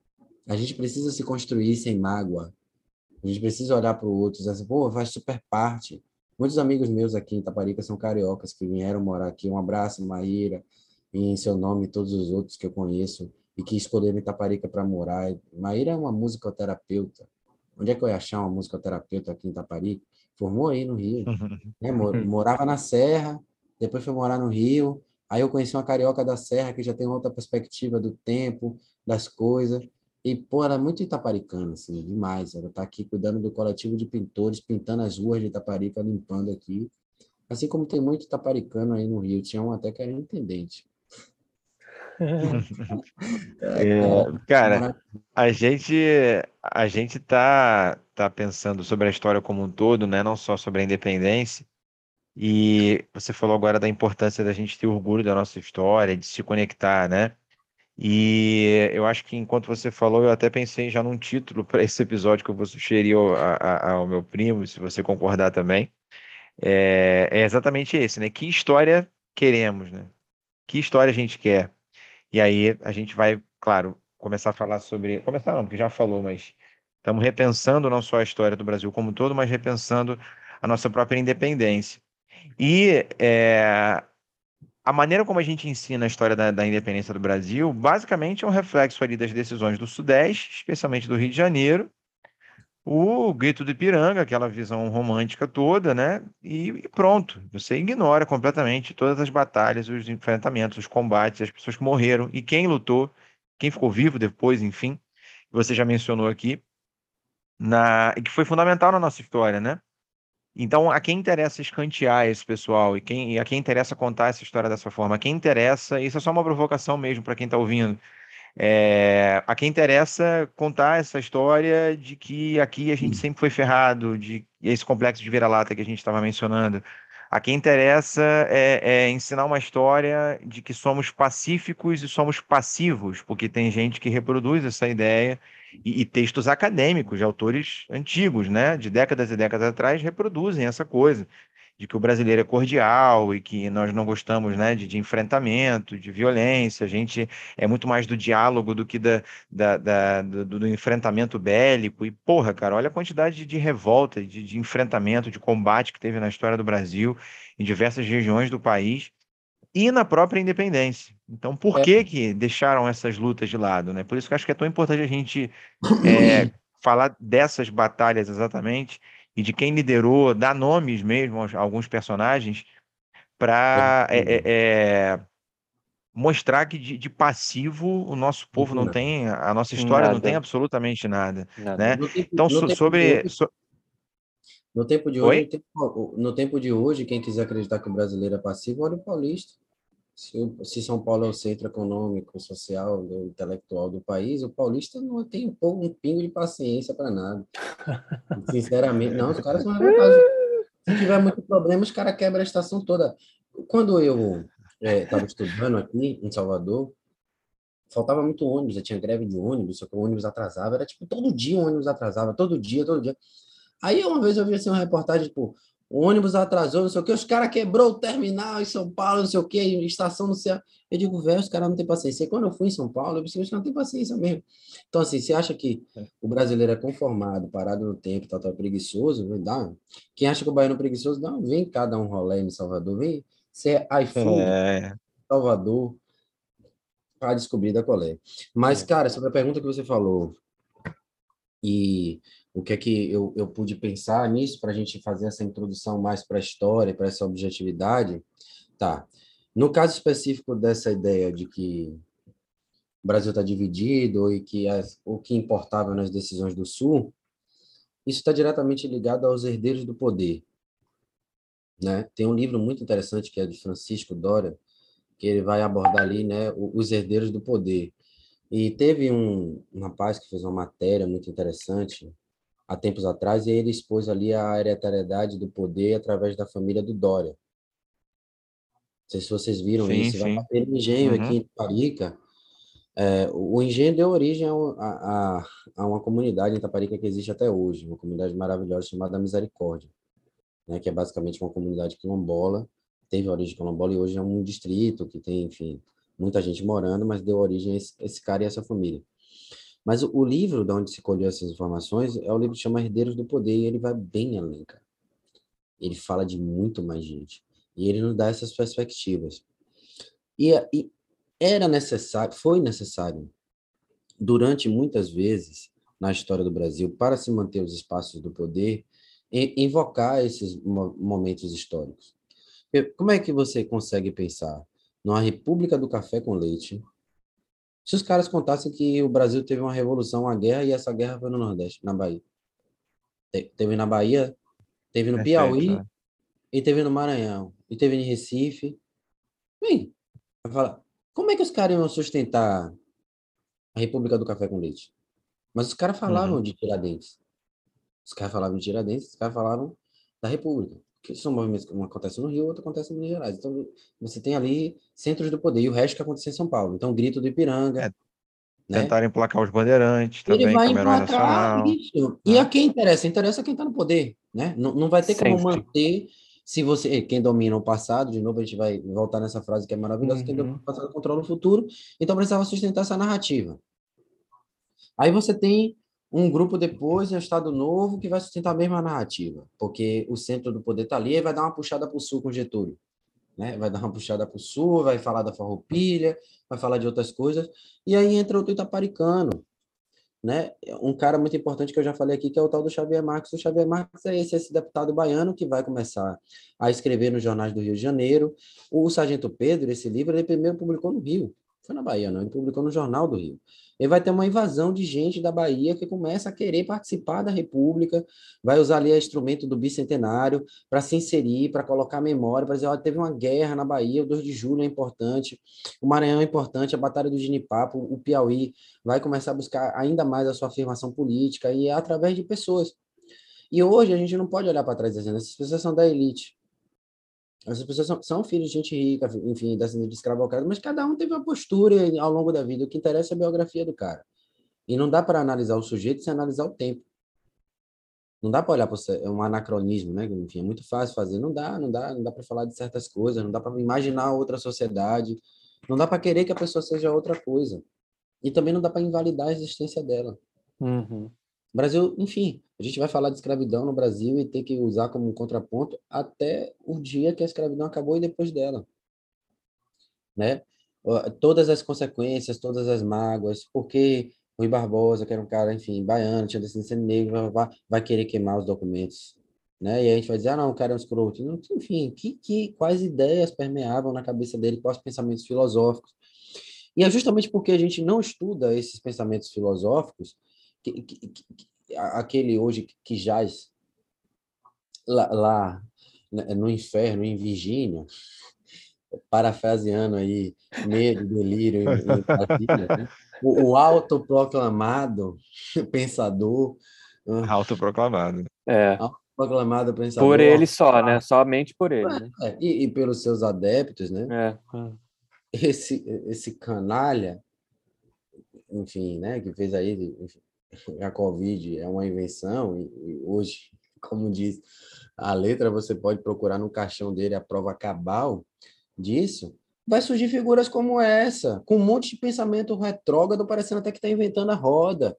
A gente precisa se construir sem mágoa, a gente precisa olhar para o outro e dizer assim, pô, faz super parte, Muitos amigos meus aqui em Taparica são cariocas que vieram morar aqui. Um abraço, Maíra, em seu nome e todos os outros que eu conheço e que escolheram Itaparica para morar. Maíra é uma musicoterapeuta. Onde é que eu ia achar uma musicoterapeuta aqui em Itaparica? Formou aí no Rio. né? <laughs> Morava na Serra, depois foi morar no Rio. Aí eu conheci uma carioca da Serra que já tem outra perspectiva do tempo, das coisas. E, pô, ela é muito itaparicana, assim, demais. Ela tá aqui cuidando do coletivo de pintores, pintando as ruas de Itaparica, limpando aqui. Assim como tem muito itaparicano aí no Rio. Tinha um até que era intendente. <laughs> é, cara, a gente a gente tá tá pensando sobre a história como um todo, né? Não só sobre a independência. E você falou agora da importância da gente ter orgulho da nossa história, de se conectar, né? E eu acho que enquanto você falou, eu até pensei já num título <laughs> para esse episódio que eu vou sugerir ao, ao meu primo, se você concordar também. É, é, exatamente esse, né? Que história queremos, né? Que história a gente quer? E aí a gente vai, claro, começar a falar sobre. Começar não, porque já falou, mas estamos repensando não só a história do Brasil como um todo, mas repensando a nossa própria independência. E é, a maneira como a gente ensina a história da, da, independência do Brasil, basicamente é um reflexo ali das decisões do Sudeste, especialmente do Rio de Janeiro, o grito do Ipiranga, aquela visão romântica toda, né? E, e, pronto, você ignora completamente todas as batalhas, os enfrentamentos, os combates, as pessoas que morreram e quem lutou, quem ficou vivo depois, enfim, você já mencionou aqui, na, que foi fundamental na nossa história, né? Então, a quem interessa escantear esse pessoal e, quem, e a quem interessa contar essa história dessa forma, a quem interessa, isso é só uma provocação mesmo para quem está ouvindo, é, a quem interessa contar essa história de que aqui a gente sempre foi ferrado, de esse complexo de vira-lata que a gente estava mencionando. A quem interessa é, é, ensinar uma história de que somos pacíficos e somos passivos, porque tem gente que reproduz essa ideia e, e, textos acadêmicos de autores antigos, né, de décadas e décadas atrás, reproduzem essa coisa de que o brasileiro é cordial e que nós não gostamos né, de, de enfrentamento, de violência, a gente é muito mais do diálogo do que da, da, da do, do, enfrentamento bélico. E, porra, cara, olha a quantidade de, de revolta, de, de enfrentamento, de combate que teve na história do Brasil, em diversas regiões do país e na própria independência. Então, por é. que que deixaram essas lutas de lado, né? Por isso que eu acho que é tão importante a gente <coughs> é, falar dessas batalhas exatamente e de quem liderou, dar nomes mesmo a alguns personagens para é, é, é mostrar que de, de, passivo o nosso povo não, tem, a nossa história nada. não tem absolutamente nada. nada. Né? Tempo, então, so, sobre. So... No tempo de hoje, tempo, no tempo, de hoje, quem quiser acreditar que o brasileiro é passivo, olha o paulista. Se, se São Paulo é o centro econômico, social, intelectual do país, o paulista não tem um, pouco, um pingo de paciência para nada. <laughs> Sinceramente, não, os caras são revoltados. Se tiver muito problema, os caras quebram a estação toda. Quando eu estava é, estudando aqui em Salvador, faltava muito ônibus, eu tinha greve de ônibus, só que o ônibus atrasava, era tipo todo dia o ônibus atrasava, todo dia, todo dia. Aí uma vez eu vi assim uma reportagem, tipo, o ônibus atrasou, não sei o que, os caras quebrou o terminal em São Paulo, não sei o que, estação no céu. Eu digo, velho, os caras não têm paciência. E quando eu fui em São Paulo, eu percebi que não tem paciência mesmo. Então, assim, você acha que é. o brasileiro é conformado, parado no tempo, tá, tá preguiçoso, dá. Quem acha que o baiano é preguiçoso, não, vem cá dar um rolê em Salvador, vem ser iPhone, é. Salvador, para descobrir da colé. Mas, é. cara, sobre a pergunta que você falou, e o que é que eu, eu pude pensar nisso para a gente fazer essa introdução mais para a história, para essa objetividade, tá. No caso específico dessa ideia de que o Brasil está dividido e que o que importava nas decisões do Sul, isso está diretamente ligado aos herdeiros do poder. Né? Tem um livro muito interessante que é de Francisco Dória, que ele vai abordar ali né, os herdeiros do poder. E teve um, um rapaz que fez uma matéria muito interessante há tempos atrás, e ele expôs ali a hereditariedade do poder através da família do Dória. Não sei se vocês viram sim, isso. Sim. Vai ter um engenho uhum. aqui em Taparica. É, o engenho deu origem a, a, a, uma comunidade em Taparica que existe até hoje, uma comunidade maravilhosa chamada Misericórdia né, que é basicamente uma comunidade quilombola, teve origem quilombola e hoje é um distrito que tem, enfim, muita gente morando, mas deu origem a esse, esse cara e essa família. Mas o, livro de onde se colheu essas informações é o livro que chama Herdeiros do Poder e ele vai bem além, cara. Ele fala de muito mais gente e ele nos dá essas perspectivas. E, e era necessário, foi necessário, durante muitas vezes na história do Brasil, para se manter os espaços do poder, invocar esses momentos históricos. Como é que você consegue pensar numa república do café com leite se os caras contassem que o Brasil teve uma revolução, uma guerra, e essa guerra foi no Nordeste, na Bahia? Teve na Bahia, teve no Piauí, é. e teve no Maranhão, e teve em Recife. Bem, falar, como é que os caras iam sustentar a República do Café com Leite? Mas os caras falavam uhum. de Tiradentes. Os caras falavam de Tiradentes, os caras falavam da República. Que são movimentos que um acontece no Rio, outro acontece em Minas Gerais. Então, você tem ali centros do poder, e o resto que acontece em São Paulo. Então, grito do Ipiranga. É, né? Tentar emplacar os bandeirantes também, Ele vai emplacar isso. E a quem interessa? Interessa quem está no poder. Né? Não, não vai ter Sempre. como manter se você quem domina o passado, de novo a gente vai voltar nessa frase que é maravilhosa, uhum. quem domina o passado controla o futuro, então precisava sustentar essa narrativa. Aí você tem um grupo depois, é um Estado novo, que vai sustentar a mesma narrativa, porque o centro do poder está ali e vai dar uma puxada para o sul com Getúlio. Né? Vai dar uma puxada para o sul, vai falar da farroupilha, vai falar de outras coisas, e aí entra o Itaparicano, né? Um cara muito importante que eu já falei aqui, que é o tal do Xavier Marques. O Xavier Marques é esse, esse deputado baiano que vai começar a escrever nos jornais do Rio de Janeiro. O Sargento Pedro, esse livro, ele primeiro publicou no Rio. Foi na Bahia, não, ele publicou no Jornal do Rio ele vai ter uma invasão de gente da Bahia que começa a querer participar da República, vai usar ali o instrumento do bicentenário para se inserir, para colocar memória, para dizer, olha, teve uma guerra na Bahia, o 2 de julho é importante, o Maranhão é importante, a Batalha do Ginipapo, o Piauí vai começar a buscar ainda mais a sua afirmação política e é através de pessoas. E hoje a gente não pode olhar para trás dizendo, essas pessoas são da elite. Essas pessoas são, são, filhos de gente rica, enfim, descendentes de escravocrata, mas cada um teve uma postura ao longo da vida. O que interessa é a biografia do cara. E não dá para analisar o sujeito sem analisar o tempo. Não dá para olhar para é um anacronismo, né? Enfim, é muito fácil fazer. Não dá, não dá, não dá para falar de certas coisas, não dá para imaginar outra sociedade, não dá para querer que a pessoa seja outra coisa. E também não dá para invalidar a existência dela. Uhum. Brasil, enfim, a gente vai falar de escravidão no Brasil e ter que usar como um contraponto até o dia que a escravidão acabou e depois dela. Né? Todas as consequências, todas as mágoas, porque Rui Barbosa, que era um cara, enfim, baiano, tinha descendência negra, vai, vai querer queimar os documentos. Né? E a gente vai dizer, ah, não, o cara é um escroto. Enfim, que, que, quais ideias permeavam na cabeça dele, quais pensamentos filosóficos. E é justamente porque a gente não estuda esses pensamentos filosóficos, que, que, aquele hoje que jaz lá, lá né, no inferno, em Virgínia, parafraseando aí, medo, delírio, em, em né? o, o autoproclamado <laughs> pensador. Autoproclamado. É. Autoproclamado pensador. Por ele só, né? Somente por ele. Né? É, e, e, pelos seus adeptos, né? É. Esse, esse canalha, enfim, né? Que fez aí enfim, a Covid é uma invenção, e, hoje, <laughs> como diz a letra, você pode procurar no caixão dele a prova cabal disso, vai surgir figuras como essa, com um monte de pensamento retrógrado, parecendo até que está inventando a roda.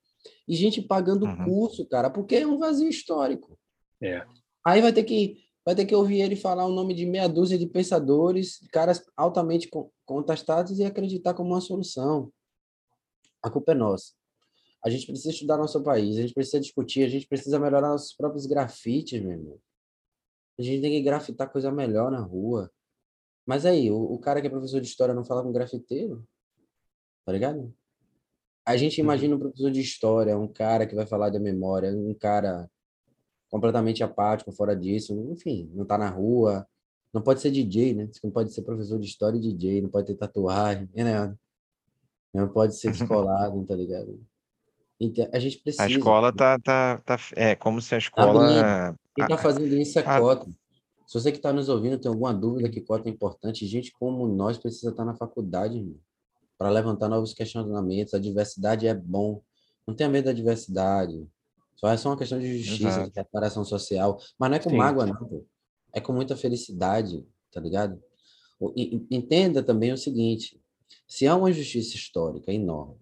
E gente pagando uhum. curso, cara, porque é um vazio histórico. É. Aí vai ter que vai ter que ouvir ele falar o nome de meia dúzia de pensadores, caras altamente contestados e acreditar como uma solução. A culpa é nossa. A gente precisa estudar nosso país, a gente precisa discutir, a gente precisa melhorar nossos próprios grafites, meu irmão. A gente tem que grafitar coisa melhor na rua. Mas aí, o, o cara que é professor de história não fala com grafiteiro? Tá ligado? A gente uhum. imagina um professor de história, um cara que vai falar da memória, um cara completamente apático, fora disso, enfim, não tá na rua, não pode ser DJ, né? Não pode ser professor de história e DJ, não pode ter tatuagem, né? Não pode ser descolado, <laughs> tá ligado? Então, a gente precisa. A escola tá, tá, tá é como se a escola. Quem tá fazendo isso é a cota. Se você que está nos ouvindo tem alguma dúvida que cota é importante, gente como nós precisa estar tá na faculdade para levantar novos questionamentos. A diversidade é bom. Não tenha medo da diversidade. Só é só uma questão de justiça, Exato. de reparação social. Mas não é com Sim. mágoa, não. Pô. É com muita felicidade, tá ligado? Entenda também o seguinte: se há uma injustiça histórica enorme,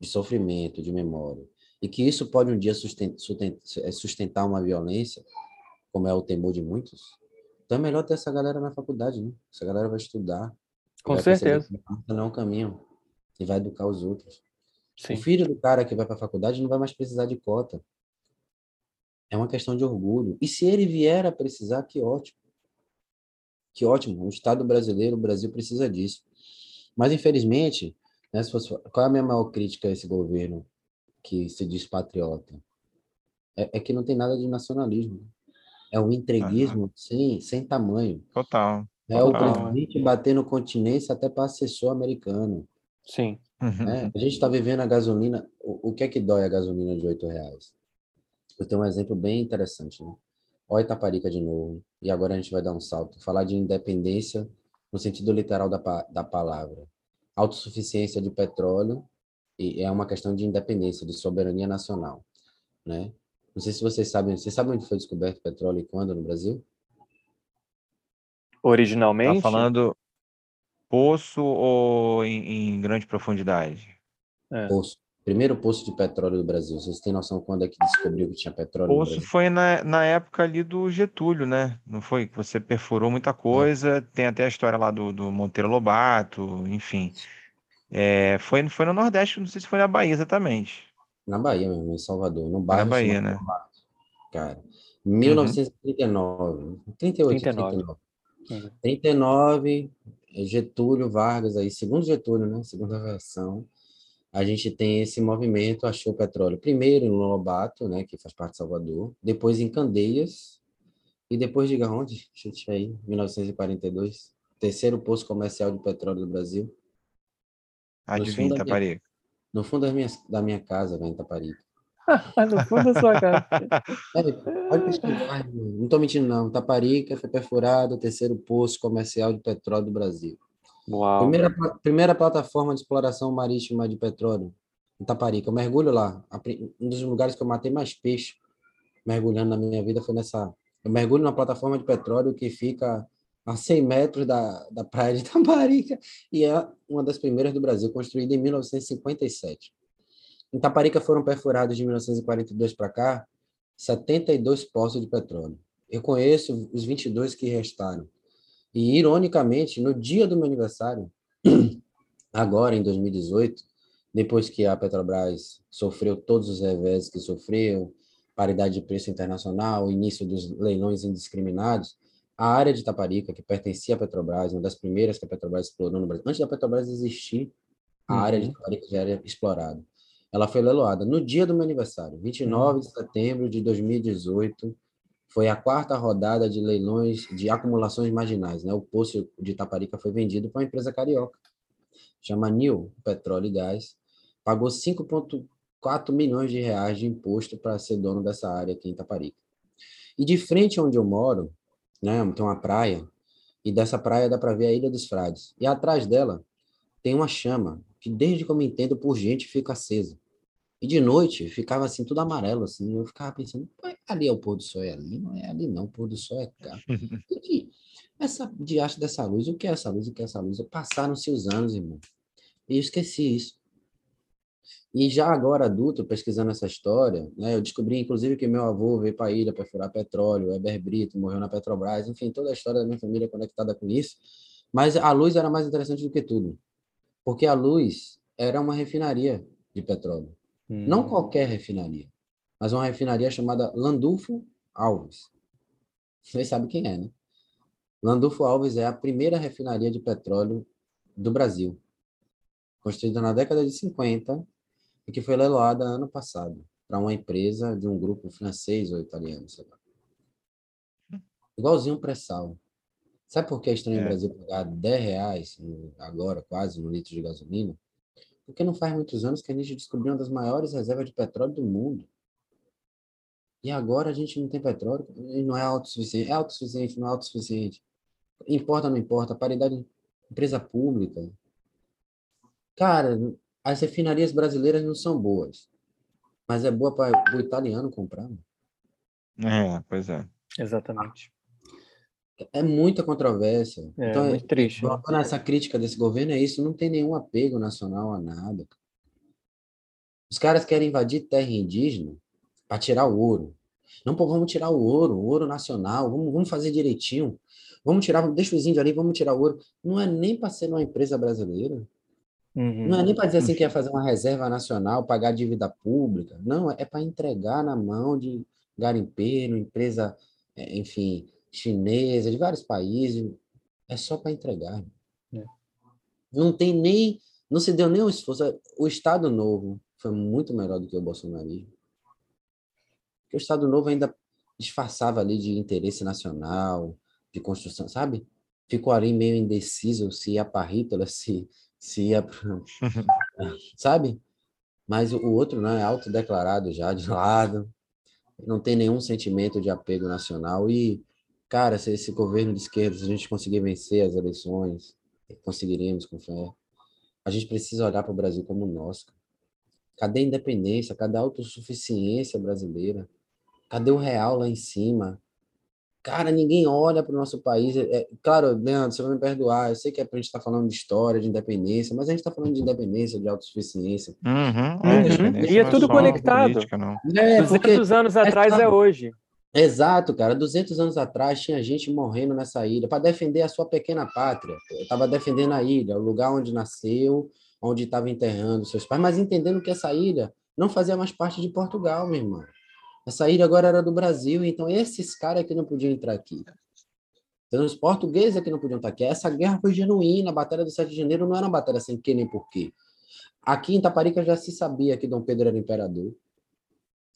de sofrimento, de memória, e que isso pode um dia sustentar uma violência, como é o temor de muitos, então é melhor ter essa galera na faculdade, né? Essa galera vai estudar. Com vai certeza. Não é um caminho. E vai educar os outros. Sim. O filho do cara que vai para a faculdade não vai mais precisar de cota. É uma questão de orgulho. E se ele vier a precisar, que ótimo. Que ótimo. O Estado brasileiro, o Brasil precisa disso. Mas, infelizmente, né, fosse, qual é a minha maior crítica a esse governo que se diz patriota? É, é que não tem nada de nacionalismo. É um entreguismo uhum. sem, sem tamanho. Total. É o presidente batendo continência até para assessor americano. Sim. Uhum. É, a gente está vivendo a gasolina. O, o, que é que dói a gasolina de oito reais? Eu tenho um exemplo bem interessante. Né? Olha Itaparica de novo. E agora a gente vai dar um salto. Falar de independência no sentido literal da, da palavra. Autossuficiência de petróleo e é uma questão de independência, de soberania nacional. Né? Não sei se vocês sabem, vocês sabem onde foi descoberto petróleo e quando no Brasil? Originalmente? Tá falando poço ou em, em grande profundidade? É. Poço. Primeiro poço de petróleo do Brasil. Vocês têm noção quando é que descobriu que tinha petróleo? Poço foi na, na época ali do Getúlio, né? Não foi? Que você perfurou muita coisa. É. Tem até a história lá do, do Monteiro Lobato, enfim. É, foi, foi no Nordeste, não sei se foi na Bahia exatamente. Na Bahia mesmo, em Salvador, no bairro. Na Bahia, né? Cara, 1939, uhum. 38, 39. 39. Uhum. 39, Getúlio Vargas aí, segundo Getúlio, né? Segunda versão, a gente tem esse movimento, achou petróleo primeiro no Lobato, né, que faz parte de Salvador, depois em Candeias, e depois diga onde? Chute aí, 1942, terceiro poço comercial de petróleo do Brasil. Adivinha, Taparica. No fundo da minha, da minha casa, velho, em Taparica. <laughs> no fundo da sua casa. <laughs> É, pode pesquisar, não estou mentindo, não. Taparica foi perfurado terceiro poço comercial de petróleo do Brasil. Uau. Primeira, primeira plataforma de exploração marítima de petróleo em Taparica. Eu mergulho lá. Um dos lugares que eu matei mais peixe mergulhando na minha vida foi nessa. Eu mergulho na plataforma de petróleo que fica a 100 metros da, da praia de Taparica, <laughs> e é uma das primeiras do Brasil, construída em 1957. Em Taparica foram perfurados de 1942 para cá 72 poços de petróleo. Eu conheço os 22 que restaram. E, ironicamente, no dia do meu aniversário, <clears throat> agora em 2018, depois que a Petrobras sofreu todos os revés que sofreu, paridade de preço internacional, início dos leilões indiscriminados, a área de Taparica, que pertencia à Petrobras, uma das primeiras que a Petrobras explorou no Brasil, antes da Petrobras existir, a uhum. área de Itaparica já era explorada. Ela foi leiloada no dia do meu aniversário, 29 uhum. de setembro de 2018. Foi a quarta rodada de leilões de acumulações marginais. Né? O poço de Itaparica foi vendido para uma empresa carioca, chama Nil Petróleo e Gás. Pagou 5,4 milhões de reais de imposto para ser dono dessa área aqui em Itaparica. E de frente onde eu moro, né, tem uma praia, e dessa praia dá para ver a Ilha dos Frades. E atrás dela tem uma chama, que desde que eu me entendo por gente fica acesa. E de noite ficava assim, tudo amarelo, assim. Eu ficava pensando, ali é o pôr do sol, é ali? Não é ali, não. O pôr do sol é cá. <laughs> E essa diacho dessa luz, o que é essa luz? O que é essa luz? Passaram-se os anos, irmão. E eu esqueci isso. E já agora adulto, pesquisando essa história, né, eu descobri, inclusive, que meu avô veio para a ilha para furar petróleo, Weber Brito morreu na Petrobras, enfim, toda a história da minha família é conectada com isso. Mas a luz era mais interessante do que tudo, porque a luz era uma refinaria de petróleo. Hum. Não qualquer refinaria, mas uma refinaria chamada Landulfo Alves. Vocês sabem quem é, né? Landulfo Alves é a primeira refinaria de petróleo do Brasil, construída na década de 50 e que foi leiloada ano passado para uma empresa de um grupo francês ou italiano, sei lá. Igualzinho um pré-sal. Sabe por que é estranho é. o Brasil pagar 10 reais, agora quase, no litro de gasolina? Porque não faz muitos anos que a gente descobriu uma das maiores reservas de petróleo do mundo. E agora a gente não tem petróleo e não é autossuficiente. É autossuficiente, não é autossuficiente. Importa, não importa. Paridade empresa pública. Cara, as refinarias brasileiras não são boas, mas é boa para o italiano comprar. É, pois é. Exatamente. É muita controvérsia. É, então, muito triste. Né? Essa crítica desse governo é isso, não tem nenhum apego nacional a nada. Os caras querem invadir terra indígena para tirar o ouro. Não, pô, vamos tirar o ouro, o ouro nacional, vamos, vamos fazer direitinho. Vamos tirar, deixa os índios ali, vamos tirar o ouro. Não é nem para ser uma empresa brasileira. Uhum. Não é nem para dizer assim que ia fazer uma reserva nacional, pagar dívida pública. Não, é para entregar na mão de garimpeiro, empresa, é, enfim, chinesa, de vários países. É só para entregar. É. Não tem nem. Não se deu nem um esforço. O Estado Novo foi muito melhor do que o bolsonarismo. Porque o Estado Novo ainda disfarçava ali de interesse nacional, de construção, sabe? Ficou ali meio indeciso se ia para Hitler, <laughs> se se ia, <laughs> sabe? Mas o outro não é autodeclarado já de lado, não tem nenhum sentimento de apego nacional e, cara, se esse governo de esquerda, se a gente conseguir vencer as eleições, conseguiremos com fé, a gente precisa olhar para o Brasil como nosso. Cadê a independência? Cadê a autossuficiência brasileira? Cadê o real lá em cima? Cara, ninguém olha para o nosso país. É, é, claro, Leandro, você vai me perdoar. Eu sei que é para a gente estar tá falando de história, de independência, mas a gente está falando de independência, de autossuficiência. Uhum, é, uhum. E é tudo conectado. Política, não. É, 200 anos atrás é, é hoje. Exato, cara. 200 anos atrás tinha gente morrendo nessa ilha para defender a sua pequena pátria. Eu estava defendendo a ilha, o lugar onde nasceu, onde estava enterrando seus pais, mas entendendo que essa ilha não fazia mais parte de Portugal, meu irmão. Essa ilha agora era do Brasil, então esses caras que não podiam entrar aqui. Então, os portugueses é que não podiam estar aqui. Essa guerra foi genuína, a Batalha do 7 de Janeiro não era uma batalha sem que nem porquê. Aqui em Taparica já se sabia que Dom Pedro era imperador.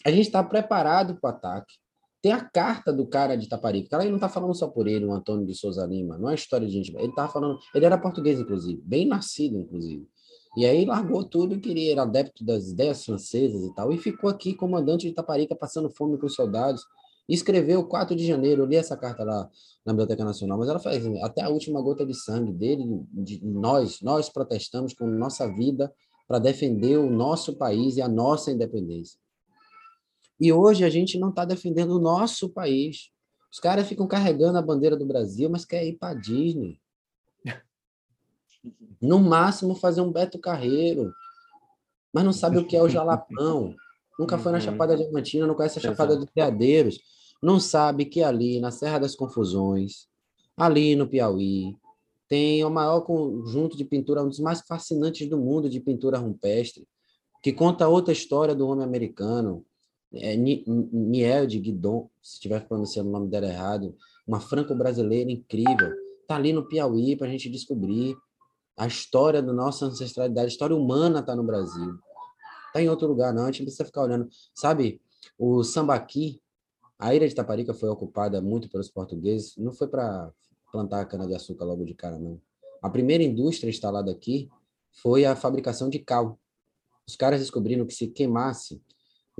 A gente está preparado para o ataque. Tem a carta do cara de Taparica. Ela não está falando só por ele, o Antônio de Souza Lima. Não é história de gente. Ele estava falando. Ele era português, inclusive. Bem nascido, inclusive. E aí largou tudo e queria, era adepto das ideias francesas e tal, e ficou aqui comandante de Taparica, passando fome com os soldados. Escreveu 4 de janeiro, eu li essa carta lá na Biblioteca Nacional, mas ela faz assim, até a última gota de sangue dele, de nós, nós protestamos com nossa vida para defender o nosso país e a nossa independência. E hoje a gente não está defendendo o nosso país. Os caras ficam carregando a bandeira do Brasil, mas quer ir para Disney. <laughs> No máximo fazer um Beto Carreiro, mas não sabe o que é o Jalapão. Nunca foi na uhum. Chapada Diamantina, não conhece a Chapada dos Veadeiros. Não sabe que ali na Serra das Confusões, ali no Piauí, tem o maior conjunto de pintura, um dos mais fascinantes do mundo de pintura rupestre, que conta outra história do homem americano, é, Niel de Guidon, se estiver pronunciando o nome dela errado, uma franco-brasileira incrível. Está ali no Piauí para a gente descobrir. A história da nossa ancestralidade, a história humana está no Brasil. Está em outro lugar, não. A gente precisa ficar olhando. Sabe, o sambaqui, a ilha de Taparica foi ocupada muito pelos portugueses, não foi para plantar cana-de-açúcar logo de cara, não. A primeira indústria instalada aqui foi a fabricação de cal. Os caras descobriram que se queimasse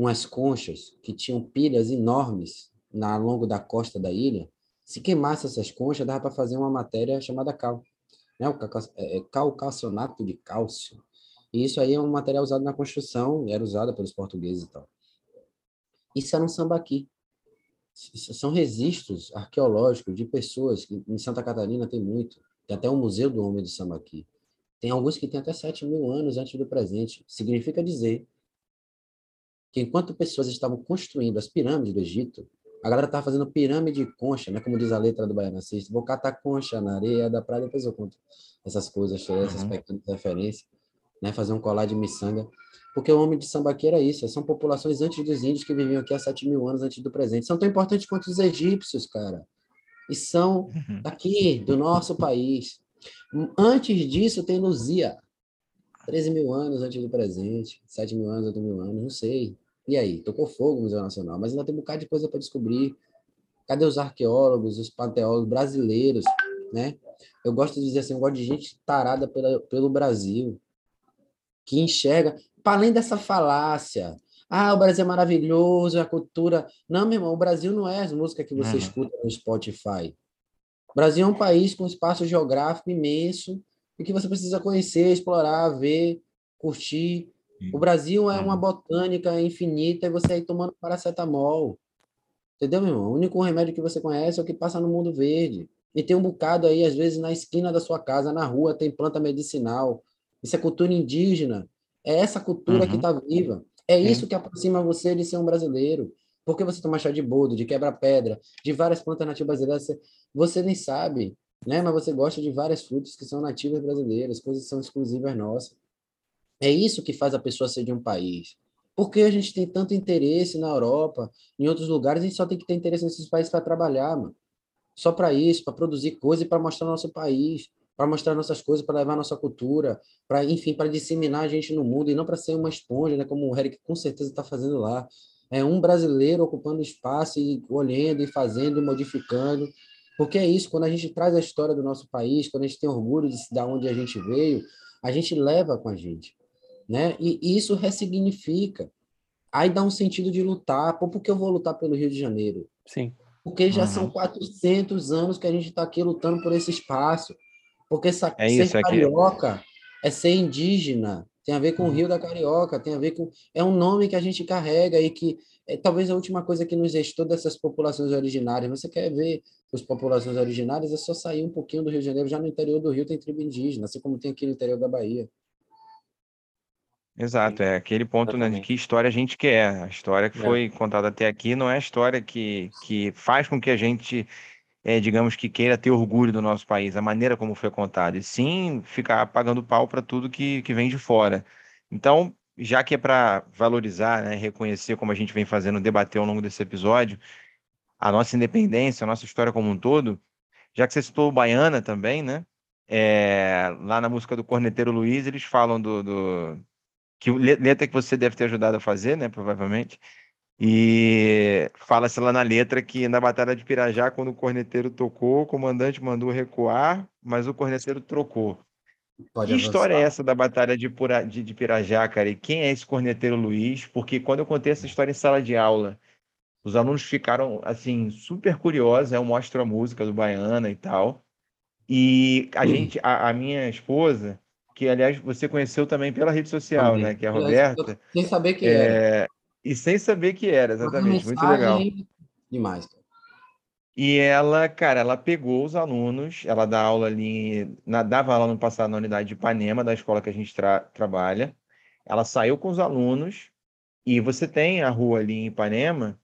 umas conchas que tinham pilhas enormes na ao longo da costa da ilha, se queimasse essas conchas, dava para fazer uma matéria chamada cal, né? o é, é, calcacionato de cálcio. E isso aí é um material usado na construção, era usado pelos portugueses e tal. Isso era um sambaqui. São registros arqueológicos de pessoas, que em Santa Catarina tem muito, tem até o Museu do Homem do Sambaqui. Tem alguns que têm até 7 mil anos antes do presente. Significa dizer que enquanto pessoas estavam construindo as pirâmides do Egito, a galera estava fazendo pirâmide de concha, né? Como diz a letra do Baiano Assist. Vou catar concha na areia da praia, depois eu conto essas coisas, essas uhum. pequenas referências, né? Fazer um colar de miçanga. Porque o homem de sambaqui era isso, são populações antes dos índios que viviam aqui há 7 mil anos antes do presente. São tão importantes quanto os egípcios, cara. E são uhum. daqui, do nosso país. Antes disso, tem Luzia. 13 mil anos antes do presente, 7 mil anos, 8 mil anos, não sei. E aí? Tocou fogo no Museu Nacional, mas ainda tem um bocado de coisa para descobrir. Cadê os arqueólogos, os panteólogos brasileiros, né? Eu gosto de dizer assim, eu gosto de gente tarada pela, pelo Brasil, que enxerga, para além dessa falácia, ah, o Brasil é maravilhoso, a cultura. Não, meu irmão, o Brasil não é as músicas que você escuta no Spotify. O Brasil é um país com espaço geográfico imenso e que você precisa conhecer, explorar, ver, curtir. O Brasil é uma botânica infinita e você aí tomando paracetamol. Entendeu, meu irmão? O único remédio que você conhece é o que passa no mundo verde. E tem um bocado aí, às vezes, na esquina da sua casa, na rua, tem planta medicinal. Isso é cultura indígena. É essa cultura uhum. que está viva. É isso que aproxima você de ser um brasileiro. Porque você toma chá de boldo, de quebra-pedra, de várias plantas nativas brasileiras, você, você nem sabe, né? Mas você gosta de várias frutas que são nativas brasileiras, coisas que são exclusivas nossas. É isso que faz a pessoa ser de um país. Porque a gente tem tanto interesse na Europa, em outros lugares, a gente só tem que ter interesse nesses países para trabalhar, mano. Só para isso, para produzir coisa e para mostrar nosso país, para mostrar nossas coisas, para levar nossa cultura, para, enfim, para disseminar a gente no mundo e não para ser uma esponja, né, como o Eric com certeza está fazendo lá. É um brasileiro ocupando espaço e olhando e fazendo e modificando. Porque é isso, quando a gente traz a história do nosso país, quando a gente tem orgulho de da onde a gente veio, a gente leva com a gente né? E isso ressignifica. Aí dá um sentido de lutar. Pô, por que eu vou lutar pelo Rio de Janeiro? Sim. Porque já uhum. são 400 anos que a gente está aqui lutando por esse espaço. Porque essa, é ser carioca é ser indígena, tem a ver com o uhum. Rio da Carioca, tem a ver com. É um nome que a gente carrega e que é talvez a última coisa que nos restou dessas populações originárias. Você quer ver as populações originárias? É só sair um pouquinho do Rio de Janeiro. Já no interior do Rio tem tribo indígena, assim como tem aqui no interior da Bahia. Exato, é aquele ponto, né, de que história a gente quer. A história que É. foi contada até aqui não é a história que, que faz com que a gente, é, digamos que queira ter orgulho do nosso país, a maneira como foi contada, e sim ficar pagando pau para tudo que, que vem de fora. Então, já que é para valorizar, né, reconhecer, como a gente vem fazendo, debater ao longo desse episódio, a nossa independência, a nossa história como um todo, já que você citou o Baiana também, né? É, lá na música do Corneteiro Luiz, eles falam do, do que letra que você deve ter ajudado a fazer, né, provavelmente. E fala-se lá na letra que na Batalha de Pirajá, quando o corneteiro tocou, o comandante mandou recuar, mas o corneteiro trocou. Pode que avançar. história é essa da Batalha de, Pura, de, de Pirajá, cara? E quem é esse corneteiro Luiz? Porque quando eu contei essa história em sala de aula, os alunos ficaram, assim, super curiosos. Eu mostro a música do Baiana e tal. E a gente, a, a minha esposa, que aliás você conheceu também pela rede social, né? Que é a Roberta. Sem saber que é... era. E sem saber que era, exatamente. Muito legal. Demais. E ela, cara, ela pegou os alunos, ela dá aula ali, na, dava aula no passado na unidade de Ipanema, da escola que a gente tra trabalha. Ela saiu com os alunos e você tem a rua ali em Ipanema,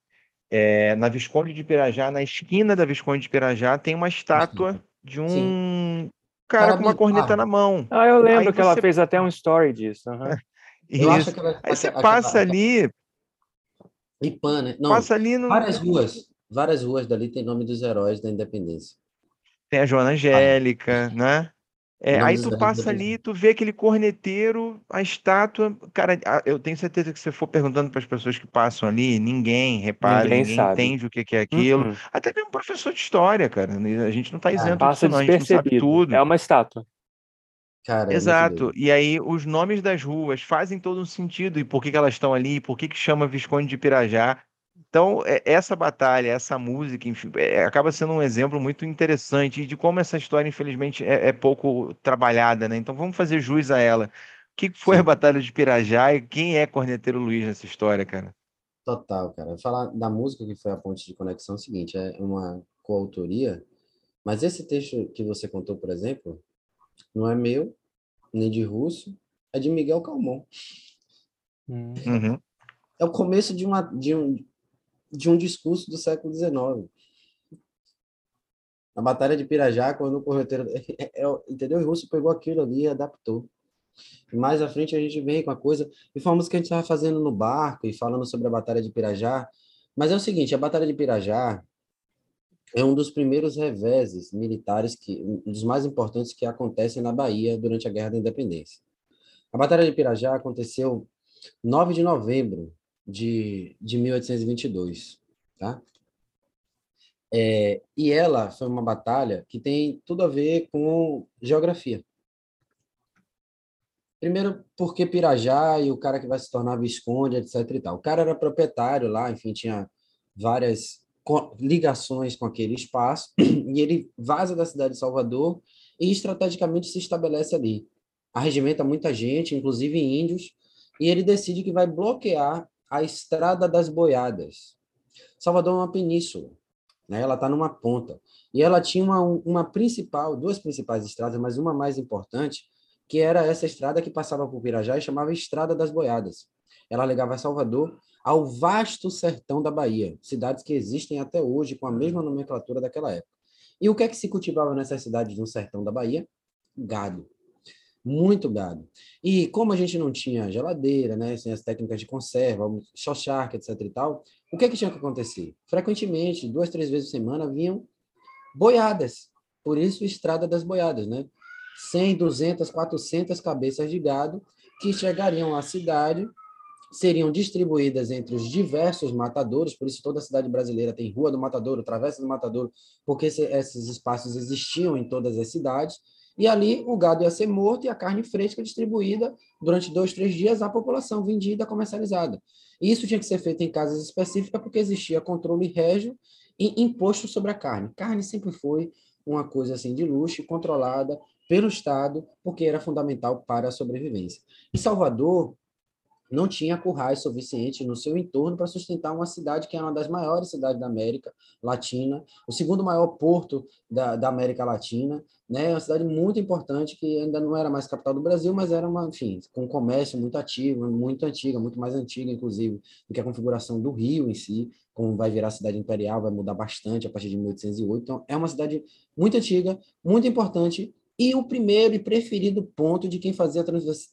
é, na Visconde de Pirajá, na esquina da Visconde de Pirajá, tem uma estátua de um Sim cara com uma corneta na mão. Ah, eu lembro Aí que ela fez até um story disso. Uhum. <laughs> Eu acho que ela, Aí você passa ali. Ipan, né? Não, passa ali no... várias ruas. Várias ruas dali tem nome dos heróis da independência. Tem a Joana Angélica, ah. né? É, aí tu passa ali, tu vê aquele corneteiro, a estátua. Cara, eu tenho certeza que se for perguntando para as pessoas que passam ali, ninguém repara, ninguém, ninguém entende o que, é aquilo. Uhum. Até mesmo professor de história, cara. A gente não está isento ah, passa disso, não, a gente não sabe tudo. É uma estátua. Cara, é Exato. E aí os nomes das ruas fazem todo um sentido e por que, que elas estão ali, por que, que chama Visconde de Pirajá. Então, é, essa batalha, essa música, enfim, é, acaba sendo um exemplo muito interessante de como essa história, infelizmente, é, é pouco trabalhada, né? Então, vamos fazer jus a ela. O que foi Sim. a Batalha de Pirajá e quem é Corneteiro Luiz nessa história, cara? Total, cara. Falar da música que foi a ponte de conexão é o seguinte, é uma coautoria, mas esse texto que você contou, por exemplo, não é meu, nem de Russo, é de Miguel Calmon. Uhum. É o começo de, uma, de, um, de um discurso do século XIX. A Batalha de Pirajá, quando o correteiro. <laughs> É, é, entendeu? O russo pegou aquilo ali e adaptou. Mais à frente a gente vem com a coisa. E música que a gente estava fazendo no barco e falando sobre a Batalha de Pirajá. Mas é o seguinte: a Batalha de Pirajá é um dos primeiros reveses militares, que, um dos mais importantes que acontecem na Bahia durante a Guerra da Independência. A Batalha de Pirajá aconteceu 9 de novembro de, de 1822, tá? É, e ela foi uma batalha que tem tudo a ver com geografia. Primeiro, porque Pirajá e o cara que vai se tornar Visconde, etc. E tal. O cara era proprietário lá, enfim, tinha várias ligações com aquele espaço, <clears throat> e ele vaza da cidade de Salvador e estrategicamente se estabelece ali. Arregimenta muita gente, inclusive índios, e ele decide que vai bloquear a Estrada das Boiadas. Salvador é uma península, né? ela está numa ponta. E ela tinha uma, uma principal, duas principais estradas, mas uma mais importante, que era essa estrada que passava por Pirajá e chamava Estrada das Boiadas. Ela ligava Salvador ao vasto sertão da Bahia, cidades que existem até hoje com a mesma nomenclatura daquela época. E o que é que se cultivava nessas cidades no sertão da Bahia? Gado muito gado. E como a gente não tinha geladeira, né, sem as técnicas de conserva, xoxarca, etc e tal, o que, é que tinha que acontecer? Frequentemente, duas, três vezes por semana, vinham boiadas. Por isso, Estrada das Boiadas, né? 100, 200, 400 cabeças de gado que chegariam à cidade, seriam distribuídas entre os diversos matadouros, por isso toda a cidade brasileira tem Rua do Matadouro, Travessa do Matadouro, porque esses espaços existiam em todas as cidades, e ali o gado ia ser morto e a carne fresca distribuída durante dois, três dias à população, vendida, comercializada. Isso tinha que ser feito em casas específicas porque existia controle régio e imposto sobre a carne. Carne sempre foi uma coisa assim de luxo, controlada pelo Estado, porque era fundamental para a sobrevivência. Em Salvador, não tinha currais suficientes no seu entorno para sustentar uma cidade que é uma das maiores cidades da América Latina, o segundo maior porto da, da América Latina, né? Uma cidade muito importante que ainda não era mais capital do Brasil, mas era uma, enfim, com um comércio muito ativo, muito antiga, muito mais antiga, inclusive, do que a configuração do Rio em si, como vai virar cidade imperial, vai mudar bastante a partir de 1808. Então, é uma cidade muito antiga, muito importante e o primeiro e preferido ponto de quem fazia a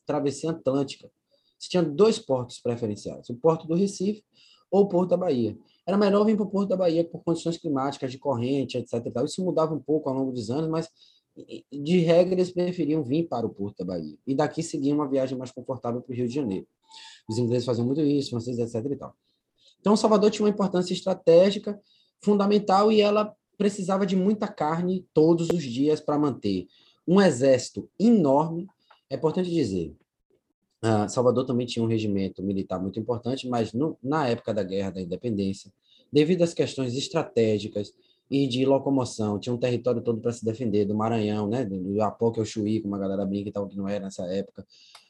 travessia atlântica tinha dois portos preferenciais, o Porto do Recife ou o Porto da Bahia. Era melhor vir para o Porto da Bahia por condições climáticas, de corrente, etc. Isso mudava um pouco ao longo dos anos, mas de regra eles preferiam vir para o Porto da Bahia. E daqui seguir uma viagem mais confortável para o Rio de Janeiro. Os ingleses faziam muito isso, franceses, etc. Então, Salvador tinha uma importância estratégica fundamental e ela precisava de muita carne todos os dias para manter um exército enorme. É importante dizer, Uh, Salvador também tinha um regimento militar muito importante, mas no, na época da Guerra da Independência, devido às questões estratégicas e de locomoção, tinha um território todo para se defender, do Maranhão, né, do Apoque ao Chuí, como a galera brinca e tal, que não era nessa época,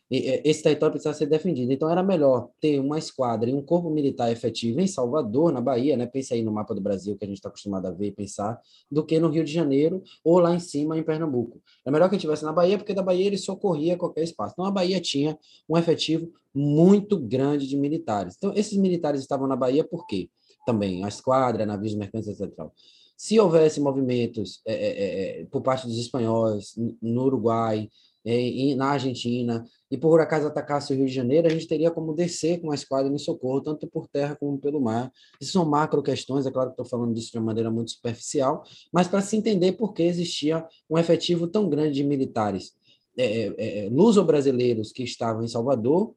esse território precisava ser defendido. Então, era melhor ter uma esquadra e um corpo militar efetivo em Salvador, na Bahia, né? Pensa aí no mapa do Brasil, que a gente está acostumado a ver e pensar, do que no Rio de Janeiro ou lá em cima, em Pernambuco. É melhor que tivesse na Bahia, porque da Bahia ele socorria qualquer espaço. Então, a Bahia tinha um efetivo muito grande de militares. Então, esses militares estavam na Bahia por quê? Também, a esquadra, navios mercantes, etc. Se houvesse movimentos é, é, é, por parte dos espanhóis no Uruguai, é, na Argentina, e por acaso atacasse o Rio de Janeiro, a gente teria como descer com uma esquadra de socorro, tanto por terra como pelo mar. Isso são macro questões, é claro que estou falando disso de uma maneira muito superficial, mas para se entender por que existia um efetivo tão grande de militares é, é, é luso-brasileiros que estavam em Salvador,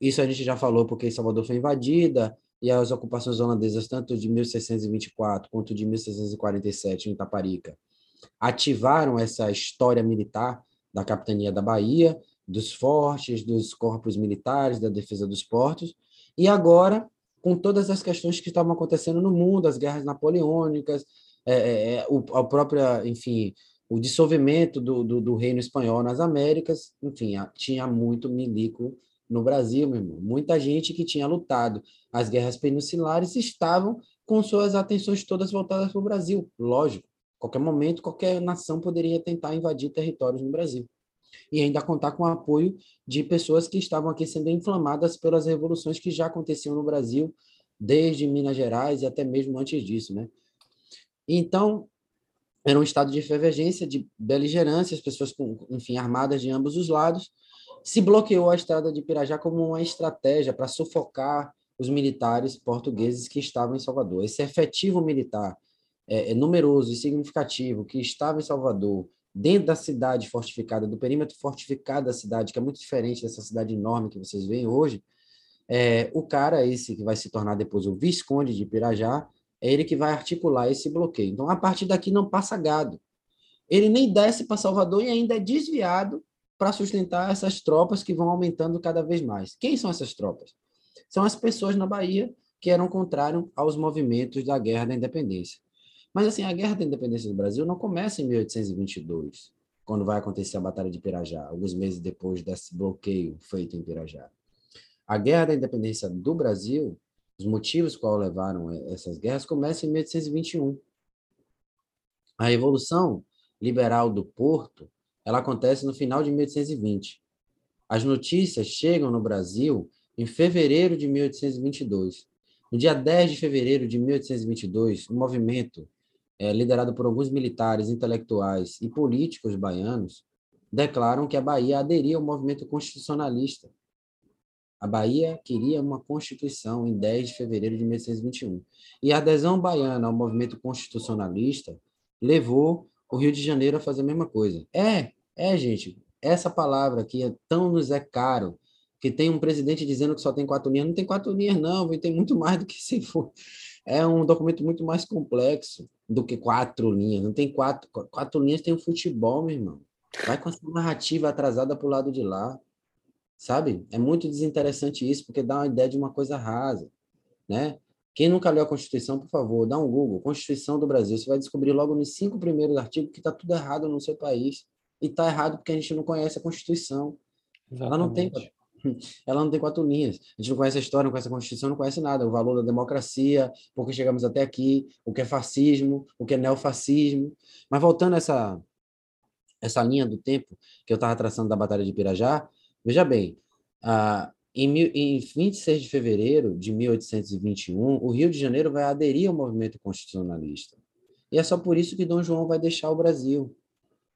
isso a gente já falou porque Salvador foi invadida, e as ocupações holandesas, tanto de 1624 quanto de 1647 em Itaparica, ativaram essa história militar da capitania da Bahia, dos fortes, dos corpos militares, da defesa dos portos, e agora, com todas as questões que estavam acontecendo no mundo, as guerras napoleônicas, é, é, é o, a própria, enfim, o dissolvimento do, do, do, reino espanhol nas Américas, enfim, tinha muito milico no Brasil, meu irmão. Muita gente que tinha lutado as guerras peninsulares estavam com suas atenções todas voltadas para o Brasil. Lógico, qualquer momento, qualquer nação poderia tentar invadir territórios no Brasil. E ainda contar com o apoio de pessoas que estavam aqui sendo inflamadas pelas revoluções que já aconteciam no Brasil, desde Minas Gerais e até mesmo antes disso, né? Então, era um estado de efervescência, de beligerância, as pessoas, com, enfim, armadas de ambos os lados, se bloqueou a estrada de Pirajá como uma estratégia para sufocar os militares portugueses que estavam em Salvador. Esse efetivo militar é, é numeroso e significativo que estava em Salvador, dentro da cidade fortificada, do perímetro fortificado da cidade, que é muito diferente dessa cidade enorme que vocês veem hoje, é, o cara esse que vai se tornar depois o Visconde de Pirajá, é ele que vai articular esse bloqueio. Então, a partir daqui não passa gado. Ele nem desce para Salvador e ainda é desviado para sustentar essas tropas que vão aumentando cada vez mais. Quem são essas tropas? São as pessoas na Bahia que eram contrários aos movimentos da Guerra da Independência. Mas assim, a Guerra da Independência do Brasil não começa em 1822, quando vai acontecer a Batalha de Pirajá, alguns meses depois desse bloqueio feito em Pirajá. A Guerra da Independência do Brasil, os motivos qual levaram essas guerras, começam em 1821. A Revolução Liberal do Porto ela acontece no final de 1820. As notícias chegam no Brasil em fevereiro de 1822. No dia 10 de fevereiro de 1822, um movimento é, liderado por alguns militares, intelectuais e políticos baianos declaram que a Bahia aderia ao movimento constitucionalista. A Bahia queria uma constituição em 10 de fevereiro de 1821. E a adesão baiana ao movimento constitucionalista levou o Rio de Janeiro a fazer a mesma coisa. É, é, gente, essa palavra aqui é tão nos é caro, que tem um presidente dizendo que só tem quatro linhas. Não tem quatro linhas, não, tem muito mais do que se for. É um documento muito mais complexo do que quatro linhas. Não tem quatro, quatro linhas, tem o futebol, meu irmão. Vai com essa narrativa atrasada para o lado de lá, sabe? É muito desinteressante isso, porque dá uma ideia de uma coisa rasa, né? Quem nunca leu a Constituição, por favor, dá um Google, Constituição do Brasil. Você vai descobrir logo nos cinco primeiros artigos que está tudo errado no seu país. E está errado porque a gente não conhece a Constituição. Exatamente. Ela não tem ela não tem quatro linhas. A gente não conhece a história, não conhece a Constituição, não conhece nada. O valor da democracia, por que chegamos até aqui, o que é fascismo, o que é neofascismo. Mas voltando a essa, essa linha do tempo que eu estava traçando da Batalha de Pirajá, veja bem, ah, em, em 26 de fevereiro de 1821, o Rio de Janeiro vai aderir ao movimento constitucionalista. E é só por isso que Dom João vai deixar o Brasil.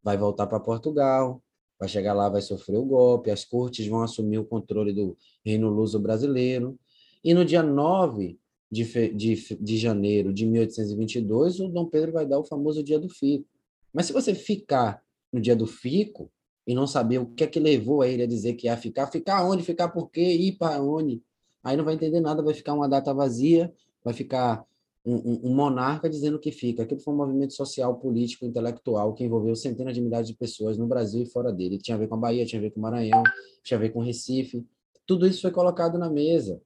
Vai voltar para Portugal, vai chegar lá, vai sofrer o golpe, as cortes vão assumir o controle do Reino Luso brasileiro. E no dia 9 de, de, de janeiro de 1822, o Dom Pedro vai dar o famoso dia do fico. Mas se você ficar no dia do fico, e não saber o que é que levou a ele a dizer que ia ficar, ficar onde, ficar por quê, ir para onde. Aí não vai entender nada, vai ficar uma data vazia, vai ficar um, um, monarca dizendo que fica. Aquilo foi um movimento social, político, intelectual que envolveu centenas de milhares de pessoas no Brasil e fora dele. Tinha a ver com a Bahia, tinha a ver com o Maranhão, tinha a ver com o Recife. Tudo isso foi colocado na mesa.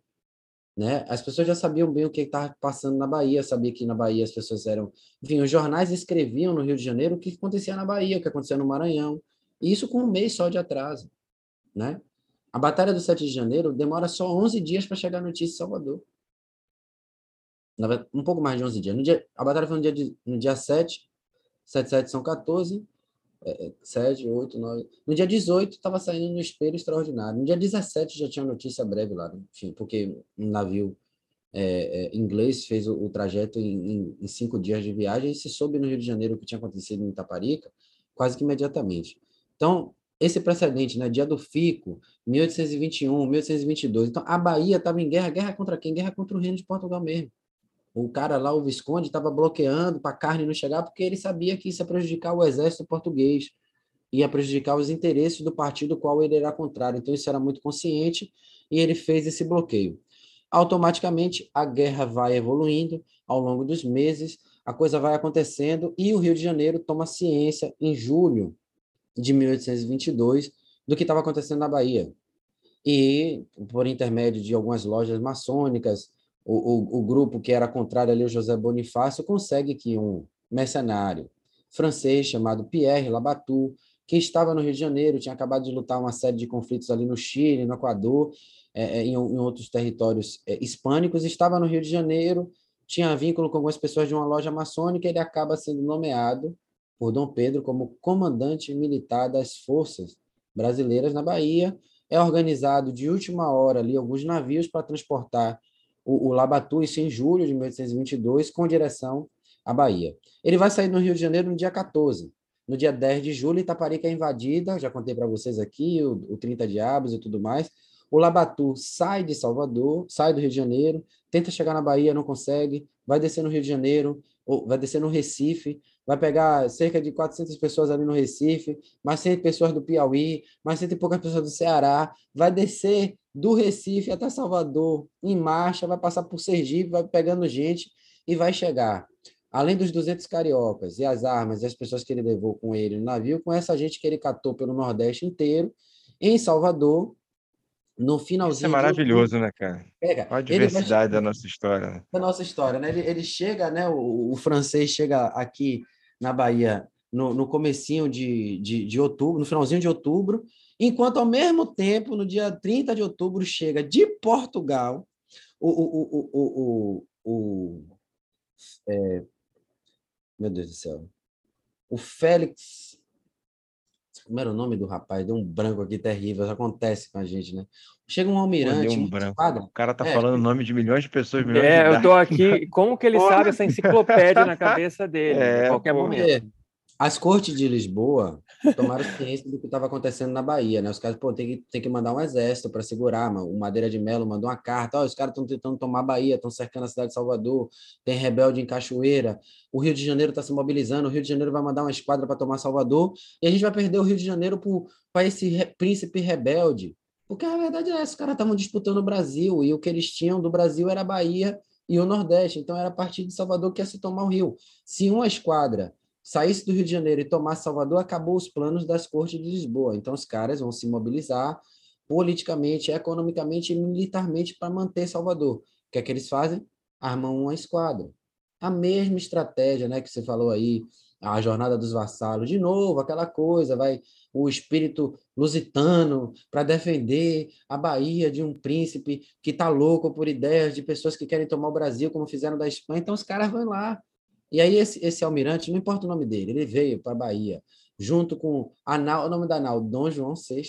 Né? As pessoas já sabiam bem o que estava passando na Bahia, sabia que na Bahia as pessoas eram... Enfim, os jornais escreviam no Rio de Janeiro o que acontecia na Bahia, o que acontecia no Maranhão, e isso com um mês só de atraso, né? A Batalha do 7 de Janeiro demora só 11 dias para chegar a notícia em Salvador. Um pouco mais de 11 dias. No dia, a batalha foi no dia, de, no dia 7, 7, 7 são 14, é, 7, 8, 9. No dia 18, estava saindo no espelho extraordinário. No dia 17 já tinha notícia breve lá, enfim, porque um navio é, é, inglês fez o, o trajeto em, em, em, cinco dias de viagem e se soube no Rio de Janeiro o que tinha acontecido em Itaparica quase que imediatamente. Então, esse precedente, né? Dia do Fico, 1821, 1822. Então, a Bahia estava em guerra. Guerra contra quem? Guerra contra o Reino de Portugal mesmo. O cara lá, o Visconde, estava bloqueando para a carne não chegar, porque ele sabia que isso ia prejudicar o exército português, ia prejudicar os interesses do partido qual ele era contrário. Então, isso era muito consciente e ele fez esse bloqueio. Automaticamente, a guerra vai evoluindo ao longo dos meses, a coisa vai acontecendo e o Rio de Janeiro toma ciência em julho de 1822 do que estava acontecendo na Bahia. E, por intermédio de algumas lojas maçônicas, o, o, o grupo que era contrário ali, o José Bonifácio, consegue que um mercenário francês chamado Pierre Labatut, que estava no Rio de Janeiro, tinha acabado de lutar uma série de conflitos ali no Chile, no Equador, é, é em, em, outros territórios é, hispânicos, estava no Rio de Janeiro, tinha vínculo com algumas pessoas de uma loja maçônica, ele acaba sendo nomeado por Dom Pedro como comandante militar das forças brasileiras na Bahia. É organizado de última hora ali alguns navios para transportar o, o Labatu, isso em julho de 1822, com direção à Bahia. Ele vai sair no Rio de Janeiro no dia 14. No dia 10 de julho, Itaparica é invadida, já contei para vocês aqui, o, o 30 Diabos e tudo mais. O Labatu sai de Salvador, sai do Rio de Janeiro, tenta chegar na Bahia, não consegue, vai descer no Rio de Janeiro, vai descer no Recife, vai pegar cerca de 400 pessoas ali no Recife, mais 100 pessoas do Piauí, mais 100 e poucas pessoas do Ceará, vai descer do Recife até Salvador em marcha, vai passar por Sergipe, vai pegando gente e vai chegar. Além dos 200 cariocas e as armas e as pessoas que ele levou com ele no navio, com essa gente que ele catou pelo Nordeste inteiro, em Salvador, no finalzinho. Isso é maravilhoso, né, cara? Pega. Olha a diversidade vai... da nossa história. Da nossa história, né? Ele, ele chega, né? O, o, francês chega aqui na Bahia no, no comecinho de, de, de outubro, no finalzinho de outubro, enquanto ao mesmo tempo, no dia 30 de outubro, chega de Portugal o, o, o, o, o, é... meu Deus do céu, o Félix como era o nome do rapaz? Deu um branco aqui terrível, isso acontece com a gente, né? Chega um almirante. um branco. O cara tá é, falando o nome de milhões de pessoas. Milhões é, de eu tô aqui. Como que ele <laughs> sabe essa enciclopédia na cabeça dele? <laughs> É, qualquer momento. As cortes de Lisboa tomaram ciência do que estava acontecendo na Bahia, né? Os caras, pô, tem que, tem que mandar um exército para segurar. O Madeira de Melo mandou uma carta: oh, os caras estão tentando tomar a Bahia, estão cercando a cidade de Salvador, tem rebelde em Cachoeira, o Rio de Janeiro está se mobilizando, o Rio de Janeiro vai mandar uma esquadra para tomar Salvador, e a gente vai perder o Rio de Janeiro para esse re, príncipe rebelde. Porque a verdade é essa: os caras estavam disputando o Brasil, e o que eles tinham do Brasil era a Bahia e o Nordeste, então era a partir de Salvador que ia se tomar o Rio. Se uma esquadra saísse do Rio de Janeiro e tomasse Salvador, acabou os planos das cortes de Lisboa. Então, os caras vão se mobilizar politicamente, economicamente e militarmente para manter Salvador. O que é que eles fazem? Armam uma esquadra. A mesma estratégia né, que você falou aí, a jornada dos vassalos. De novo, aquela coisa, vai o espírito lusitano para defender a Bahia de um príncipe que está louco por ideias de pessoas que querem tomar o Brasil, como fizeram da Espanha. Então, os caras vão lá e aí esse, esse almirante, não importa o nome dele, ele veio para a Bahia, junto com o nome da nau, Dom João VI,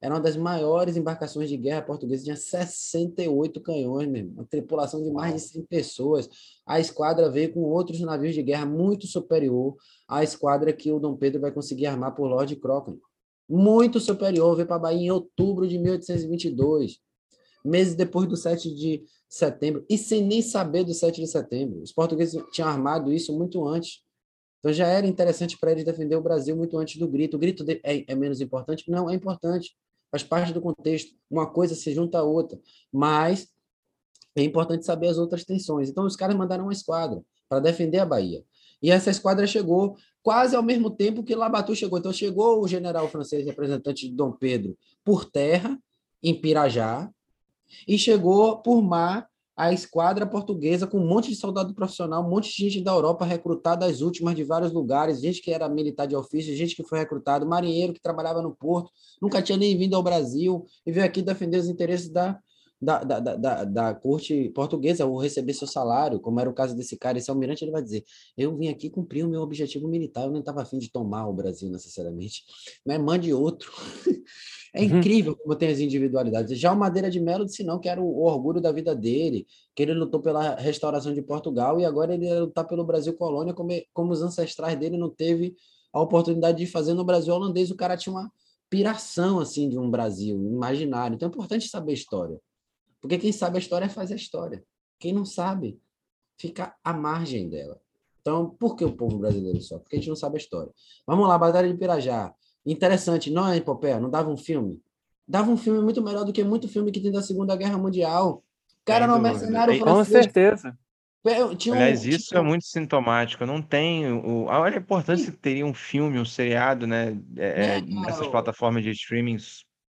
era uma das maiores embarcações de guerra portuguesa, tinha 68 canhões, mesmo, uma tripulação de mais de 100 pessoas. A esquadra veio com outros navios de guerra muito superior à esquadra que o Dom Pedro vai conseguir armar por Lord Crocombe. Muito superior, veio para a Bahia em outubro de 1822 meses depois do 7 de setembro, e sem nem saber do 7 de setembro. Os portugueses tinham armado isso muito antes. Então já era interessante para eles defender o Brasil muito antes do grito. O grito é, é menos importante? Não, é importante. Faz parte do contexto. Uma coisa se junta à outra. Mas é importante saber as outras tensões. Então os caras mandaram uma esquadra para defender a Bahia. E essa esquadra chegou quase ao mesmo tempo que Labatu chegou. Então chegou o general francês representante de Dom Pedro por terra, em Pirajá, e chegou por mar a esquadra portuguesa com um monte de soldado profissional, um monte de gente da Europa recrutada as últimas de vários lugares, gente que era militar de ofício, gente que foi recrutado, marinheiro que trabalhava no porto, nunca tinha nem vindo ao Brasil e veio aqui defender os interesses da, da, da, da, da, corte portuguesa ou receber seu salário, como era o caso desse cara, esse almirante, ele vai dizer: Eu vim aqui cumprir o meu objetivo militar, eu não estava afim de tomar o Brasil necessariamente, mas mande outro. <laughs> É uhum. incrível como tem as individualidades. Já o Madeira de Melo disse não, que era o orgulho da vida dele, que ele lutou pela restauração de Portugal e agora ele ia lutar pelo Brasil colônia, como, como os ancestrais dele não teve a oportunidade de fazer no Brasil holandês. O cara tinha uma, piração assim de um Brasil imaginário. Então é importante saber a história. Porque quem sabe a história faz a história. Quem não sabe fica à margem dela. Então, por que o povo brasileiro só? Porque a gente não sabe a história. Vamos lá, Batalha de Pirajá. Interessante, não é epopeia? Não dava um filme? Dava um filme muito melhor do que muito filme que tem da Segunda Guerra Mundial. O cara era um mercenário francês. Com certeza. Tinha um, Aliás, isso tinha... é muito sintomático. Não tem o, olha a importância que teria um filme, um seriado, né, é, é, nessas plataformas de streaming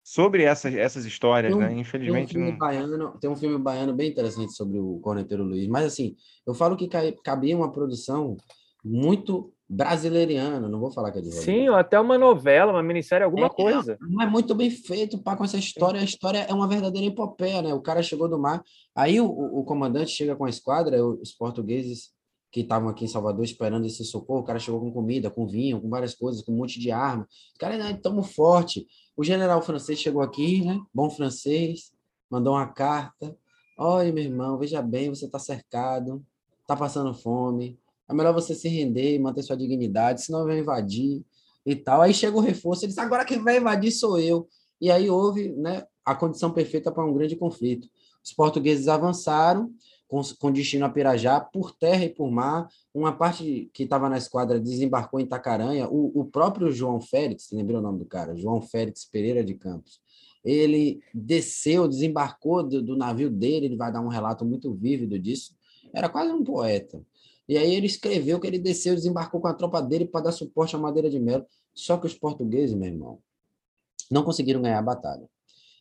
sobre essas, essas histórias, um, né? Infelizmente. Tem um, não... baiano, tem um filme baiano bem interessante sobre o Corneteiro Luiz, mas assim, eu falo que cabia uma produção muito brasileiriana, não vou falar que é de Sim, ou até uma novela, uma minissérie, alguma é, coisa. Não é muito bem feito, pá, com essa história. A história é uma verdadeira epopeia, né? O cara chegou do mar, aí o, o comandante chega com a esquadra, os portugueses que estavam aqui em Salvador esperando esse socorro, o cara chegou com comida, com vinho, com várias coisas, com um monte de arma. Os caras, né, estamos forte. O general francês chegou aqui, né? Bom francês, mandou uma carta. Olha, meu irmão, veja bem, você está cercado, está passando fome, é melhor você se render e manter sua dignidade, senão vai invadir e tal. Aí chega o reforço, ele diz, agora quem vai invadir sou eu. E aí houve né, a condição perfeita para um grande conflito. Os portugueses avançaram com, com destino a Pirajá, por terra e por mar. Uma parte que estava na esquadra desembarcou em Tacaranha. O, o próprio João Félix, lembrou o nome do cara? João Félix Pereira de Campos. Ele desceu, desembarcou do, do navio dele, ele vai dar um relato muito vívido disso. Era quase um poeta. E aí ele escreveu que ele desceu, desembarcou com a tropa dele para dar suporte à Madeira de Melo. Só que os portugueses, meu irmão, não conseguiram ganhar a batalha.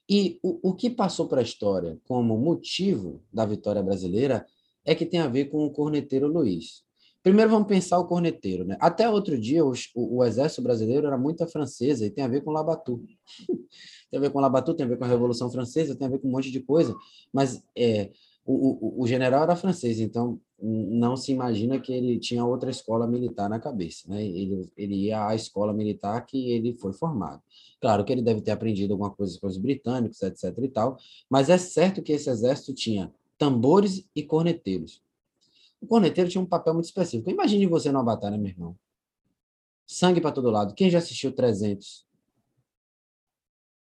E o, o que passou para a história como motivo da vitória brasileira é que tem a ver com o corneteiro Luiz. Primeiro vamos pensar o corneteiro, né? Até outro dia o, o, exército brasileiro era muito francesa e tem a ver com Labatu. <laughs> tem a ver com Labatu, tem a ver com a Revolução Francesa, tem a ver com um monte de coisa, mas é, o, o, o general era francês, então não se imagina que ele tinha outra escola militar na cabeça, né? Ele, ele ia à escola militar que ele foi formado. Claro que ele deve ter aprendido alguma coisa com os britânicos, etc e tal, mas é certo que esse exército tinha tambores e corneteiros. O corneteiro tinha um papel muito específico. Imagine você numa batalha, meu irmão. Sangue para todo lado. Quem já assistiu 300?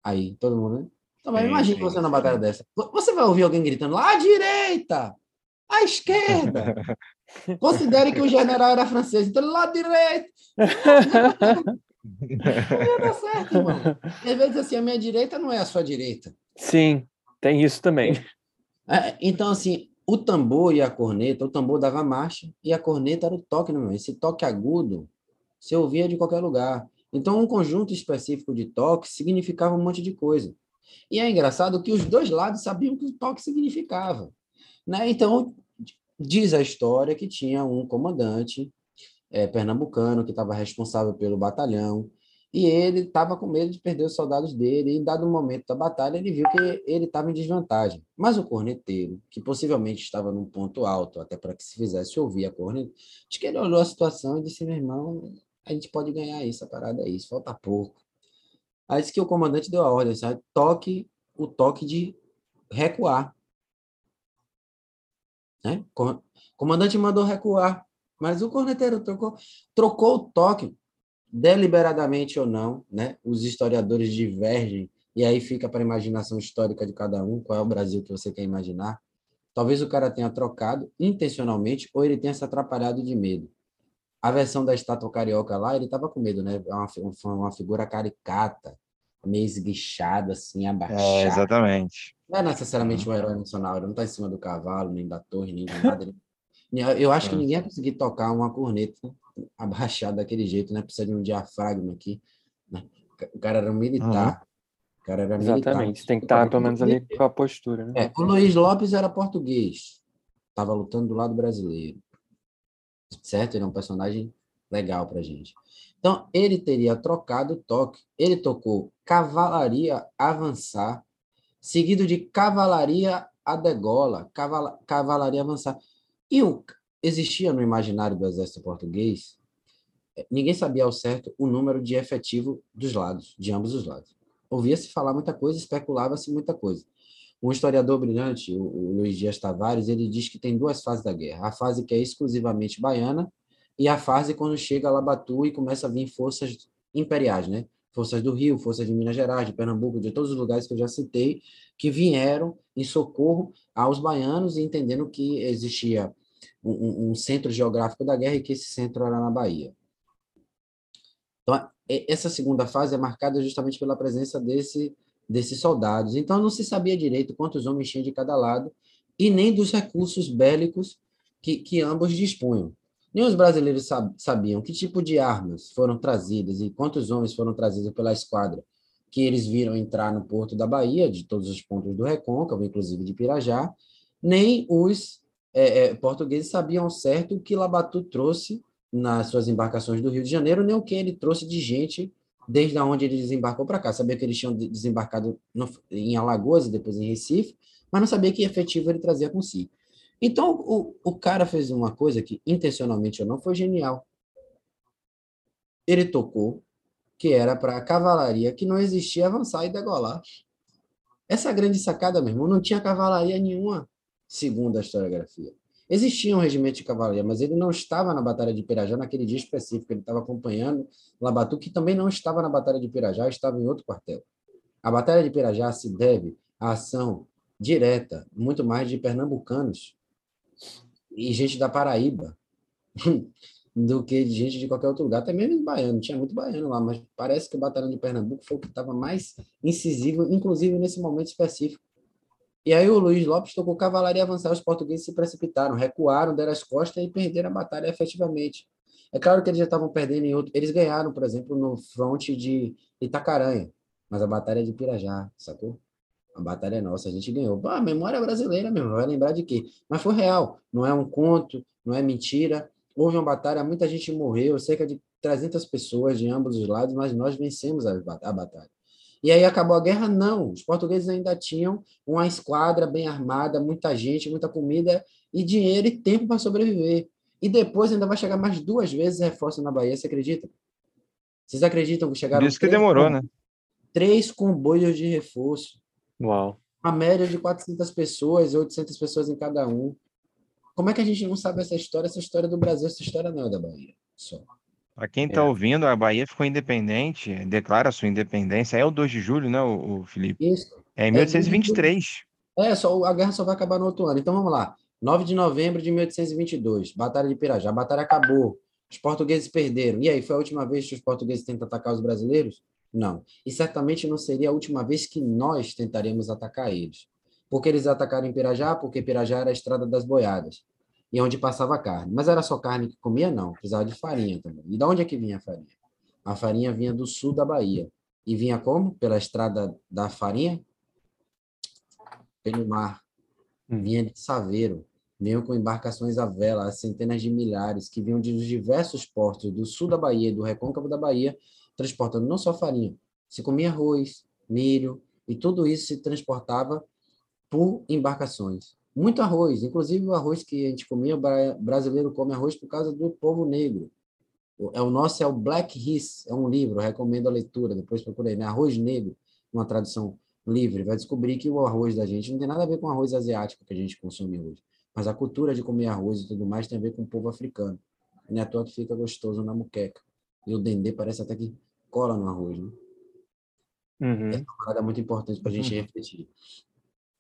Aí, todo mundo, né? Então, imagine você numa batalha dessa. Você vai ouvir alguém gritando lá à direita, à esquerda. Considere que o general era francês, então lá direito. Não ia dar certo, irmão. Às vezes, assim, a minha direita não é a sua direita. Sim, tem isso também. É, então, assim, o tambor e a corneta, o tambor dava marcha e a corneta era o toque, não Esse toque agudo, você ouvia de qualquer lugar. Então, um conjunto específico de toque significava um monte de coisa. E é engraçado que os dois lados sabiam o que o toque significava. Né? Então, diz a história que tinha um comandante é, pernambucano que estava responsável pelo batalhão, e ele estava com medo de perder os soldados dele, e em dado momento da batalha ele viu que ele estava em desvantagem. Mas o corneteiro, que possivelmente estava num ponto alto, até para que se fizesse ouvir a corneta, acho que ele olhou a situação e disse, meu irmão, a gente pode ganhar isso, parada é isso, falta pouco. Aí disse que o comandante deu a ordem, sabe? Toque o toque de recuar. Né? O comandante mandou recuar, mas o corneteiro trocou, trocou o toque, deliberadamente ou não, né? Os historiadores divergem, e aí fica para a imaginação histórica de cada um, qual é o Brasil que você quer imaginar. Talvez o cara tenha trocado intencionalmente ou ele tenha se atrapalhado de medo. A versão da estátua carioca lá, ele estava com medo, né? É uma, uma figura caricata, meio esguichada, assim, abaixada. É, exatamente. Não é necessariamente um herói nacional, ele não está em cima do cavalo, nem da torre, nem de nada. <laughs> Eu acho que ninguém ia conseguir tocar uma corneta <laughs> abaixada daquele jeito, né? Precisa de um diafragma aqui. Né? O cara era um militar. Uhum. O cara era Exatamente, militar. tem que estar pelo menos ali com a postura. Né? É, o Luiz Lopes era português, estava lutando do lado brasileiro certo? Ele é um personagem legal pra gente. Então, ele teria trocado o toque. Ele tocou cavalaria avançar, seguido de cavalaria a degola, caval cavalaria avançar. E o, existia no imaginário do exército português, eh, ninguém sabia ao certo o número de efetivo dos lados, de ambos os lados. Ouvia-se falar muita coisa, especulava-se muita coisa. Um historiador brilhante, o, Luiz Dias Tavares, ele diz que tem duas fases da guerra. A fase que é exclusivamente baiana e a fase quando chega a Labatu e começa a vir forças imperiais, né? forças do Rio, forças de Minas Gerais, de Pernambuco, de todos os lugares que eu já citei, que vieram em socorro aos baianos, entendendo que existia um, um centro geográfico da guerra e que esse centro era na Bahia. Então, essa segunda fase é marcada justamente pela presença desse, desses soldados. Então, não se sabia direito quantos homens tinha de cada lado e nem dos recursos bélicos que, que ambos dispunham. Nem os brasileiros sabiam que tipo de armas foram trazidas e quantos homens foram trazidos pela esquadra que eles viram entrar no porto da Bahia, de todos os pontos do Recôncavo, inclusive de Pirajá, nem os é, é, portugueses sabiam certo o que Labatu trouxe nas suas embarcações do Rio de Janeiro, nem o que ele trouxe de gente desde onde ele desembarcou para cá. Sabia que eles tinham desembarcado no, em Alagoas e depois em Recife, mas não sabia que efetivo ele trazia com si. Então, o, o cara fez uma coisa que, intencionalmente ou não, foi genial. Ele tocou que era para a cavalaria que não existia avançar e degolar. Essa grande sacada, meu irmão, não tinha cavalaria nenhuma, segundo a historiografia. Existia um regimento de cavalaria, mas ele não estava na Batalha de Pirajá naquele dia específico. Ele estava acompanhando Labatu, que também não estava na Batalha de Pirajá, estava em outro quartel. A Batalha de Pirajá se deve à ação direta, muito mais de pernambucanos e gente da Paraíba <laughs> do que de gente de qualquer outro lugar, até mesmo baiano, tinha muito baiano lá, mas parece que o Batalhão de Pernambuco foi o que estava mais incisivo, inclusive nesse momento específico. E aí o Luiz Lopes tocou cavalaria avançar, os portugueses se precipitaram, recuaram, deram as costas e perderam a batalha efetivamente. É claro que eles já estavam perdendo em outro, eles ganharam, por exemplo, no fronte de Itacaranha, mas a batalha é de Pirajá, sacou? A batalha é nossa, a gente ganhou. Ah, memória brasileira mesmo, vai lembrar de quê? Mas foi real, não é um conto, não é mentira. Houve uma batalha, muita gente morreu, cerca de 300 pessoas de ambos os lados, mas nós vencemos a, a batalha. E aí acabou a guerra? Não. Os portugueses ainda tinham uma esquadra bem armada, muita gente, muita comida e dinheiro e tempo para sobreviver. E depois ainda vai chegar mais duas vezes reforço na Bahia, você acredita? Vocês acreditam que chegaram? Por isso que demorou, né? Três comboios de reforço. Uau. Uma média de 400 pessoas, 800 pessoas em cada um. Como é que a gente não sabe essa história? Essa história do Brasil, essa história não é da Bahia. Só. Para quem está é. ouvindo, a Bahia ficou independente, declara sua independência. É o 2 de julho, né, o, o Felipe? Isso. É em 1823. É, só, a guerra só vai acabar no outro ano. Então vamos lá. 9 de novembro de 1822, Batalha de Pirajá. A batalha acabou. Os portugueses perderam. E aí, foi a última vez que os portugueses tentam atacar os brasileiros? Não. E certamente não seria a última vez que nós tentaremos atacar eles. Porque eles atacaram em Pirajá? Porque Pirajá era a estrada das boiadas. E onde passava carne. Mas era só carne que comia? Não. Precisava de farinha também. E de onde é que vinha a farinha? A farinha vinha do sul da Bahia. E vinha como? Pela estrada da farinha? Pelo mar. Hum. Vinha de Saveiro. Vinham com embarcações à vela, centenas de milhares, que vinham de diversos portos do sul da Bahia, do recôncavo da Bahia, transportando não só farinha, se comia arroz, milho, e tudo isso se transportava por embarcações. Muito arroz, inclusive o arroz que a gente comia, o brasileiro come arroz por causa do povo negro. É o nosso é o Black Rice, é um livro, recomendo a leitura, depois procurei, né? Arroz negro, uma tradução livre, vai descobrir que o arroz da gente não tem nada a ver com o arroz asiático que a gente consome hoje, mas a cultura de comer arroz e tudo mais tem a ver com o povo africano. Não é toa que fica gostoso na muqueca. E o dendê parece até que cola no arroz, né? Uhum. É uma parada muito importante para a gente uhum. refletir.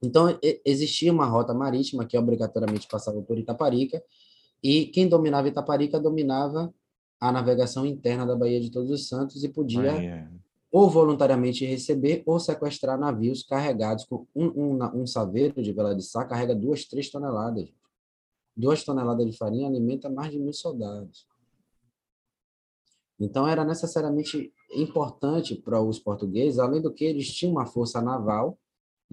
Então, existia uma rota marítima que obrigatoriamente passava por Itaparica, e quem dominava Itaparica dominava a navegação interna da Baía de Todos os Santos e podia ou voluntariamente receber ou sequestrar navios carregados com um, um, um saveiro de vela de sá carrega duas, três toneladas. Duas toneladas de farinha alimenta mais de mil soldados. Então, era necessariamente importante para os portugueses, além do que eles tinham uma força naval,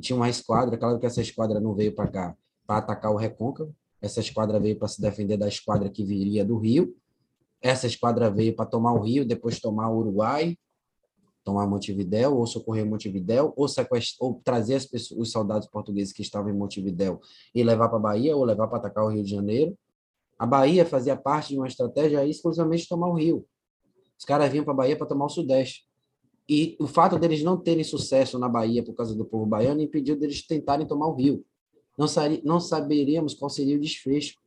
tinha uma esquadra, claro que essa esquadra não veio para cá para atacar o Recôncavo, essa esquadra veio para se defender da esquadra que viria do Rio, essa esquadra veio para tomar o Rio, depois tomar o Uruguai, tomar Montevidéu, ou socorrer Montevidéu, ou, ou trazer as pessoas, os soldados portugueses que estavam em Montevidéu e levar para a Bahia, ou levar para atacar o Rio de Janeiro. A Bahia fazia parte de uma estratégia exclusivamente de tomar o Rio. Os caras vinham para a Bahia para tomar o Sudeste. E o fato deles não terem sucesso na Bahia por causa do povo baiano impediu deles tentarem tomar o Rio. Não, não saberíamos qual seria o desfecho.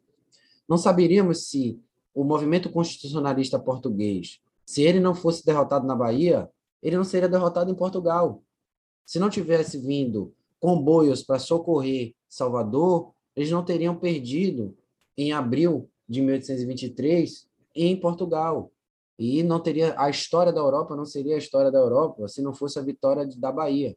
Não saberíamos se o movimento constitucionalista português, se ele não fosse derrotado na Bahia, ele não seria derrotado em Portugal. Se não tivesse vindo comboios para socorrer Salvador, eles não teriam perdido em abril de 1823 em Portugal. E não teria a história da Europa não seria a história da Europa se não fosse a vitória da Bahia.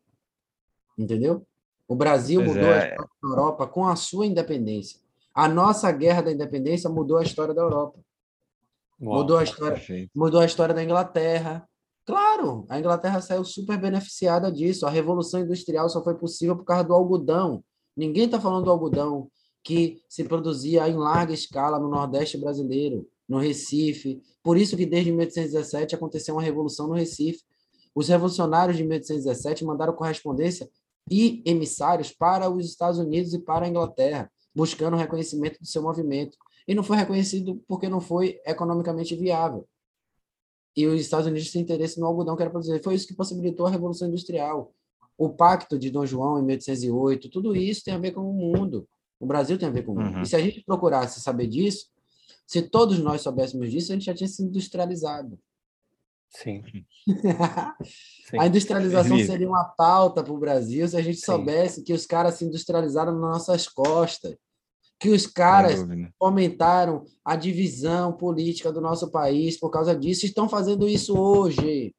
Entendeu? O Brasil pois mudou é. a história da Europa com a sua independência. A nossa guerra da independência mudou a história da Europa. Uau, mudou a história, perfeito. mudou a história da Inglaterra. Claro, a Inglaterra saiu super beneficiada disso. A revolução industrial só foi possível por causa do algodão. Ninguém está falando do algodão que se produzia em larga escala no Nordeste brasileiro, no Recife. Por isso que desde 1817 aconteceu uma revolução no Recife. Os revolucionários de 1817 mandaram correspondência e emissários para os Estados Unidos e para a Inglaterra, buscando o reconhecimento do seu movimento e não foi reconhecido porque não foi economicamente viável. E os Estados Unidos têm interesse no algodão que era produzido. Foi isso que possibilitou a Revolução Industrial. O Pacto de Dom João, em 1808, tudo isso tem a ver com o mundo. O Brasil tem a ver com o mundo. Uhum. E se a gente procurasse saber disso, se todos nós soubéssemos disso, a gente já tinha se industrializado. Sim. <laughs> Sim. A industrialização seria uma pauta para o Brasil se a gente Sim. soubesse que os caras se industrializaram nas nossas costas que os caras fomentaram a divisão política do nosso país por causa disso, estão fazendo isso hoje.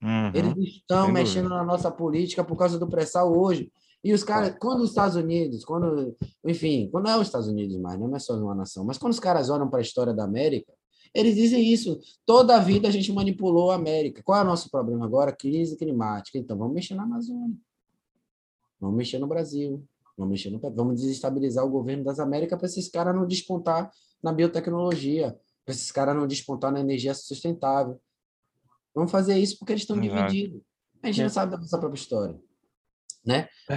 Uhum. Eles estão Sem mexendo dúvida. na nossa política por causa do pré-sal hoje. E os caras, quando os Estados Unidos, quando, enfim, quando é os Estados Unidos mais, não é só uma nação, mas quando os caras olham para a história da América, eles dizem isso. Toda a vida a gente manipulou a América. Qual é o nosso problema agora? Crise climática. Então vamos mexer na Amazônia. Vamos mexer no Brasil. Vamos mexer no vamos desestabilizar o governo das Américas para esses caras não despontar na biotecnologia, para esses caras não despontar na energia sustentável. Vamos fazer isso porque eles estão divididos. A gente é. não sabe da nossa própria história. Né? É.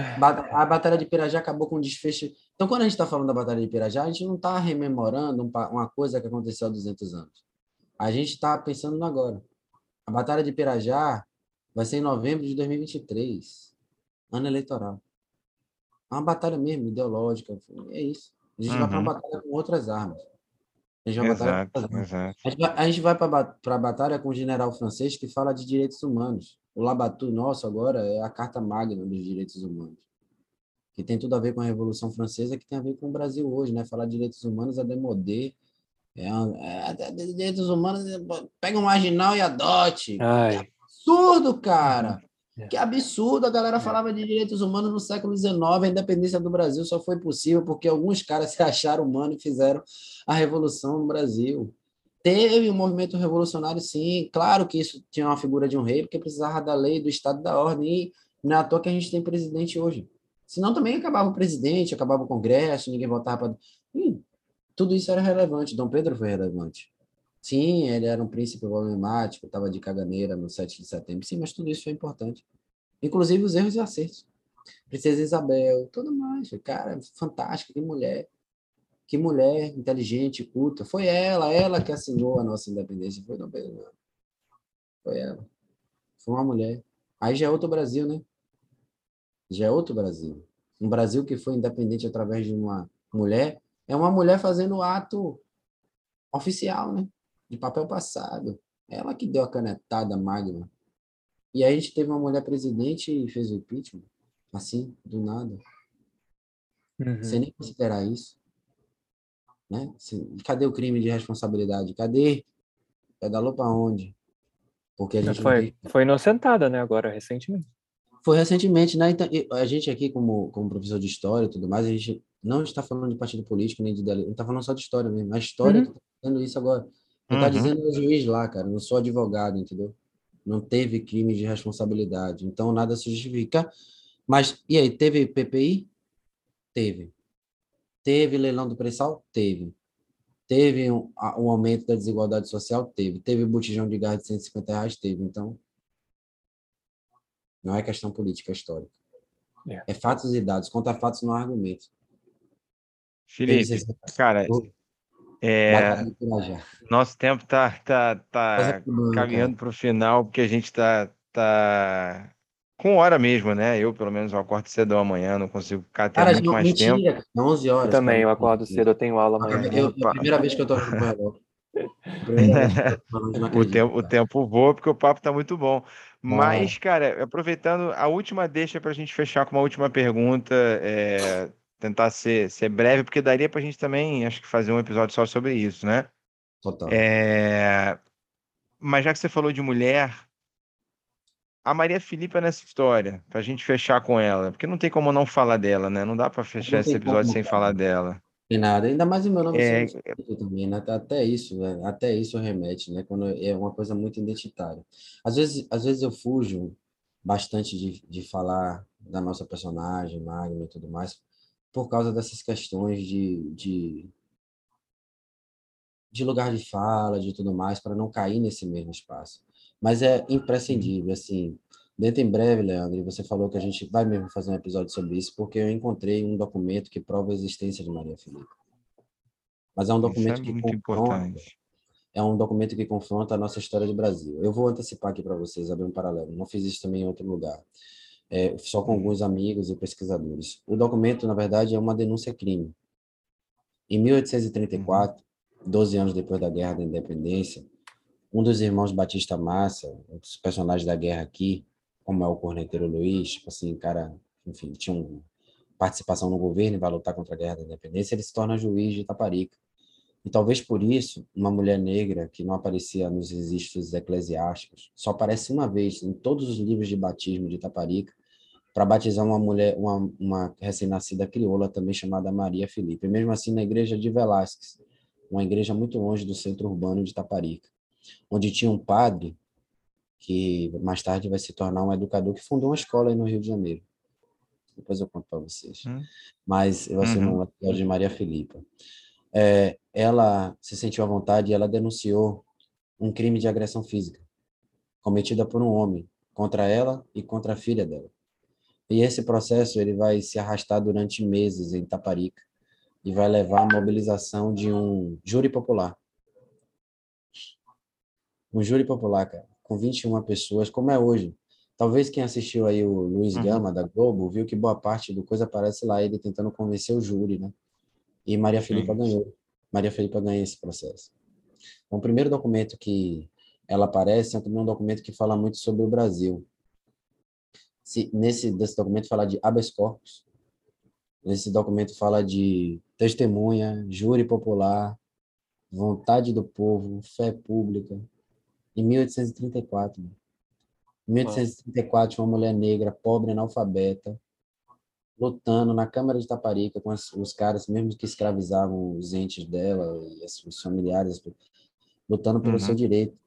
A Batalha de Pirajá acabou com um desfecho. Então, quando a gente está falando da Batalha de Pirajá, a gente não está rememorando uma coisa que aconteceu há 200 anos. A gente está pensando no agora. A Batalha de Pirajá vai ser em novembro de 2023, ano eleitoral. É uma batalha mesmo, ideológica. É isso. A gente uhum. vai para uma batalha com outras armas. A gente vai, exato, exato. A gente vai, vai para a batalha com um general francês que fala de direitos humanos. O Labatu nosso agora é a carta magna dos direitos humanos. Que tem tudo a ver com a Revolução Francesa, que tem a ver com o Brasil hoje, né? Falar de direitos humanos é demodê. É, é, é, direitos humanos, pega um marginal e adote. Ai. É absurdo, cara. É. Que absurdo, a galera é. falava de direitos humanos no século XIX, a independência do Brasil só foi possível porque alguns caras <laughs> se acharam humanos e fizeram a revolução no Brasil. Teve um movimento revolucionário, sim, claro que isso tinha uma figura de um rei, porque precisava da lei, do Estado da ordem, e não é à toa que a gente tem presidente hoje. Senão também acabava o presidente, acabava o Congresso, ninguém votava para. Tudo isso era relevante, Dom Pedro foi relevante. Sim, ele era um príncipe problemático, estava de caganeira no 7 de setembro. Sim, mas tudo isso foi importante. Inclusive os erros e acertos. Princesa Isabel, tudo mais. Cara, fantástica, que mulher. Que mulher inteligente, culta. Foi ela, ela que assinou a nossa independência. Foi Dom Pedro. Foi ela. Foi uma mulher. Aí já é outro Brasil, né? Já é outro Brasil. Um Brasil que foi independente através de uma mulher. É uma mulher fazendo ato oficial, né? de papel passado. Ela que deu a canetada magna. E aí a gente teve uma mulher presidente e fez o impeachment, assim, do nada. Uhum. Sem nem considerar isso. Né? Cadê o crime de responsabilidade? Cadê? Pedalou para onde? Porque a gente foi, tem... foi inocentada, né? Agora, recentemente. Foi recentemente, né? Então, a gente aqui, como, como professor de história e tudo mais, a gente não está falando de partido político nem de a gente está falando só de história mesmo. A história está uhum. fazendo isso agora. Ele está uhum. dizendo o juiz lá, cara, não sou advogado, entendeu? Não teve crime de responsabilidade, então nada se justifica. Mas, e aí, teve PPI? Teve. Teve leilão do pré-sal? Teve. Teve um, um, aumento da desigualdade social? Teve. Teve botijão de gás de 150 reais? Teve. Então, não é questão política, é histórica. É. é fatos e dados. Conta fatos, não argumentos. Felipe, cara, é, nosso tempo está tá, tá caminhando para o final, porque a gente está tá com hora mesmo, né? Eu, pelo menos, eu acordo cedo amanhã, não consigo ficar até cara, muito mais mentira, tempo. 11 horas. Eu também, cara. eu acordo cedo, eu tenho aula amanhã. Eu, é a primeira vez que eu <laughs> estou com o o, tempo, o tempo voa porque o papo está muito bom. Mas, cara, aproveitando a última deixa para a gente fechar com uma última pergunta, é, tentar ser, ser breve, porque daria para a gente também, acho que fazer um episódio só sobre isso, né? Total. É, mas já que você falou de mulher, a Maria Filipa nessa história, para a gente fechar com ela, porque não tem como não falar dela, né? Não dá para fechar esse episódio sem falar dela. Tem nada, ainda mais o meu nome é... também, né? Até isso, até isso remete, né? Quando é uma coisa muito identitária. Às vezes, às vezes eu fujo bastante de, de falar da nossa personagem, Magna e tudo mais, por causa dessas questões de, de, de lugar de fala, de tudo mais, para não cair nesse mesmo espaço. Mas é imprescindível, assim, Dentro em breve, Leandro, você falou que a gente vai mesmo fazer um episódio sobre isso, porque eu encontrei um documento que prova a existência de Maria Filipe. Mas é um documento é que confronta, importante. é um documento que confronta a nossa história do Brasil. Eu vou antecipar aqui para vocês, abrir um paralelo. Não fiz isso também em outro lugar. É, só com hum. alguns amigos e pesquisadores. O documento, na verdade, é uma denúncia-crime. Em 1834, 12 anos depois da Guerra da Independência, um dos irmãos Batista Massa, um dos personagens da guerra aqui, como é o corneteiro Luiz, tipo assim, cara, enfim, tinha uma participação no governo e vai lutar contra a guerra da independência, ele se torna juiz de Itaparica. E talvez por isso, uma mulher negra que não aparecia nos registros eclesiásticos, só aparece uma vez em todos os livros de batismo de Itaparica, para batizar uma mulher, uma, uma recém-nascida crioula também chamada Maria Felipe. E mesmo assim, na igreja de Velásquez, uma igreja muito longe do centro urbano de Itaparica, onde tinha um padre que mais tarde vai se tornar um educador que fundou uma escola aí no Rio de Janeiro. Depois eu conto para vocês. Hum. Mas eu ser uhum. episódio de Maria Filipa. É, ela se sentiu à vontade e ela denunciou um crime de agressão física cometida por um homem contra ela e contra a filha dela. E esse processo ele vai se arrastar durante meses em Taparica e vai levar à mobilização de um júri popular. Um júri popular, cara com 21 pessoas, como é hoje. Talvez quem assistiu aí o Luiz uhum. Gama da Globo viu que boa parte do coisa aparece lá ele tentando convencer o júri, né? E Maria Filipa ganhou. Maria Filipa ganha esse processo. Então, o primeiro documento que ela aparece é um documento que fala muito sobre o Brasil. Se, nesse desse documento fala de habeas corpus. Nesse documento fala de testemunha, júri popular, vontade do povo, fé pública, em 1834. Em 1834, tinha uma mulher negra, pobre, analfabeta, lutando na Câmara de Taparica com os, os caras, mesmo que escravizavam os entes dela e os familiares, lutando pelo uhum. seu direito.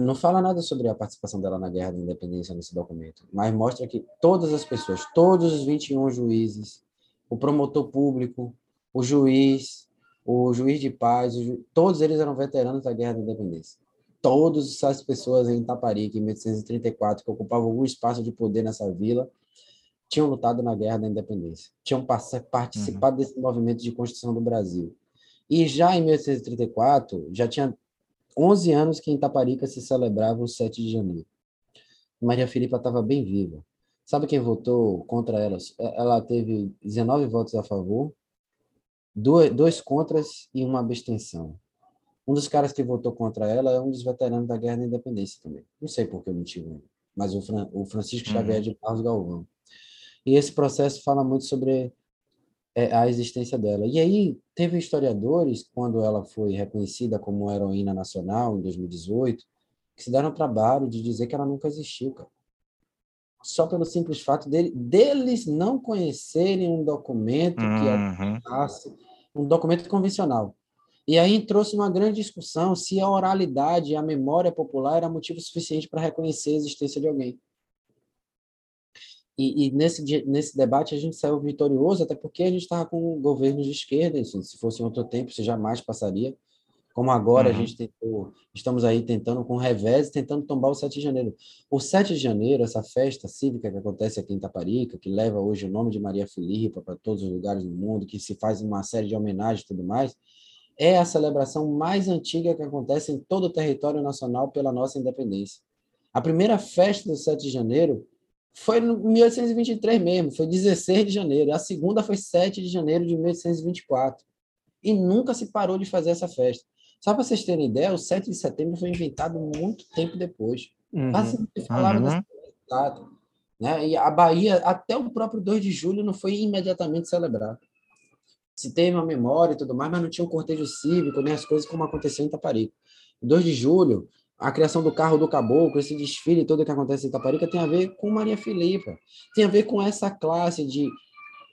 Não fala nada sobre a participação dela na Guerra da Independência nesse documento, mas mostra que todas as pessoas, todos os 21 juízes, o promotor público, o juiz, o juiz de paz, ju... todos eles eram veteranos da Guerra da Independência todas essas pessoas em Itaparica, em 1834, que ocupavam algum espaço de poder nessa vila, tinham lutado na Guerra da Independência, tinham participado uhum. desse movimento de construção do Brasil. E já em 1834, já tinha 11 anos que em Itaparica se celebrava o 7 de janeiro. Maria Filipa estava bem viva. Sabe quem votou contra ela? Ela teve 19 votos a favor, dois contras e uma abstenção. Um dos caras que votou contra ela é um dos veteranos da Guerra da Independência também. Não sei por que motivo, mas o, Fran, o Francisco uhum. Xavier de Carlos Galvão. E esse processo fala muito sobre é, a existência dela. E aí, teve historiadores, quando ela foi reconhecida como heroína nacional, em 2018, que se deram o trabalho de dizer que ela nunca existiu, cara. Só pelo simples fato dele, deles não conhecerem um documento uhum. que um documento convencional. E aí trouxe uma grande discussão se a oralidade e a memória popular era motivo suficiente para reconhecer a existência de alguém. E, e, nesse, nesse debate a gente saiu vitorioso, até porque a gente estava com governos de esquerda, assim, se fosse em outro tempo, isso jamais passaria. Como agora uhum. a gente tentou, estamos aí tentando com revés, tentando tombar o 7 de janeiro. O 7 de janeiro, essa festa cívica que acontece aqui em Taparica, que leva hoje o nome de Maria Filipa para todos os lugares do mundo, que se faz uma série de homenagens e tudo mais, é a celebração mais antiga que acontece em todo o território nacional pela nossa independência. A primeira festa do 7 de janeiro foi em 1823 mesmo, foi 16 de janeiro. A segunda foi 7 de janeiro de 1824. e nunca se parou de fazer essa festa. Só para vocês terem ideia, o 7 de setembro foi inventado muito tempo depois. Uhum. Quase falava uhum. dessa data. Né? E a Bahia, até o próprio 2 de julho, não foi imediatamente celebrado. Se teve uma memória e tudo mais, mas não tinha um cortejo cívico, nem as coisas como aconteceu em Itaparica. 2 de julho, a criação do carro do caboclo, esse desfile todo que acontece em Itaparica tem a ver com Maria Filipa, tem a ver com essa classe de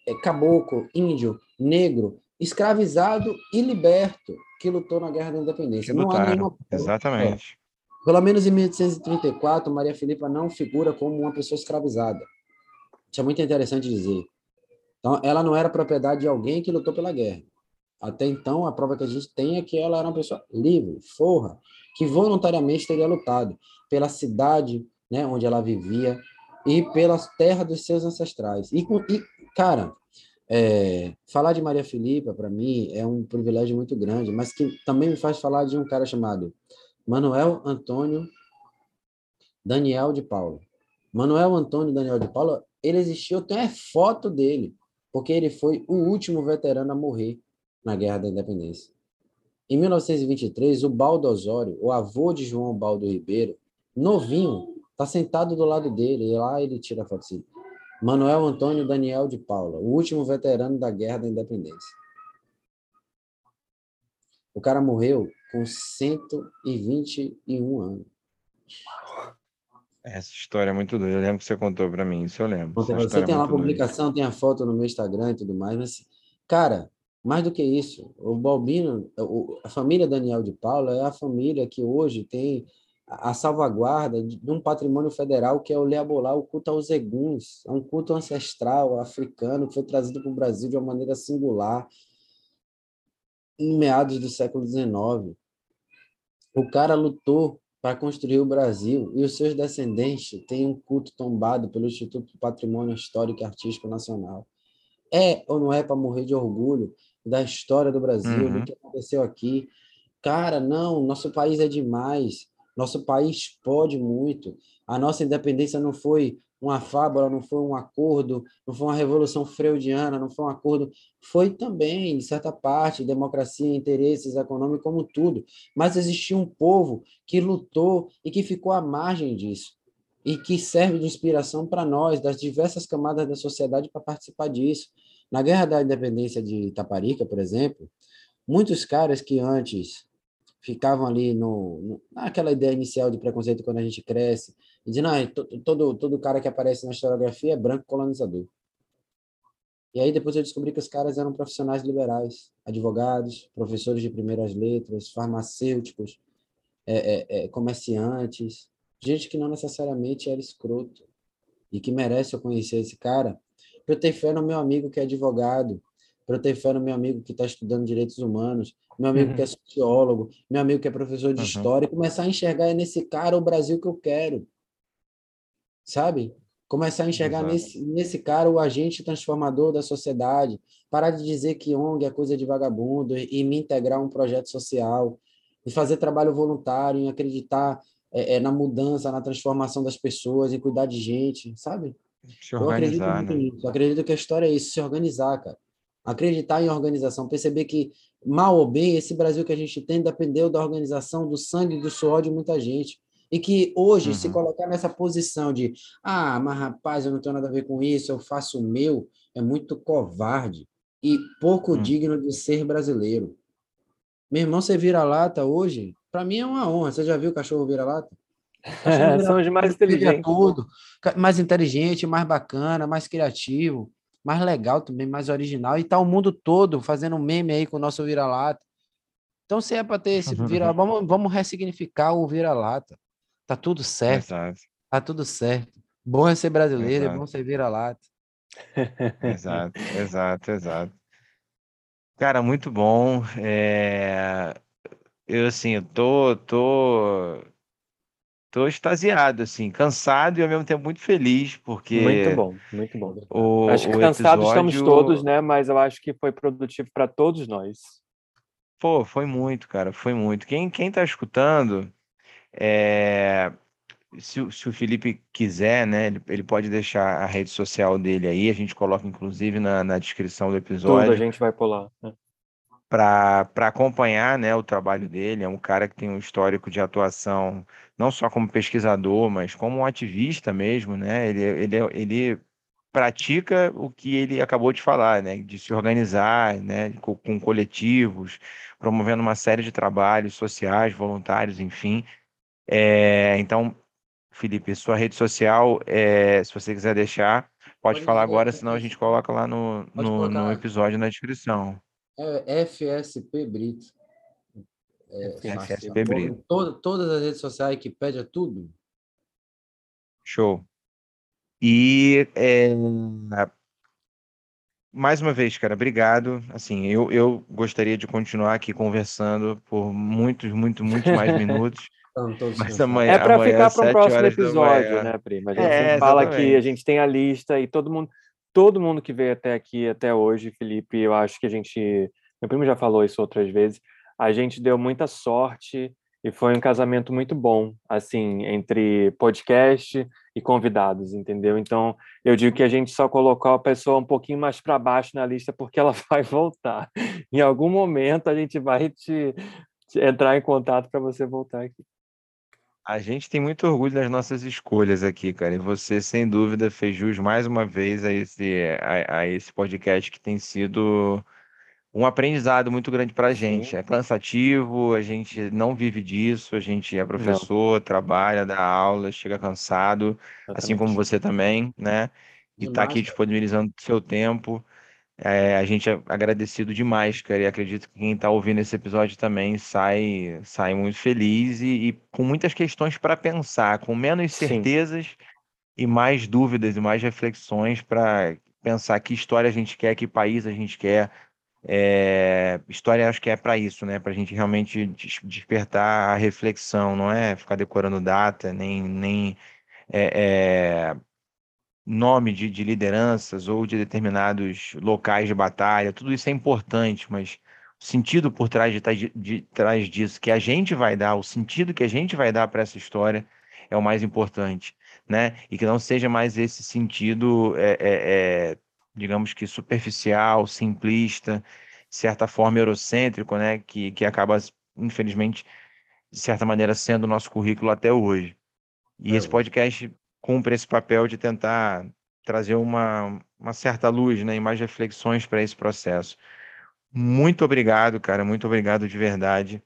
é, caboclo, índio, negro, escravizado e liberto que lutou na Guerra da Independência. não há nenhuma... Exatamente. É. Pelo menos em 1834, Maria Filipa não figura como uma pessoa escravizada. Isso é muito interessante dizer. Então, ela não era propriedade de alguém que lutou pela guerra. Até então, a prova que a gente tem é que ela era uma pessoa livre, forra, que voluntariamente teria lutado pela cidade né, onde ela vivia e pela terra dos seus ancestrais. E, e cara, é, falar de Maria Filipa, para mim, é um privilégio muito grande, mas que também me faz falar de um cara chamado Manuel Antônio Daniel de Paula. Manuel Antônio Daniel de Paula, ele existiu, a foto dele, porque ele foi o último veterano a morrer na Guerra da Independência. Em 1923, o Baldo Osório, o avô de João Baldo Ribeiro, novinho, está sentado do lado dele, e lá ele tira a foto assim. Manuel Antônio Daniel de Paula, o último veterano da Guerra da Independência. O cara morreu com 121 anos. Essa história é muito doida. Eu lembro que você contou para mim, isso eu lembro. Você tem é lá a publicação, doida. tem a foto no meu Instagram e tudo mais, mas, cara, mais do que isso, o Balbino, a família Daniel de Paula é a família que hoje tem a salvaguarda de um patrimônio federal que é o Leabolá, o culto aos eguns, é um culto ancestral africano que foi trazido para o Brasil de uma maneira singular em meados do século XIX. O cara lutou para construir o Brasil e os seus descendentes têm um culto tombado pelo Instituto do Patrimônio Histórico e Artístico Nacional. É ou não é para morrer de orgulho da história do Brasil, uhum. do que aconteceu aqui. Cara, não, nosso país é demais. Nosso país pode muito. A nossa independência não foi uma fábula, não foi um acordo, não foi uma revolução freudiana, não foi um acordo. Foi também, de certa parte, democracia, interesses econômicos, como tudo. Mas existia um povo que lutou e que ficou à margem disso. E que serve de inspiração para nós, das diversas camadas da sociedade, para participar disso. Na Guerra da Independência de Itaparica, por exemplo, muitos caras que antes ficavam ali no, no naquela ideia inicial de preconceito quando a gente cresce, dizendo, ah, todo, todo cara que aparece na historiografia é branco colonizador. E aí depois eu descobri que os caras eram profissionais liberais, advogados, professores de primeiras letras, farmacêuticos, é, é, é, comerciantes, gente que não necessariamente era escroto e que merece eu conhecer esse cara para eu ter fé no meu amigo que é advogado, para eu ter fé no meu amigo que está estudando direitos humanos, meu amigo uhum. que é sociólogo, meu amigo que é professor de uhum. história, e começar a enxergar nesse cara o Brasil que eu quero. Sabe? Começar a enxergar nesse, nesse cara o agente transformador da sociedade, parar de dizer que ONG é coisa de vagabundo e, e me integrar a um projeto social, e fazer trabalho voluntário, em acreditar é, é, na mudança, na transformação das pessoas, em cuidar de gente, sabe? Se organizar, eu acredito né? nisso. Eu acredito que a história é isso, se organizar, cara. Acreditar em organização, perceber que, mal ou bem, esse Brasil que a gente tem dependeu da organização, do sangue e do suor de muita gente. E que hoje, uhum. se colocar nessa posição de, ah, mas rapaz, eu não tenho nada a ver com isso, eu faço o meu, é muito covarde e pouco uhum. digno de ser brasileiro. Meu irmão, você vira lata hoje, para mim é uma honra. Você já viu o cachorro vira lata? <laughs> São os mais inteligentes. Tudo, mais inteligente, mais bacana, mais criativo, mais legal também, mais original. E tá o mundo todo fazendo meme aí com o nosso vira-lata. Então, se é para ter esse vira <laughs> vamos, vamos ressignificar o vira-lata. Tá tudo certo. Exato. Tá tudo certo. Bom é ser brasileiro, exato. é bom ser vira-lata. Exato, exato, exato. Cara, muito bom. É... Eu, assim, eu tô, tô Tô extasiado, assim, cansado e ao mesmo tempo muito feliz, porque. Muito bom, muito bom. O, acho que cansados episódio... estamos todos, né? Mas eu acho que foi produtivo para todos nós. Pô, foi muito, cara, foi muito. Quem, quem tá escutando, é... se, se o Felipe quiser, né, ele, ele pode deixar a rede social dele aí, a gente coloca inclusive na, na descrição do episódio. Tudo a gente vai pular. Né? para acompanhar né, o trabalho dele. É um cara que tem um histórico de atuação, não só como pesquisador, mas como um ativista mesmo. Né? Ele, ele, ele pratica o que ele acabou de falar, né? de se organizar né? com, com coletivos, promovendo uma série de trabalhos sociais, voluntários, enfim. É, então, Felipe, sua rede social, é, se você quiser deixar, pode, pode falar agora, senão a gente coloca lá no, no, no episódio na descrição. É FSP Brito. É, FSP Brito. Todo, todas as redes sociais, Wikipedia, tudo. Show. E é, mais uma vez, cara, obrigado. Assim, eu, eu gostaria de continuar aqui conversando por muitos, muito, muito mais <laughs> minutos. Mas amanhã, é para ficar para um próximo episódio, né, prima? A gente é, fala que a gente tem a lista e todo mundo, todo mundo que veio até aqui, até hoje, Felipe, eu acho que a gente meu primo já falou isso outras vezes. A gente deu muita sorte e foi um casamento muito bom, assim, entre podcast e convidados, entendeu? Então, eu digo que a gente só colocou a pessoa um pouquinho mais para baixo na lista porque ela <laughs> vai voltar. Em algum momento a gente vai te, te entrar em contato para você voltar aqui. A gente tem muito orgulho das nossas escolhas aqui, cara. E você, sem dúvida, fez jus mais uma vez a esse, a, a esse podcast que tem sido um aprendizado muito grande para a gente. É cansativo, a gente não vive disso, a gente é professor, não. trabalha, dá aula, chega cansado, Exatamente. assim como você também, né? E está aqui disponibilizando seu tempo. É, a gente é agradecido demais, cara, e acredito que quem está ouvindo esse episódio também sai, sai muito feliz e, e com muitas questões para pensar, com menos certezas Sim. e mais dúvidas e mais reflexões para pensar que história a gente quer, que país a gente quer, é, história acho que é para isso, né? Para a gente realmente despertar a reflexão, não é ficar decorando data, nem, nem é, é, nome de, de lideranças ou de determinados locais de batalha. Tudo isso é importante, mas o sentido por trás de, de, de trás disso, que a gente vai dar, o sentido que a gente vai dar para essa história é o mais importante, né? E que não seja mais esse sentido é, é, é digamos que superficial, simplista, de certa forma eurocêntrico, né, que, que acaba, infelizmente, de certa maneira, sendo o nosso currículo até hoje. E é. esse podcast cumpre esse papel de tentar trazer uma, uma certa luz né, e mais reflexões para esse processo. Muito obrigado, cara, muito obrigado de verdade.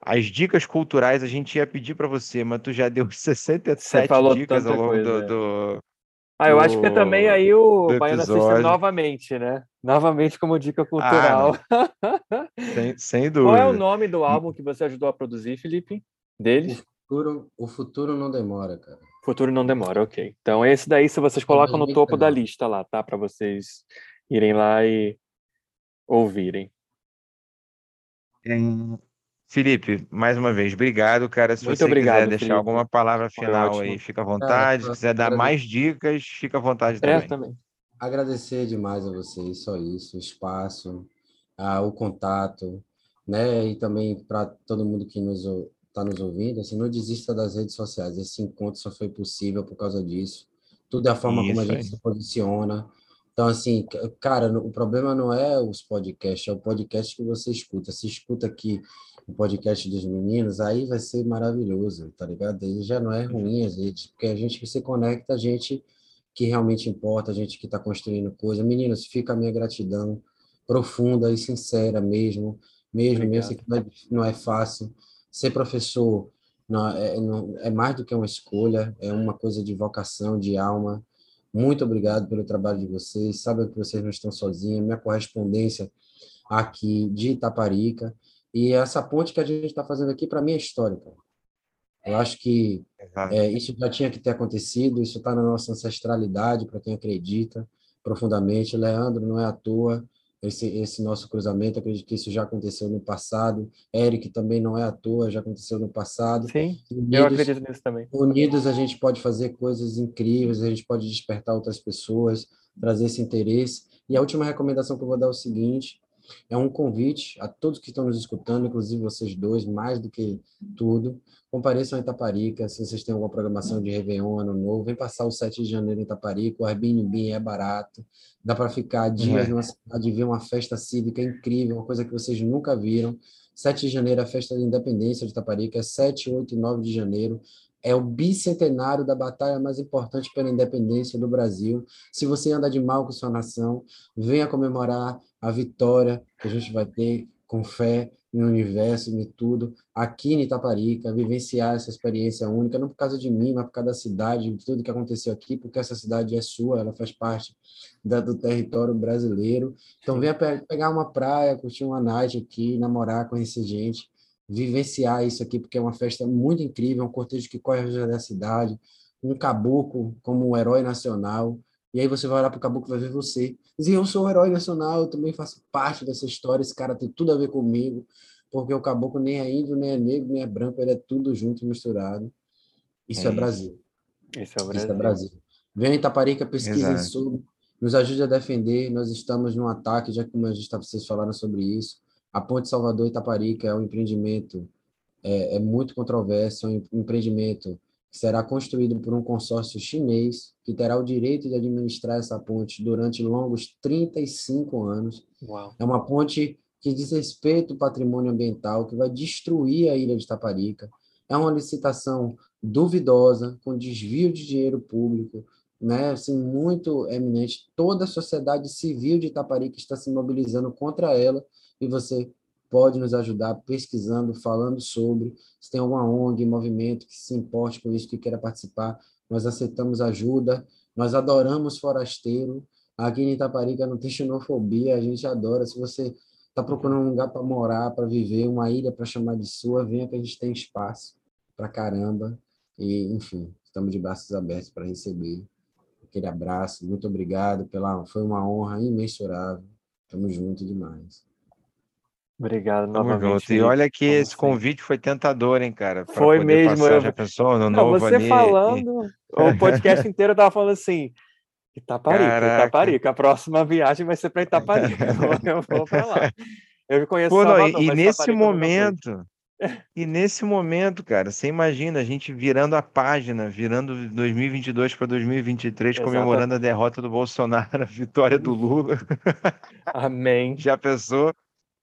As dicas culturais a gente ia pedir para você, mas tu já deu <laughs> 67 dicas ao longo coisa, do, é. do, ah, eu acho que é também aí o Baiana System novamente, né? Novamente como dica cultural. Ah, <laughs> sem, sem dúvida. Qual é o nome do álbum que você ajudou a produzir, Felipe? Deles? O futuro, o futuro não demora, cara. Futuro não demora, ok. Então esse daí, se vocês colocam no topo da lista lá, tá? Para vocês irem lá e ouvirem. Felipe, mais uma vez, obrigado, cara. Se Muito você obrigado, quiser deixar Felipe. alguma palavra final aí, fica à vontade. Cara, Se quiser dar mais dicas, fica à vontade é, também. também. Agradecer demais a vocês, só isso, o espaço, ah, o contato, né? E também para todo mundo que nos está nos ouvindo, assim, não desista das redes sociais. Esse encontro só foi possível por causa disso. Tudo é a forma isso como a gente aí. se posiciona. Então, assim, cara, o problema não é os podcasts, é o podcast que você escuta. Se escuta aqui o podcast dos meninos, aí vai ser maravilhoso, tá ligado? Aí já não é ruim às vezes, porque a gente se conecta, a gente que realmente importa, a gente que está construindo coisa. Meninos, fica a minha gratidão profunda e sincera mesmo, mesmo, Obrigado. mesmo que não é, não é fácil. Ser professor não, é, não, é mais do que uma escolha, é uma coisa de vocação, de alma. Muito obrigado pelo trabalho de vocês. Sabem que vocês não estão sozinhos. Minha correspondência aqui de Itaparica e essa ponte que a gente está fazendo aqui, para mim, é histórica. Eu acho que é, isso já tinha que ter acontecido, isso está na nossa ancestralidade, para quem acredita profundamente. Leandro, não é à toa esse, esse nosso cruzamento, acredito que isso já aconteceu no passado. Eric também não é à toa, já aconteceu no passado. Sim, unidos, eu acredito nisso também. Unidos a gente pode fazer coisas incríveis, a gente pode despertar outras pessoas, trazer esse interesse. E a última recomendação que eu vou dar é o seguinte: É um convite a todos que estão nos escutando, inclusive vocês dois, mais do que tudo, compareçam a Itaparica, se vocês têm alguma programação de Réveillon, Ano Novo, vem passar o 7 de janeiro em Itaparica, o Airbnb é barato, dá para ficar dias uhum. numa cidade ver uma festa cívica incrível, uma coisa que vocês nunca viram. 7 de janeiro, a festa da independência de Itaparica, 7, 8 e 9 de janeiro, é o bicentenário da batalha mais importante pela independência do Brasil. Se você anda de mal com sua nação, venha comemorar a vitória que a gente vai ter com fé no universo, em tudo, aqui em Itaparica, vivenciar essa experiência única, não por causa de mim, mas por causa da cidade, de tudo que aconteceu aqui, porque essa cidade é sua, ela faz parte da, do território brasileiro. Então, venha pe pegar uma praia, curtir uma night aqui, namorar, conhecer gente, vivenciar isso aqui, porque é uma festa muito incrível, um cortejo que corre a da cidade, um caboclo como um herói nacional, e aí você vai olhar para o caboclo e vai ver você. Dizer, eu sou o herói nacional, eu também faço parte dessa história, esse cara tem tudo a ver comigo, porque o caboclo nem é índio, nem é negro, nem é branco, ele é tudo junto e misturado. Isso é, é Brasil. Isso é o Brasil. Isso é Brasil. Venha Itaparica, pesquisem Exato. sobre, nos ajude a defender, nós estamos num ataque, já como a gente tá, vocês falaram sobre isso, a Ponte Salvador Itaparica é um empreendimento é, é muito controverso, é um empreendimento que será construído por um consórcio chinês que terá o direito de administrar essa ponte durante longos 35 anos. Uau. É uma ponte que diz respeito ao patrimônio ambiental, que vai destruir a ilha de Itaparica. É uma licitação duvidosa, com desvio de dinheiro público, né, assim, muito eminente. Toda a sociedade civil de Itaparica está se mobilizando contra ela e você pode nos ajudar pesquisando, falando sobre. Se tem alguma ONG, movimento que se importe com isso, que queira participar, nós aceitamos ajuda. Nós adoramos forasteiro. Aqui em Itaparica não tem xenofobia, a gente adora. Se você está procurando um lugar para morar, para viver, uma ilha para chamar de sua, venha que a gente tem espaço para caramba. E, enfim, estamos de braços abertos para receber aquele abraço. Muito obrigado pela, foi uma honra imensurável. Estamos juntos demais. Obrigado novamente. E olha que esse convite foi tentador, hein, cara? Foi mesmo. Passar, eu... Já pensou no Não, novo você ali, falando, o <laughs> podcast inteiro tava falando assim, Itaparica, Caraca. Itaparica, a próxima viagem vai ser para Itaparica, eu vou para lá. <laughs> Eu conheço Pô, não, e, e nesse momento, e nesse momento, cara, você imagina a gente virando a página, virando 2022 para 2023, Exatamente. comemorando a derrota do Bolsonaro, a vitória do Lula. Amém. <laughs> Já pensou?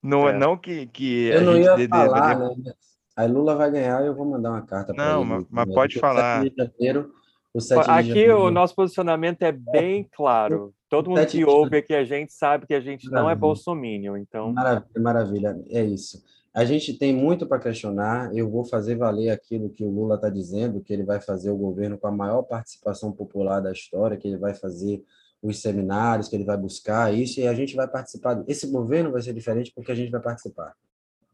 Não, é. não que, que eu não ia dê, falar, dê, né? Aí Lula vai ganhar e eu vou mandar uma carta para ele. Não, mas, mas pode falar. Janeiro, aqui o nosso posicionamento é bem claro. Todo mundo que ouve aqui a gente sabe que a gente maravilha. não é bolsominion, então... Maravilha, maravilha, é isso. A gente tem muito para questionar, eu vou fazer valer aquilo que o Lula está dizendo, que ele vai fazer o governo com a maior participação popular da história, que ele vai fazer os seminários que ele vai buscar, isso, e a gente vai participar. Esse governo vai ser diferente porque a gente vai participar.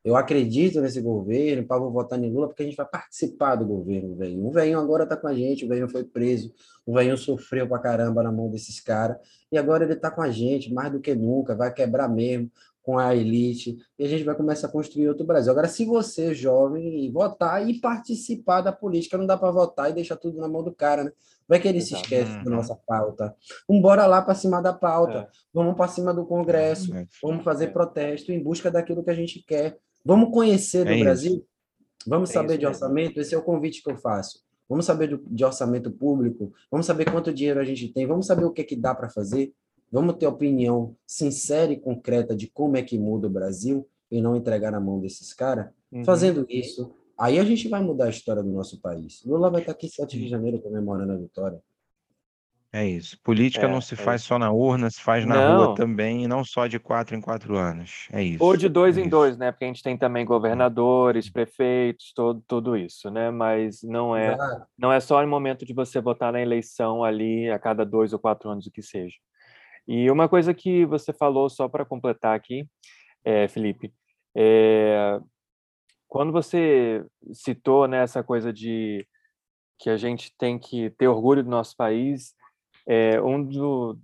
Eu acredito nesse governo, para vou votar em Lula, porque a gente vai participar do governo, velho. O velhinho agora está com a gente, o velhinho foi preso, o velhinho sofreu pra caramba na mão desses caras, e agora ele está com a gente, mais do que nunca, vai quebrar mesmo com a elite, e a gente vai começar a construir outro Brasil. Agora, se você, jovem, votar e participar da política, não dá para votar e deixar tudo na mão do cara, né? Vai que ele Exato. se esquece da uhum. nossa pauta. Vamos embora lá para cima da pauta. É. Vamos para cima do Congresso. É. Vamos fazer protesto em busca daquilo que a gente quer. Vamos conhecer do é Brasil. Vamos é saber de orçamento. Esse é o convite que eu faço. Vamos saber de orçamento público. Vamos saber quanto dinheiro a gente tem. Vamos saber o que, é que dá para fazer. Vamos ter opinião sincera e concreta de como é que muda o Brasil e não entregar na mão desses caras. Uhum. Fazendo isso, Aí a gente vai mudar a história do nosso país. Lula vai estar aqui 7 de janeiro comemorando a vitória. É isso. Política é, não se é faz isso. só na urna, se faz na não. rua também, e não só de quatro em quatro anos. É isso. Ou de dois é em isso. dois, né? Porque a gente tem também governadores, prefeitos, todo, tudo isso, né? Mas não é, não é só no momento de você votar na eleição ali a cada dois ou quatro anos, o que seja. E uma coisa que você falou, só para completar aqui, é, Felipe, é, quando você citou né, essa coisa de que a gente tem que ter orgulho do nosso país, é, um do,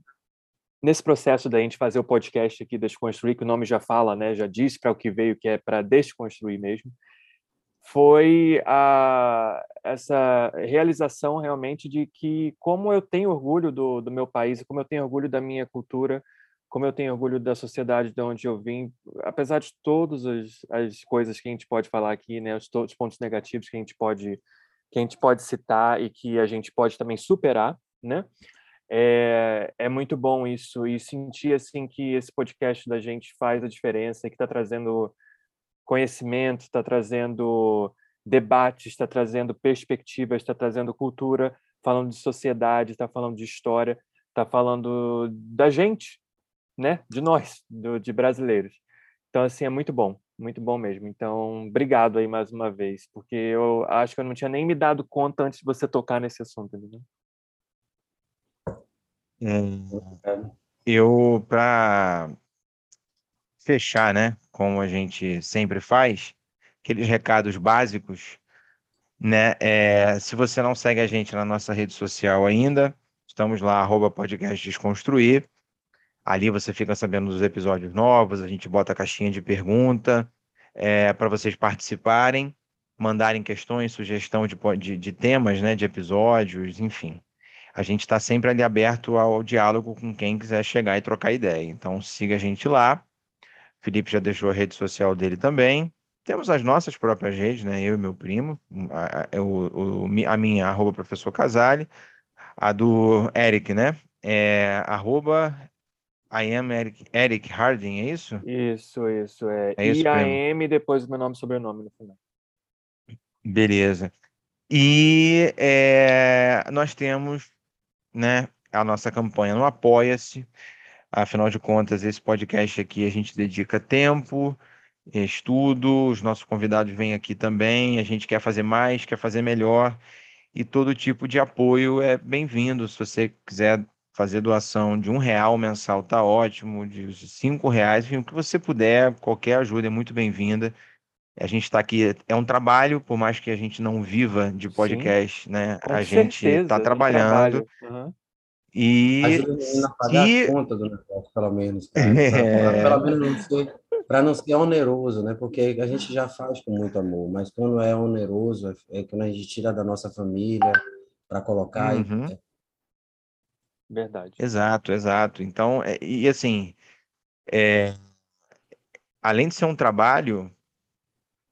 nesse processo da gente fazer o podcast aqui Desconstruir, que o nome já fala, né, já disse para o que veio, que é para desconstruir mesmo, foi a, essa realização realmente de que como eu tenho orgulho do, do meu país, como eu tenho orgulho da minha cultura, como eu tenho orgulho da sociedade de onde eu vim, apesar de todas as, as coisas que a gente pode falar aqui, né, os, os pontos negativos que a gente pode que a gente pode citar e que a gente pode também superar, né? É, é muito bom isso e sentir assim que esse podcast da gente faz a diferença, que está trazendo conhecimento, está trazendo debates, está trazendo perspectivas, está trazendo cultura, falando de sociedade, está falando de história, está falando da gente, né? De nós, do, de brasileiros. Então, assim, é muito bom, muito bom mesmo. Então, obrigado aí mais uma vez, porque eu acho que eu não tinha nem me dado conta antes de você tocar nesse assunto, entendeu? É, eu, para fechar, né, como a gente sempre faz, aqueles recados básicos, né, é, se você não segue a gente na nossa rede social ainda, estamos lá, arroba podcast Desconstruir, ali você fica sabendo dos episódios novos, a gente bota a caixinha de pergunta é, para vocês participarem, mandarem questões, sugestão de, de, de temas, né, de episódios, enfim a gente está sempre ali aberto ao diálogo com quem quiser chegar e trocar ideia. Então siga a gente lá. O Felipe já deixou a rede social dele também. Temos as nossas próprias redes, né? Eu e meu primo. A, a, o, a minha, arroba professor Casale. A do Eric, né? É arroba I am Eric, Eric Harding, é isso? Isso, isso. É, é isso, I-A-M depois do meu nome e sobrenome no final. Beleza. E é, nós temos né, a nossa campanha no Apoia-se. Afinal de contas, esse podcast aqui a gente dedica tempo, estudo, os nossos convidados vêm aqui também, a gente quer fazer mais, quer fazer melhor, e todo tipo de apoio é bem-vindo. Se você quiser fazer doação de um real mensal, tá ótimo, de cinco reais, enfim, o que você puder, qualquer ajuda é muito bem-vinda. A gente está aqui, é um trabalho, por mais que a gente não viva de podcast, Sim, né? A gente está trabalhando. Uhum. E Ajuda a pagar se... a conta do negócio, pelo menos. <laughs> Pra, é... Pelo menos para não ser oneroso, né? Porque a gente já faz com muito amor, mas quando é oneroso, é, é quando a gente tira da nossa família para colocar. Uhum. E... Verdade. Exato, exato. Então, é, e assim, é, além de ser um trabalho,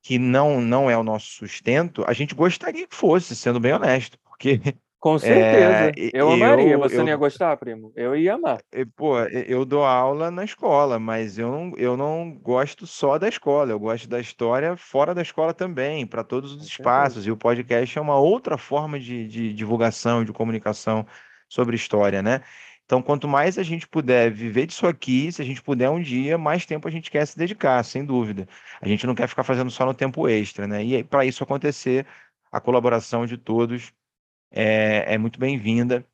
que não, não é o nosso sustento, a gente gostaria que fosse, sendo bem honesto, porque. <laughs> Com certeza. É, eu amaria. Eu, Você eu, não ia gostar, primo? Eu ia amar. Pô, eu dou aula na escola, mas eu não, eu não gosto só da escola. Eu gosto da história fora da escola também, para todos os espaços. E o podcast é uma outra forma de, de divulgação, de comunicação sobre história, né? Então, quanto mais a gente puder viver disso aqui, se a gente puder um dia, mais tempo a gente quer se dedicar, sem dúvida. A gente não quer ficar fazendo só no tempo extra, né? E para isso acontecer, a colaboração de todos é, é muito bem-vinda.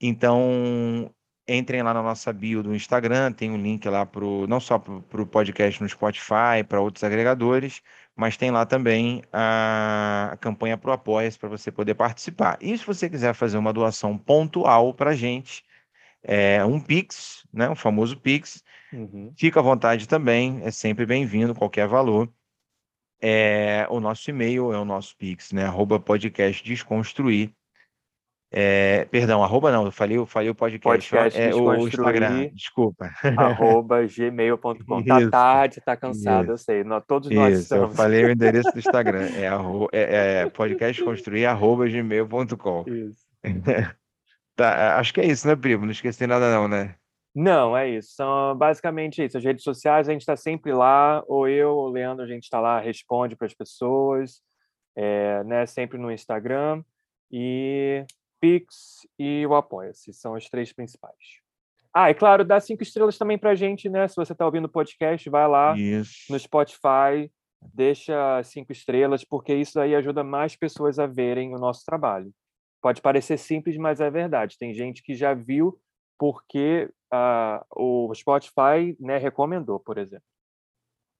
Então, entrem lá na nossa bio do Instagram, tem um link lá pro, não só para o podcast no Spotify, para outros agregadores, mas tem lá também a, campanha Pro Apoia para você poder participar. E se você quiser fazer uma doação pontual para a gente, é, um Pix, né, um famoso Pix. Uhum. Fica à vontade também, é sempre bem-vindo, qualquer valor. É, o nosso e-mail é o nosso Pix, né? Arroba podcast desconstruir. É, perdão, arroba não, eu falei, eu falei o podcast. podcast é, o Instagram, desculpa. Arroba gmail.com. Tá <laughs> tarde, tá cansado, Isso. eu sei. Nós, todos nós Isso, estamos. Eu falei o endereço do <laughs> Instagram. É, arro, é, é podcast desconstruir, arroba gmail.com. Isso. <laughs> Tá, acho que é isso, né, primo? Não esqueci nada não, né? Não, é isso. São basicamente isso. As redes sociais, a gente está sempre lá, ou eu ou o Leandro, a gente está lá, responde para as pessoas, é, né, sempre no Instagram, e Pix e o Apoia-se, são as três principais. Ah, e claro, dá cinco estrelas também para a gente, né? Se você está ouvindo o podcast, vai lá isso. no Spotify, deixa cinco estrelas, porque isso aí ajuda mais pessoas a verem o nosso trabalho. Pode parecer simples, mas é verdade. Tem gente que já viu porque uh, o Spotify né, recomendou, por exemplo,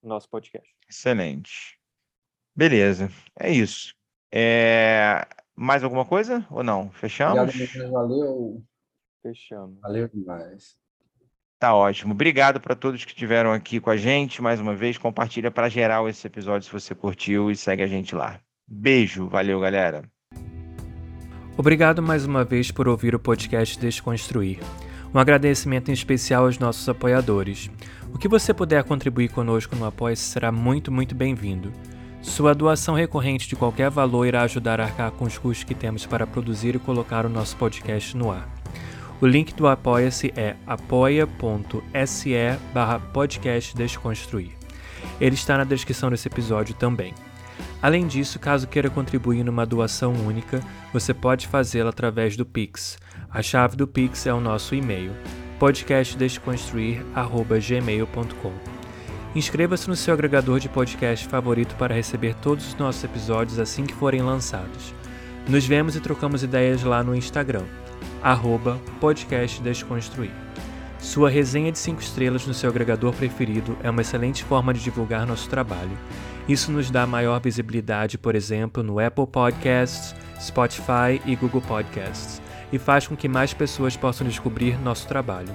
o nosso podcast. Excelente. Beleza, é isso. É... Mais alguma coisa ou não? Fechamos? Obrigado, valeu. Fechamos. Valeu demais. Tá ótimo. Obrigado para todos que estiveram aqui com a gente. Mais uma vez, compartilha para geral esse episódio se você curtiu e segue a gente lá. Beijo, valeu, galera. Obrigado mais uma vez por ouvir o podcast Desconstruir. Um agradecimento em especial aos nossos apoiadores. O que você puder contribuir conosco no apoia será muito, muito bem-vindo. Sua doação recorrente de qualquer valor irá ajudar a arcar com os custos que temos para produzir e colocar o nosso podcast no ar. O link do Apoia-se é apoia.se barra podcast Desconstruir. Ele está na descrição desse episódio também. Além disso, caso queira contribuir numa doação única, você pode fazê-la através do Pix. A chave do Pix é o nosso e-mail, podcastdesconstruir.gmail.com. Inscreva-se no seu agregador de podcast favorito para receber todos os nossos episódios assim que forem lançados. Nos vemos e trocamos ideias lá no Instagram, arroba podcastdesconstruir. Sua resenha de 5 estrelas no seu agregador preferido é uma excelente forma de divulgar nosso trabalho. Isso nos dá maior visibilidade, por exemplo, no Apple Podcasts, Spotify e Google Podcasts, e faz com que mais pessoas possam descobrir nosso trabalho.